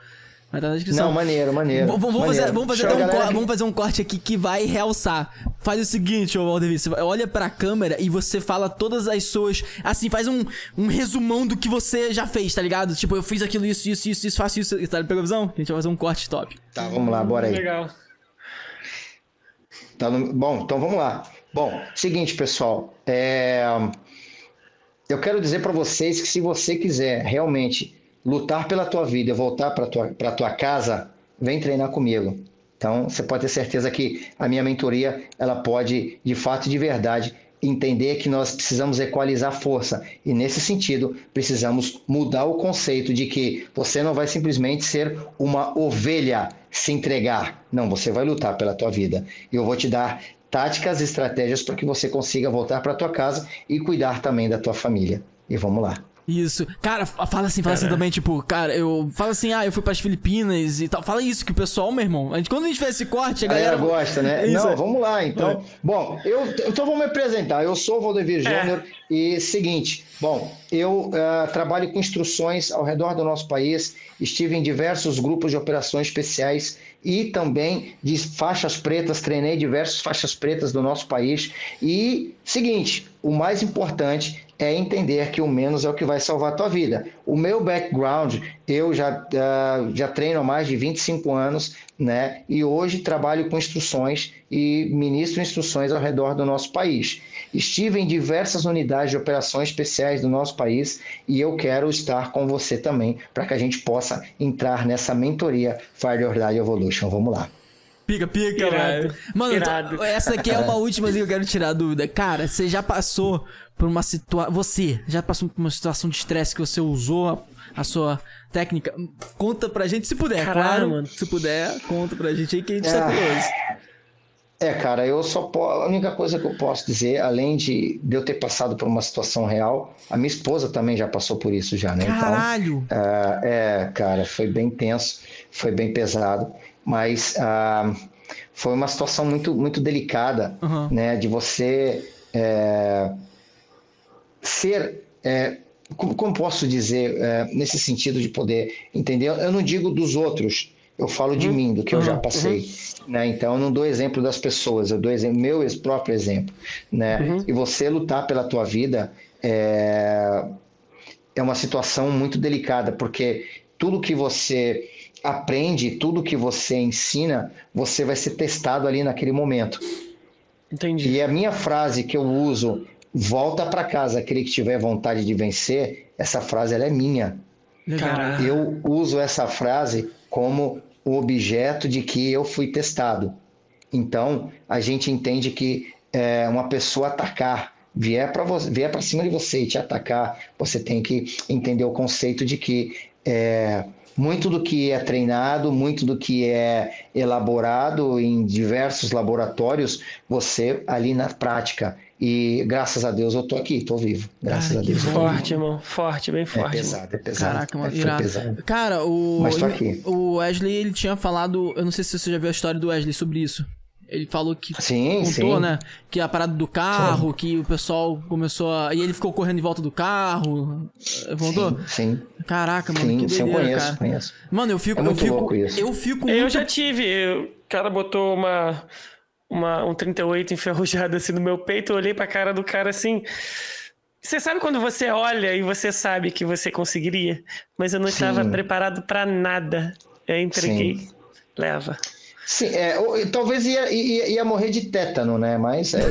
Vai estar na descrição. Não, maneiro, maneiro. V- Vamos fazer, maneiro. vamos, fazer Show, até um galera. cor- vamos fazer um corte aqui que vai realçar. Faz o seguinte, ô Valdevi, você olha pra câmera e você fala todas as suas. Assim, faz um, um resumão do que você já fez, tá ligado? Tipo, eu fiz aquilo, isso, isso, isso, isso, faço isso. Tá, pegou a visão? A gente vai fazer um corte top. Tá, vamos lá, bora aí. Legal. Tá no- Bom, então vamos lá. Bom, seguinte, pessoal. é, Eu quero dizer para vocês que se você quiser realmente lutar pela tua vida voltar para tua para tua casa, vem treinar comigo. Então, você pode ter certeza que a minha mentoria, ela pode, de fato e de verdade, entender que nós precisamos equalizar força. E nesse sentido, precisamos mudar o conceito de que você não vai simplesmente ser uma ovelha se entregar. Não, você vai lutar pela tua vida. E eu vou te dar táticas e estratégias para que você consiga voltar para tua casa e cuidar também da tua família. E vamos lá. Isso. Cara, fa- fala assim, fala assim também, tipo, cara, eu. Fala assim, ah, eu fui pras Filipinas e tal. Fala isso que o pessoal, meu irmão. A gente, quando a gente fez esse corte, a A galera galera. gosta, né? Isso, Não, é. vamos lá, então. Bom, eu, então vamos me apresentar. Eu sou o Valdevir Júnior e seguinte, bom, eu ah, trabalho com instruções ao redor do nosso país, estive em diversos grupos de operações especiais e também de faixas pretas, treinei diversas faixas pretas do nosso país. E seguinte, o mais importante é entender que o menos é o que vai salvar a tua vida. O meu background, eu já, ah, já treino há mais de 25 anos, né? E hoje trabalho com instruções e ministro instruções ao redor do nosso país. Estive em diversas unidades de operações especiais do nosso país e eu quero estar com você também para que a gente possa entrar nessa mentoria Fire or Die Evolution. Vamos lá. Pica, pica, velho. Mano, tô- essa aqui é uma última assim, que eu quero tirar a dúvida. Cara, você já passou por uma situação. Você já passou por uma situação de estresse que você usou a, a sua técnica? Conta pra gente, se puder, Caralho, claro. mano. Se puder, conta pra gente aí que a gente tá Ah. curioso. É, cara, eu só po... a única coisa que eu posso dizer, além de, de eu ter passado por uma situação real, a minha esposa também já passou por isso já, né? Caralho! Então, ah, é, cara, foi bem tenso, foi bem pesado, mas ah, foi uma situação muito, muito delicada, Uhum. né? De você é, ser, é, como, como posso dizer, é, nesse sentido de poder entender? Eu não digo dos outros, eu falo de mim, do que eu já Uhum. passei, né? Então eu não dou exemplo das pessoas, eu dou exemplo, meu próprio exemplo, né? E você lutar pela tua vida é, é uma situação muito delicada, porque tudo que você aprende, tudo que você ensina, você vai ser testado ali naquele momento. Entendi. E a minha frase que eu uso, volta para casa, aquele que tiver vontade de vencer, essa frase ela é minha. Caralho. Eu uso essa frase como o objeto de que eu fui testado. Então, a gente entende que é, uma pessoa atacar, vier para vier para cima de você e te atacar, você tem que entender o conceito de que é, muito do que é treinado, muito do que é elaborado em diversos laboratórios, você ali na prática. E graças a Deus eu tô aqui, tô vivo. Graças Cara, a Deus. eu Forte, irmão. Forte, bem É forte. irmão. pesado, é pesado. Caraca, mano, é, irado. pesado. Cara, o. Mas tô aqui. O Wesley, ele tinha falado. Eu não sei se você já viu a história do Wesley sobre isso. Ele falou que Sim, contou, sim. né? Que a parada do carro, que o pessoal começou a. E ele ficou correndo em volta do carro. Voltou? Sim, Caraca, mano, sim, que sim, eu doideira, conheço, cara. conheço. Mano, eu fico. É eu fico. louco isso. Eu fico Eu muito. já tive. eu- O cara botou uma, uma, um 38 enferrujado assim no meu peito, eu olhei pra cara do cara assim. Você sabe quando você olha e você sabe que você conseguiria, mas eu não Sim. estava preparado pra nada. Eu entreguei. Leva. Sim, é, ou- talvez ia, ia, ia morrer de tétano, né? Mas é.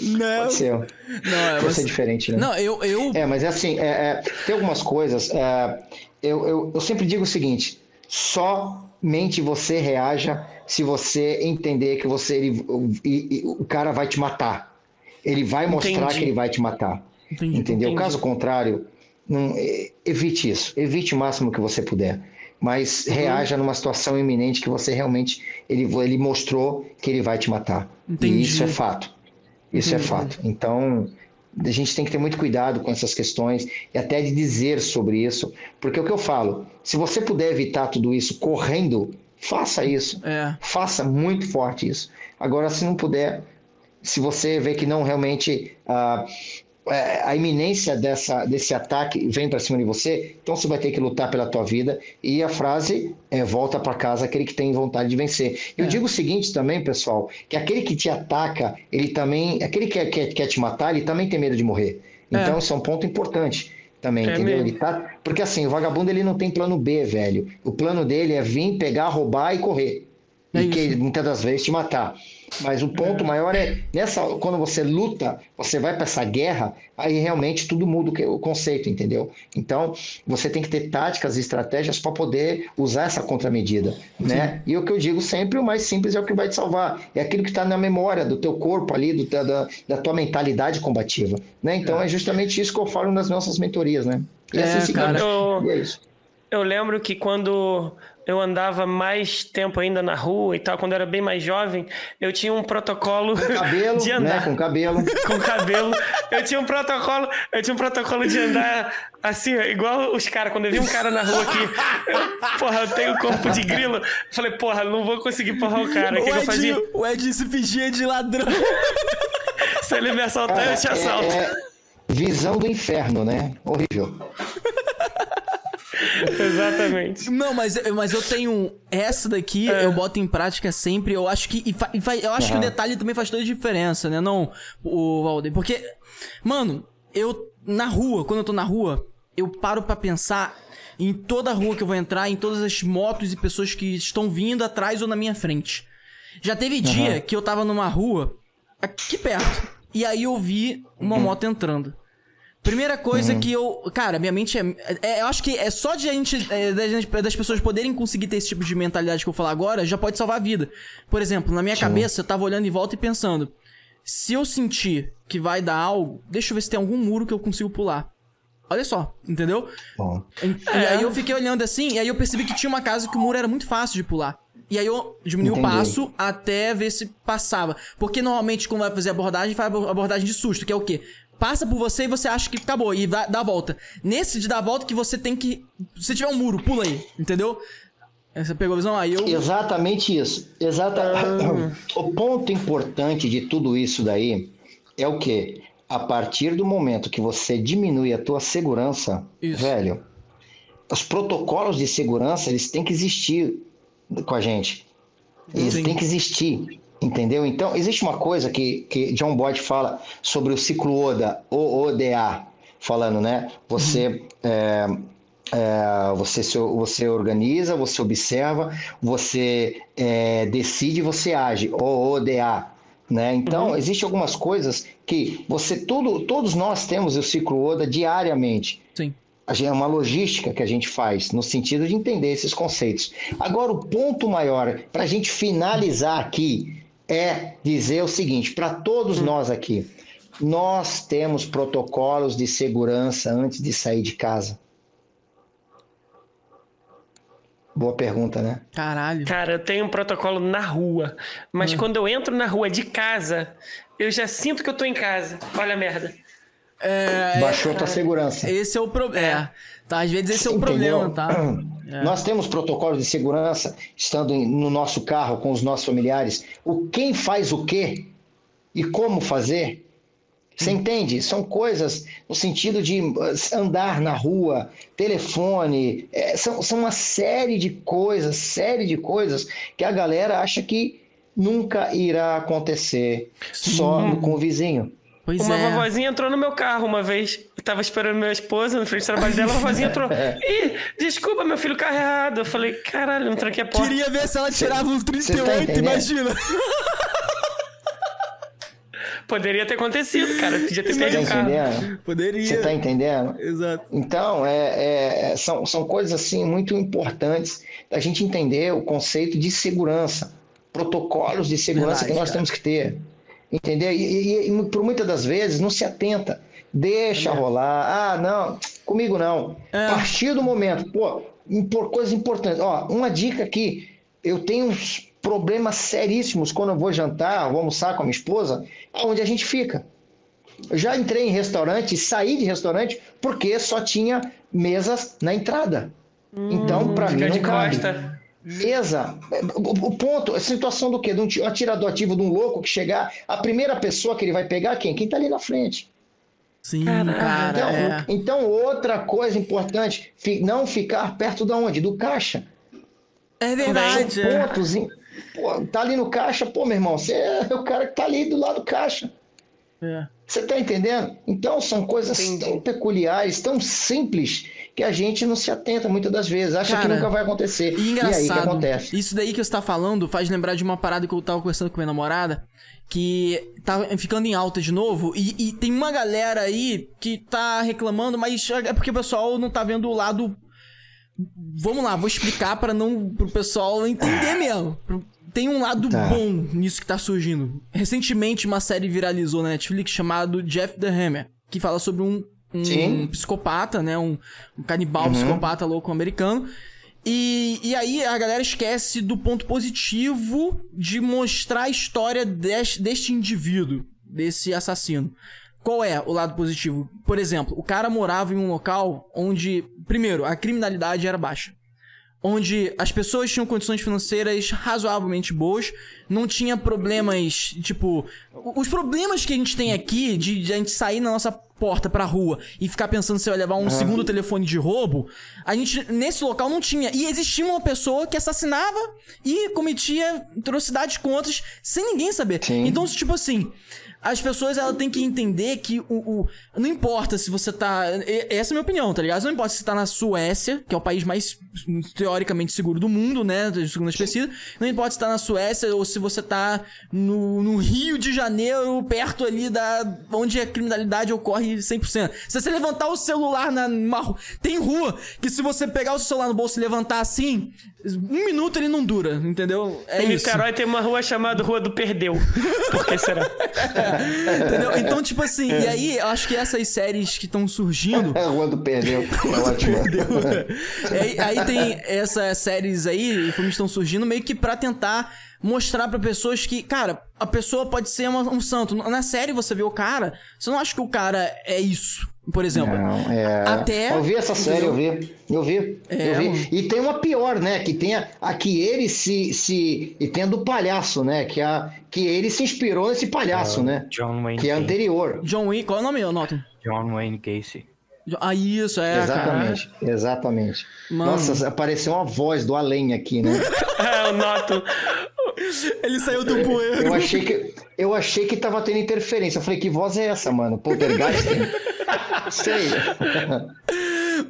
Não, Pode ser, não, é, pode ser mas... diferente, né? não eu, eu. É, mas é assim, é, é, tem algumas coisas. é, eu, eu, eu sempre digo o seguinte: somente você reaja se você entender que você ele, o, e- e o cara vai te matar. Ele vai mostrar Entendi. que ele vai te matar. Entendi, entendeu? entendi. Caso contrário, não, evite isso. Evite o máximo que você puder. Mas Uhum. reaja numa situação iminente que você realmente ele, ele mostrou que ele vai te matar. Entendi. E isso é fato. Isso é fato. Então, a gente tem que ter muito cuidado com essas questões e até de dizer sobre isso, porque é o que eu falo, se você puder evitar tudo isso correndo, faça isso. É. Faça muito forte isso. Agora, se não puder, se você vê que não realmente ah, é, a iminência dessa, desse ataque vem para cima de você, então você vai ter que lutar pela tua vida. E a frase é volta para casa aquele que tem vontade de vencer. Eu É. digo o seguinte também, pessoal, que aquele que te ataca, ele também, aquele que quer, quer, te matar, ele também tem medo de morrer. Então, É. isso é um ponto importante também, É entendeu? mesmo. Ele tá, porque assim, o vagabundo ele não tem plano B, velho. O plano dele é vir, pegar, roubar e correr. É e que isso. muitas das vezes te matar. Mas o ponto maior é nessa quando você luta, você vai para essa guerra, aí realmente tudo muda o conceito, entendeu? Então você tem que ter táticas e estratégias para poder usar essa contramedida, né? E o que eu digo sempre, o mais simples é o que vai te salvar. É aquilo que está na memória do teu corpo ali, do, da, da tua mentalidade combativa, né? Então é. justamente isso que eu falo nas nossas mentorias, né? E É, assim cara. Eu, E é isso. eu lembro que quando eu andava mais tempo ainda na rua e tal, quando eu era bem mais jovem, eu tinha um protocolo Cabelo, de né? andar. Com cabelo. com cabelo. Eu tinha um protocolo, eu tinha um protocolo de andar assim, igual os caras, quando eu vi um cara na rua que, eu, porra, eu tenho corpo de grilo, eu falei, porra, não vou conseguir porrar o cara. O que, que eu fazia? O Edinho se fingia de ladrão. Se ele me assaltar, eu te assalto. É, é visão do inferno, né? Horrível. Exatamente. Não, mas, mas eu tenho essa daqui, É. eu boto em prática sempre. Eu acho que e fa- e fa- eu acho que o detalhe também faz toda a diferença, né? Não o Valdir, porque mano, eu na rua, quando eu tô na rua, eu paro pra pensar em toda a rua que eu vou entrar, em todas as motos e pessoas que estão vindo atrás ou na minha frente. Já teve dia que eu tava numa rua aqui perto e aí eu vi uma moto entrando. Primeira coisa que eu. Cara, minha mente é, é- Eu acho que é só de a gente, é, das pessoas poderem conseguir ter esse tipo de mentalidade que eu vou falar agora, já pode salvar a vida. Por exemplo, na minha cabeça, eu tava olhando em volta e pensando: se eu sentir que vai dar algo, deixa eu ver se tem algum muro que eu consigo pular. Olha só, entendeu? Bom, E e aí eu fiquei olhando assim, e aí eu percebi que tinha uma casa que o muro era muito fácil de pular. E aí eu diminui o passo até ver se passava. Porque normalmente quando vai fazer abordagem, faz abo- abordagem de susto, que é o quê? Passa por você e você acha que acabou e vai, dá a volta. Nesse de dar a volta que você tem que. Se tiver um muro, pula aí, entendeu? Você pegou a visão? Aí eu. Exatamente isso. Exata... O ponto importante de tudo isso daí é o quê? A partir do momento que você diminui a tua segurança, Isso. velho, os protocolos de segurança, eles têm que existir com a gente. Eles Sim. têm que existir, entendeu? Então, existe uma coisa que, que John Boyd fala sobre o ciclo ODA, OODA, falando, né? Você... é, é, você, se- você organiza, você observa, você é, decide, você age, OODA. Né? Então, existem algumas coisas que você tudo, todos nós temos o ciclo ODA diariamente. Sim. A gente- É uma logística que a gente faz no sentido de entender esses conceitos. Agora, o ponto maior para a gente finalizar aqui é dizer o seguinte: para todos nós aqui, nós temos protocolos de segurança antes de sair de casa. Boa pergunta, né? Caralho. Cara, eu tenho um protocolo na rua, mas Hum. quando eu entro na rua de casa, eu já sinto que eu tô em casa. Olha a merda. É, Baixou tua segurança. Esse é o problema. É. Tá, às vezes esse é o Entendeu? problema, tá? É. Nós temos protocolos de segurança estando em- no nosso carro com os nossos familiares. O quem faz o quê e como fazer. Você entende? São coisas no sentido de eh, andar na rua, telefone, eh, são, são uma série de coisas, série de coisas que a galera acha que nunca irá acontecer só com o vizinho. Pois Uma é. vovozinha entrou no meu carro uma vez. Eu tava esperando minha esposa no frente do trabalho dela, a vovozinha entrou. Ih, desculpa, meu filho, carro errado. Eu falei, caralho, não tranquei a porta. Queria ver se ela tirava um cê 38, tá imagina. Poderia ter acontecido, cara. Podia ter Tá perdido o carro. entendendo? Poderia. Você tá entendendo? Exato. Então, é, é- são, são coisas assim muito importantes da gente entender o conceito de segurança, protocolos de segurança Verdade, que nós cara. temos que ter. Entendeu? E, e- e por muitas das vezes não se atenta. Deixa rolar. Ah, não, comigo não. É. A partir do momento, pô, por coisas importantes. Ó, uma dica aqui. Eu tenho uns problemas seríssimos quando eu vou jantar, vou almoçar com a minha esposa, onde a gente fica. Eu já entrei em restaurante, saí de restaurante porque só tinha mesas na entrada. Então, para mim, não de cabe. costa. Mesa. O, o ponto, a situação do quê? De um ti- atirador ativo de um louco que chegar, a primeira pessoa que ele vai pegar, quem? Quem tá ali na frente. Sim, cara. Então, é. então, outra coisa importante, fi- não ficar perto da onde? Do caixa. É verdade. São é. pontos. Pô, tá ali no caixa, pô, meu irmão, você é o cara que tá ali do lado do caixa. É. Você tá entendendo? Então são coisas Entendi. tão peculiares, tão simples, que a gente não se atenta muitas das vezes, acha que Cara, nunca vai acontecer. E E aí que engraçado, acontece. isso daí que você tá falando faz lembrar de uma parada que eu tava conversando com minha namorada, que tá ficando em alta de novo, e, e tem uma galera aí que tá reclamando, mas é porque o pessoal não tá vendo o lado. Vamos lá, vou explicar pra não pro pessoal entender mesmo. Tem um lado Tá. bom nisso que tá surgindo. Recentemente uma série viralizou na Netflix chamado Jeff the Hammer, que fala sobre um, um psicopata, né? Um, um canibal psicopata louco americano. E, e aí a galera esquece do ponto positivo de mostrar a história deste, deste indivíduo, desse assassino. Qual é o lado positivo? Por exemplo, o cara morava em um local onde, primeiro, a criminalidade era baixa. Onde as pessoas tinham condições financeiras razoavelmente boas, não tinha problemas, tipo. Os problemas que a gente tem aqui de, de a gente sair na nossa porta pra rua e ficar pensando se vai levar um segundo telefone de roubo, a gente nesse local não tinha. E existia uma pessoa que assassinava e cometia atrocidades com outras sem ninguém saber. Sim. Então, tipo assim, as pessoas ela têm que entender que o, o- não importa se você tá, essa é a minha opinião, tá ligado? Não importa se você tá na Suécia, que é o país mais teoricamente seguro do mundo, né, segundo as pesquisas, não importa se tá na Suécia ou se você tá no, no Rio de Janeiro, perto ali da onde a criminalidade ocorre 100%. Se você levantar o celular na numa tem rua que se você pegar o seu celular no bolso e levantar assim, um minuto ele não dura, entendeu? É Em isso. Niterói tem uma rua chamada Rua do Perdeu. Por que será? Entendeu? Então, tipo assim, e aí eu acho que essas séries que estão surgindo. É a rua do perdeu. É ótimo. aí, aí tem essas séries aí, filmes estão surgindo meio que pra tentar mostrar pra pessoas que, cara, a pessoa pode ser uma- um santo. Na série você vê o cara, você não acha que o cara é isso, por exemplo. Não, é... Até- Eu vi essa série, eu vi. Eu vi. É, eu vi. E tem uma pior, né? Que tem a, a que ele se, se. E tem a do palhaço, né? Que, a, que ele se inspirou nesse palhaço, né? John Wayne Que é anterior. John Wick, qual é o nome, Noto? John Wayne Gacy. Ah, isso, é, cara. exatamente, exatamente. Mano. Nossa, apareceu uma voz do além aqui, né? É, eu noto. Ele saiu do bueiro. Eu achei que eu achei que tava tendo interferência. Eu falei, que voz é essa, mano? Poltergeist? Sei.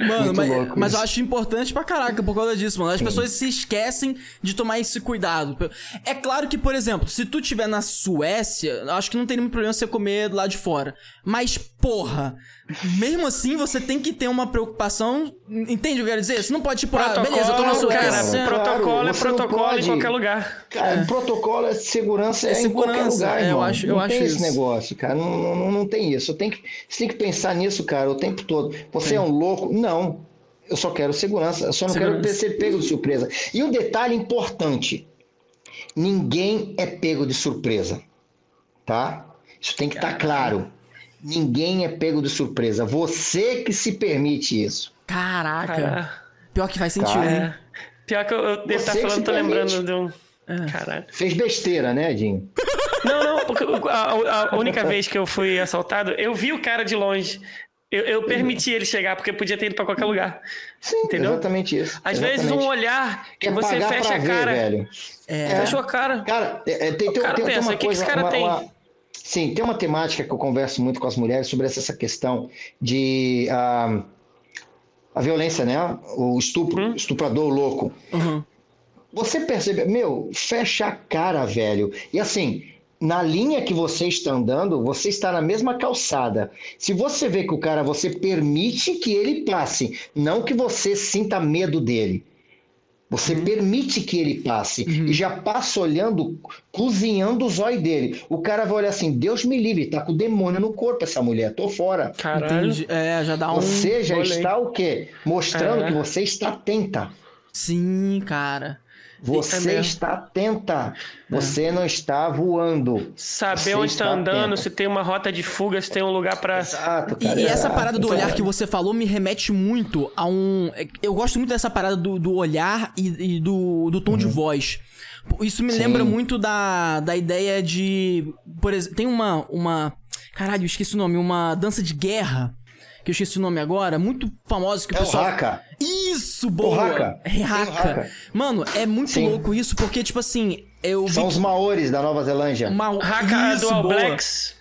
Mano, mas, mas eu acho importante pra caraca por causa disso, mano. As pessoas se esquecem de tomar esse cuidado. É claro que, por exemplo, se tu tiver na Suécia, acho que não tem nenhum problema você comer lá de fora. Mas, porra, mesmo assim você tem que ter uma preocupação. Entende o que eu quero dizer? Você não pode, tipo, ah, beleza, eu tô na cara, Suécia. protocolo é você não protocolo em qualquer lugar. Cara, protocolo é segurança É é, em qualquer segurança, lugar, é, eu acho- eu não acho tem esse isso. negócio, cara. Não, não, não tem isso. Eu tenho que, você tem que pensar nisso, cara, o tempo todo. Você é um louco? Não. Eu só quero segurança. Eu só não Segurança. quero ser pego de surpresa. E um detalhe importante: ninguém é pego de surpresa. Tá? Isso tem que estar claro. Ninguém é pego de surpresa. Você que se permite isso. Caraca. Cara, Pior que faz sentido, Cara, hein? é. Pior que eu, eu devo estar Você que falando, tô lembrando permite. de um. Caralho. Fez besteira, né, Dinho? Não, não, porque a, a única vez que eu fui assaltado, eu vi o cara de longe. Eu, eu permiti ele chegar, porque podia ter ido pra qualquer lugar. Sim, Entendeu? exatamente isso. Às vezes Exatamente. um olhar que você pagar fecha pra a ver, cara. velho. É. Fechou a cara. Cara, é, é, tem, tem, cara tem, tem pensa, uma o que que coisa. esse cara uma- tem? uma- sim, tem uma temática que eu converso muito com as mulheres sobre essa, questão de ah, a violência, né? O estupro, Hum? estuprador louco. Uhum. Você percebe, meu, fecha a cara, velho. E assim, na linha que você está andando, você está na mesma calçada. Se você vê que o cara, você permite que ele passe, não que você sinta medo dele. Você permite que ele passe e já passa olhando, cozinhando o zóio dele. O cara vai olhar assim: Deus me livre, tá com o demônio no corpo essa mulher, tô fora. Caralho. Entendi. É, já dá um. Você já rolê. está o quê? Mostrando É. que você está atenta. Sim, cara. Você É está atenta. Você não está voando. Saber Você onde tá está andando, atento. se tem uma rota de fuga, se tem um lugar pra. Exato, E, cara. e essa É, parada do então, olhar que você falou me remete muito a um. Eu gosto muito dessa parada do, do olhar e, e do, do tom de voz. Isso me Uhum. Sim. lembra muito da, da ideia de. Por exemplo, tem uma, uma. Caralho, eu esqueci o nome. Uma dança de guerra. Que eu esqueci o nome agora. Muito famosa que o É o pessoal. Haka. Isso, boa! Haka. É o Haka. Haka. Mano, é muito Sim. louco isso, porque, tipo assim, eu vi. São os maores da Nova Zelândia. uma... Haka Isso, do All boa. Blacks.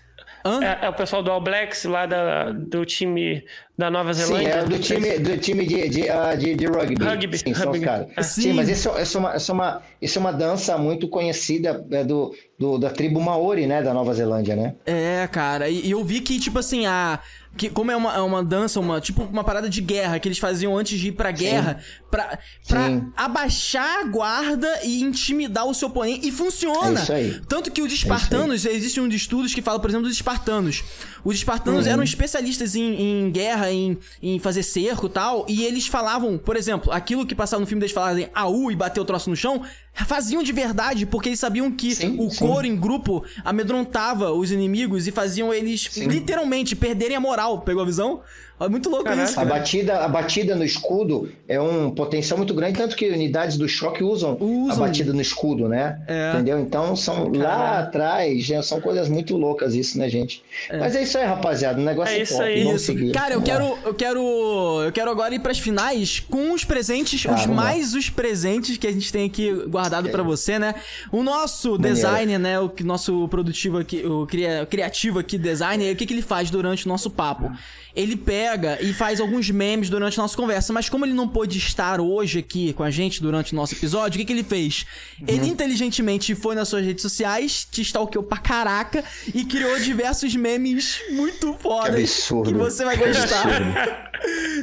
Hã? É, é o pessoal do All Blacks lá da, do time da Nova Sim, Zelândia. é do time, do time de, de, ah, de, de rugby. Rugby, Sim, são os rugby. caras. É. Sim. Sim. mas isso, isso, é uma, isso, é uma, isso é uma dança muito conhecida é, do, do, da tribo Maori, né? Da Nova Zelândia, né? É, cara, e, e eu vi que, tipo assim, a. Que, como é uma, é uma dança, uma, tipo uma parada de guerra que eles faziam antes de ir pra guerra, pra, pra Sim. abaixar a guarda e intimidar o seu oponente. E funciona! É isso aí. Tanto que os espartanos, existe um de estudos que fala, por exemplo, dos espartanos. Os espartanos Uhum. eram especialistas em, em guerra, em, em fazer cerco e tal, e eles falavam, por exemplo, aquilo que passava no filme deles falarem AU e bater o troço no chão, faziam de verdade, porque eles sabiam que Sim, o sim. couro em grupo amedrontava os inimigos e faziam eles literalmente perderem a moral. Pegou a visão? É muito louco Caraca. isso. A cara. batida, a batida no escudo é um potencial muito grande, tanto que unidades do choque usam, Usam. a batida no escudo, né? É. Entendeu? Então são lá atrás, já são coisas muito loucas isso, né, gente? Mas é isso aí, rapaziada. O negócio É é, isso top. aí. Vamos Isso. seguir. Cara, eu quero, eu quero, eu quero agora ir pras finais com os presentes, Tá, os lá. mais os presentes que a gente tem aqui guardado pra você, né? O nosso Maneiro. designer, né, o nosso produtivo aqui, o cria- criativo aqui designer, o que que ele faz durante o nosso papo? Ele pega e faz alguns memes durante a nossa conversa, mas como ele não pôde estar hoje aqui com a gente durante o nosso episódio, o que que ele fez? Uhum. Ele inteligentemente foi nas suas redes sociais, te stalkeou pra caraca e criou diversos memes muito fodas Que absurdo. que você vai gostar.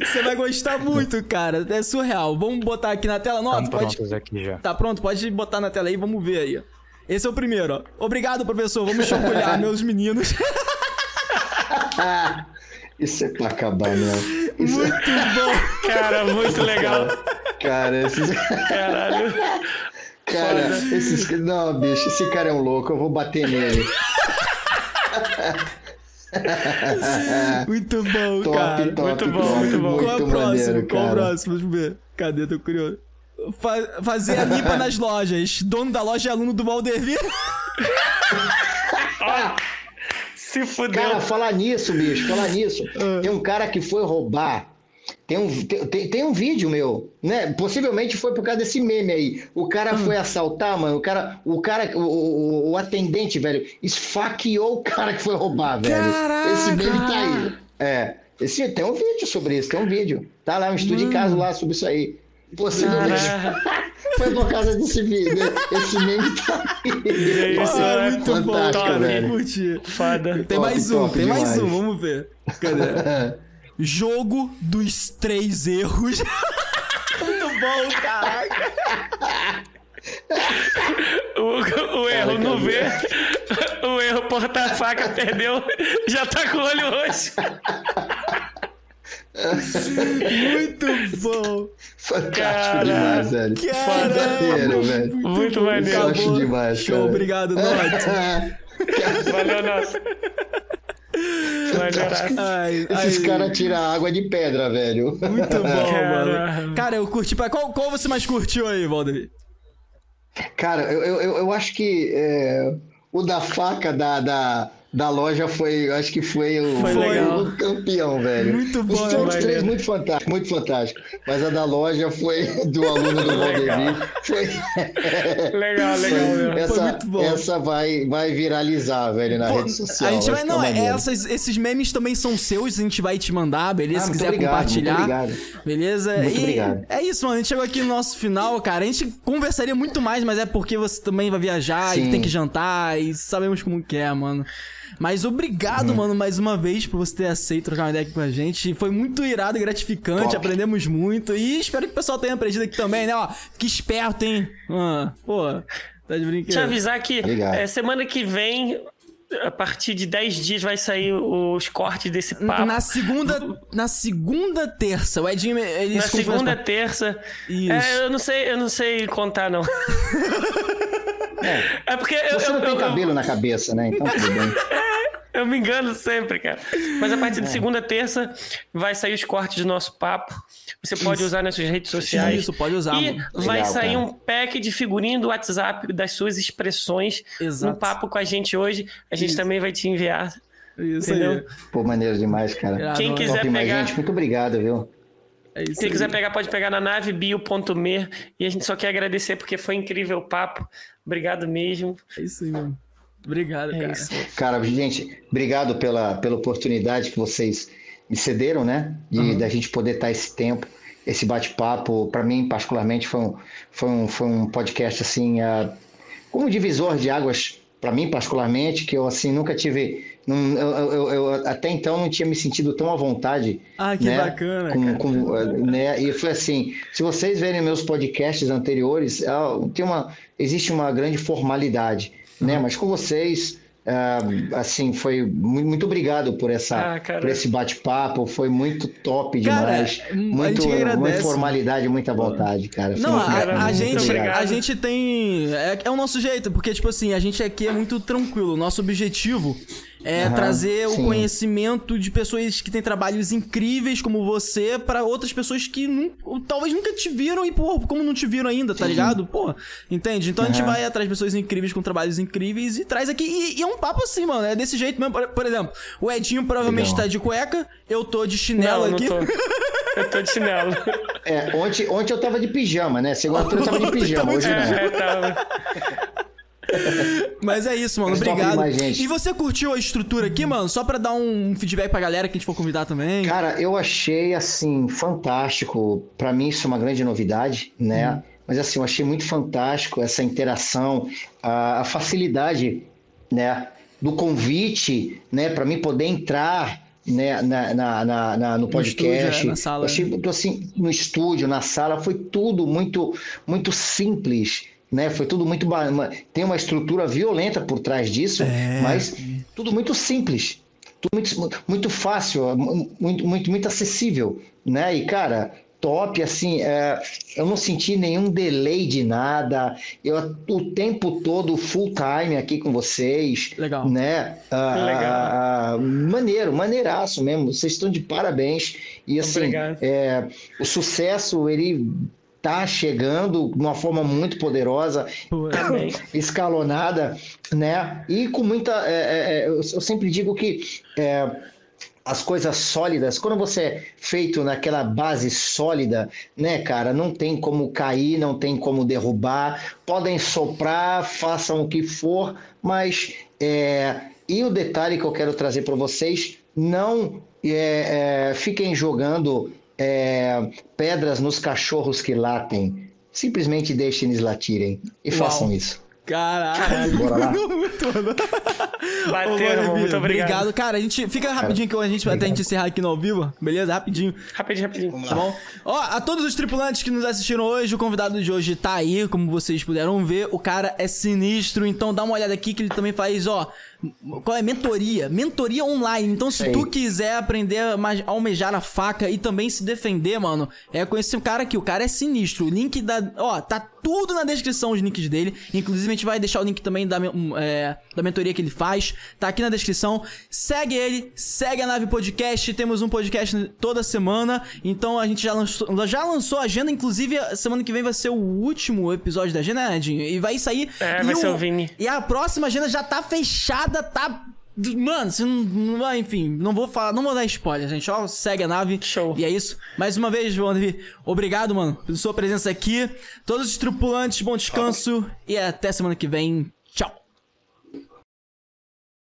Você vai gostar muito, cara. É surreal. Vamos botar aqui na tela. Nossa, Estamos pode. aqui já. Tá pronto? Pode botar na tela aí, vamos ver aí. ó. Esse é o primeiro, ó. Obrigado, professor. Vamos chacoalhar, meus meninos. Isso é pra acabar, né? Isso Muito bom. Cara, muito legal. Cara, esses... Caralho. cara, esses... Não, bicho, esse cara é um louco, eu vou bater nele. Muito bom, Top, cara. top, muito bom, top, muito bom. Qual é o muito próximo? Qual é o próximo? Deixa eu ver. Cadê? Tô curioso. Fa- fazer a limpa nas lojas. Dono da loja é aluno do Valdevir. Se fudeu. Cara, falar nisso, bicho, falar nisso. Ah. Tem um cara que foi roubar. Tem um, tem, tem- um vídeo meu, né? Possivelmente foi por causa desse meme aí. O cara Ah. foi assaltar, mano. O cara, o cara, o, o, o atendente, velho, esfaqueou o cara que foi roubar, velho. Caraca! Esse meme tá aí. É. Esse, tem um vídeo sobre isso, tem um vídeo. Tá lá, um estúdio em casa lá sobre isso aí. Possivelmente foi por causa desse vídeo. Esse meme tá aí. Isso Ah, é muito bom, fantástico, cara. Foda. Tem Top, mais um, tem mais um, vamos ver. Cadê? Jogo dos três erros. Muito bom, caraca. O, o erro não vê. O erro porta a faca, perdeu. Já tá com o olho roxo. Muito bom. Fantástico Caralho. demais, velho. Verdadeiro, velho. Muito maneiro. Eu acho Acabou. demais, Show, cara. obrigado, Note. Valeu, nossa. Ai, Esses caras tiram água de pedra, velho. Muito bom, Cara. mano. Cara, eu curti. pra- Qual, qual você mais curtiu aí, Valdeir? Cara, eu, eu, eu- eu acho que é, o da faca da, da, da loja foi, acho que foi o, Foi legal. o campeão, velho. Muito bom, Os outros três muito fantástico, muito fantástico. Mas a da loja foi do aluno do Valdemir. Foi, Legal, legal. essa, muito bom. essa vai, vai viralizar, velho, na Pô, rede social. a gente vai. ficar Não, maneiro. essas, esses memes também são seus, a gente vai te mandar, beleza? Ah, Se quiser obrigado, compartilhar. muito obrigado. Beleza? Muito e obrigado. é isso, mano. A gente chegou aqui no nosso final, cara. A gente conversaria muito mais, mas é porque você também vai viajar e Sim. tem que jantar e sabemos como que é, mano. Mas obrigado, Uhum. mano, mais uma vez por você ter aceito trocar uma ideia aqui com a gente. Foi muito irado e gratificante, Top. aprendemos muito. E espero que o pessoal tenha aprendido aqui também, né? Ó, fique esperto, hein? Ah, pô, tá de Te brincadeira. avisar que é, semana que vem, a partir de 10 dias, vai sair os cortes desse papo. Na segunda, na segunda terça, o Edinho, ele Na segunda, com- terça. Isso. É, eu não sei, eu não sei contar, não. É, porque eu, Você eu- não tem eu- cabelo na cabeça, né? Então tudo bem. eu me engano sempre, cara. Mas a É. partir de segunda, terça, vai sair os cortes do nosso papo. Você pode usar nas suas redes sociais. Isso, pode usar, E mano. vai Legal, sair cara. um pack de figurinha do WhatsApp das suas expressões Exato. no papo com a gente hoje. A gente também vai te enviar. Isso Entendeu? aí. Pô, maneiro demais, cara. Quem mano. quiser pegar- gente. Muito obrigado, viu? É isso Se aí. quiser pegar, pode pegar na nave bio.me. E a gente só quer agradecer porque foi incrível o papo. Obrigado mesmo. É isso aí, mano. Obrigado, É cara. isso. Cara, gente, obrigado pela, pela oportunidade que vocês me cederam, né? De da gente poder estar esse tempo, esse bate-papo. Para mim, particularmente, foi um, foi um, foi um podcast assim, ah, como divisor de águas. Para mim, particularmente, que eu assim nunca tive, não- eu, eu- eu- até então não tinha me sentido tão à vontade. Ah, que né? bacana, Com- com, né? E foi assim, se vocês verem meus podcasts anteriores, ah, tem uma, existe uma grande formalidade, né? Mas com vocês, ah, assim, foi muito, muito obrigado por essa, Ah, por esse bate-papo, foi muito top Cara, demais, muito, muita formalidade, muita vontade, cara. Não, a, a gente, obrigado. a gente tem. É, é o nosso jeito, porque, tipo assim, a gente aqui é muito tranquilo. Nosso objetivo é Aham, trazer o sim. conhecimento de pessoas que têm trabalhos incríveis como você pra outras pessoas que nu- talvez nunca te viram e, pô, como não te viram ainda, tá ligado? Pô, entende? Então a gente vai atrás de pessoas incríveis com trabalhos incríveis e traz aqui. E, e é um papo assim, mano. É desse jeito mesmo. Por, por exemplo, o Edinho provavelmente Legal. tá de cueca, eu tô de chinelo Não, não aqui. tô. Eu tô de chinelo. É, ontem, ontem eu tava de pijama, né? Segunda-feira eu tava de pijama, hoje não. É, tá. Mas é isso, mano. Obrigado. E você curtiu a estrutura aqui, mano? Só pra dar um feedback pra galera que a gente for convidar também. Cara, eu achei assim fantástico. Para mim isso é uma grande novidade, né? Mas assim, eu achei muito fantástico essa interação, a, a facilidade, né, do convite, né, para mim poder entrar né, na, na, na- na- no podcast. estúdio, é, na sala, Eu achei muito assim, no estúdio, na sala, foi tudo muito, muito simples. Né? Foi tudo muito. Tem uma estrutura violenta por trás disso, É. mas tudo muito simples tudo muito, muito fácil, muito, muito, muito acessível, né? E, cara, top, assim, é, eu não senti nenhum delay de nada, eu o tempo todo full time aqui com vocês, Legal. né? Ah, Legal. ah, maneiro, maneiraço mesmo, vocês estão de parabéns, e assim, é, o sucesso, ele tá chegando de uma forma muito poderosa, escalonada, né? E com muita. é, é, é, eu, eu sempre digo que é, as coisas sólidas, quando você é feito naquela base sólida, né, cara, não tem como cair, não tem como derrubar, podem soprar, façam o que for, mas. é, e o detalhe que eu quero trazer para vocês, não é, é, fiquem jogando é, pedras nos cachorros que latem. Simplesmente deixem eles latirem e Uau. façam isso. Caralho. Bora lá. Bateu, Ô, irmão. Muito obrigado. Cara, a gente fica rapidinho que a gente até a gente encerrar aqui no ao vivo. Beleza? Rapidinho. Rapidinho, rapidinho. Tá bom? Ó, a todos os tripulantes que nos assistiram hoje, o convidado de hoje tá aí, como vocês puderam ver. O cara é sinistro, então dá uma olhada aqui que ele também faz, ó, Qual é? Mentoria. Mentoria online. Então, se Sim. tu quiser aprender a almejar a faca e também se defender, mano, é com esse cara aqui. O cara é sinistro. O link da. Ó, tá tudo na descrição os links dele. Inclusive, a gente vai deixar o link também da, men- um, é, da mentoria que ele faz. Tá aqui na descrição. Segue ele, segue a Nave Podcast. Temos um podcast toda semana. Então a gente já lançou, já lançou a agenda. Inclusive, a semana que vem vai ser o último episódio da agenda, né, Dinho? E vai sair. É, e vai ser o Vini. E a próxima agenda já tá fechada, tá. Mano, você não, enfim, não vou falar, não vou dar spoiler, gente. Ó, segue a nave. Show. E é isso. Mais uma vez, João Davi, obrigado, mano, pela sua presença aqui. Todos os tripulantes, bom descanso. E até semana que vem.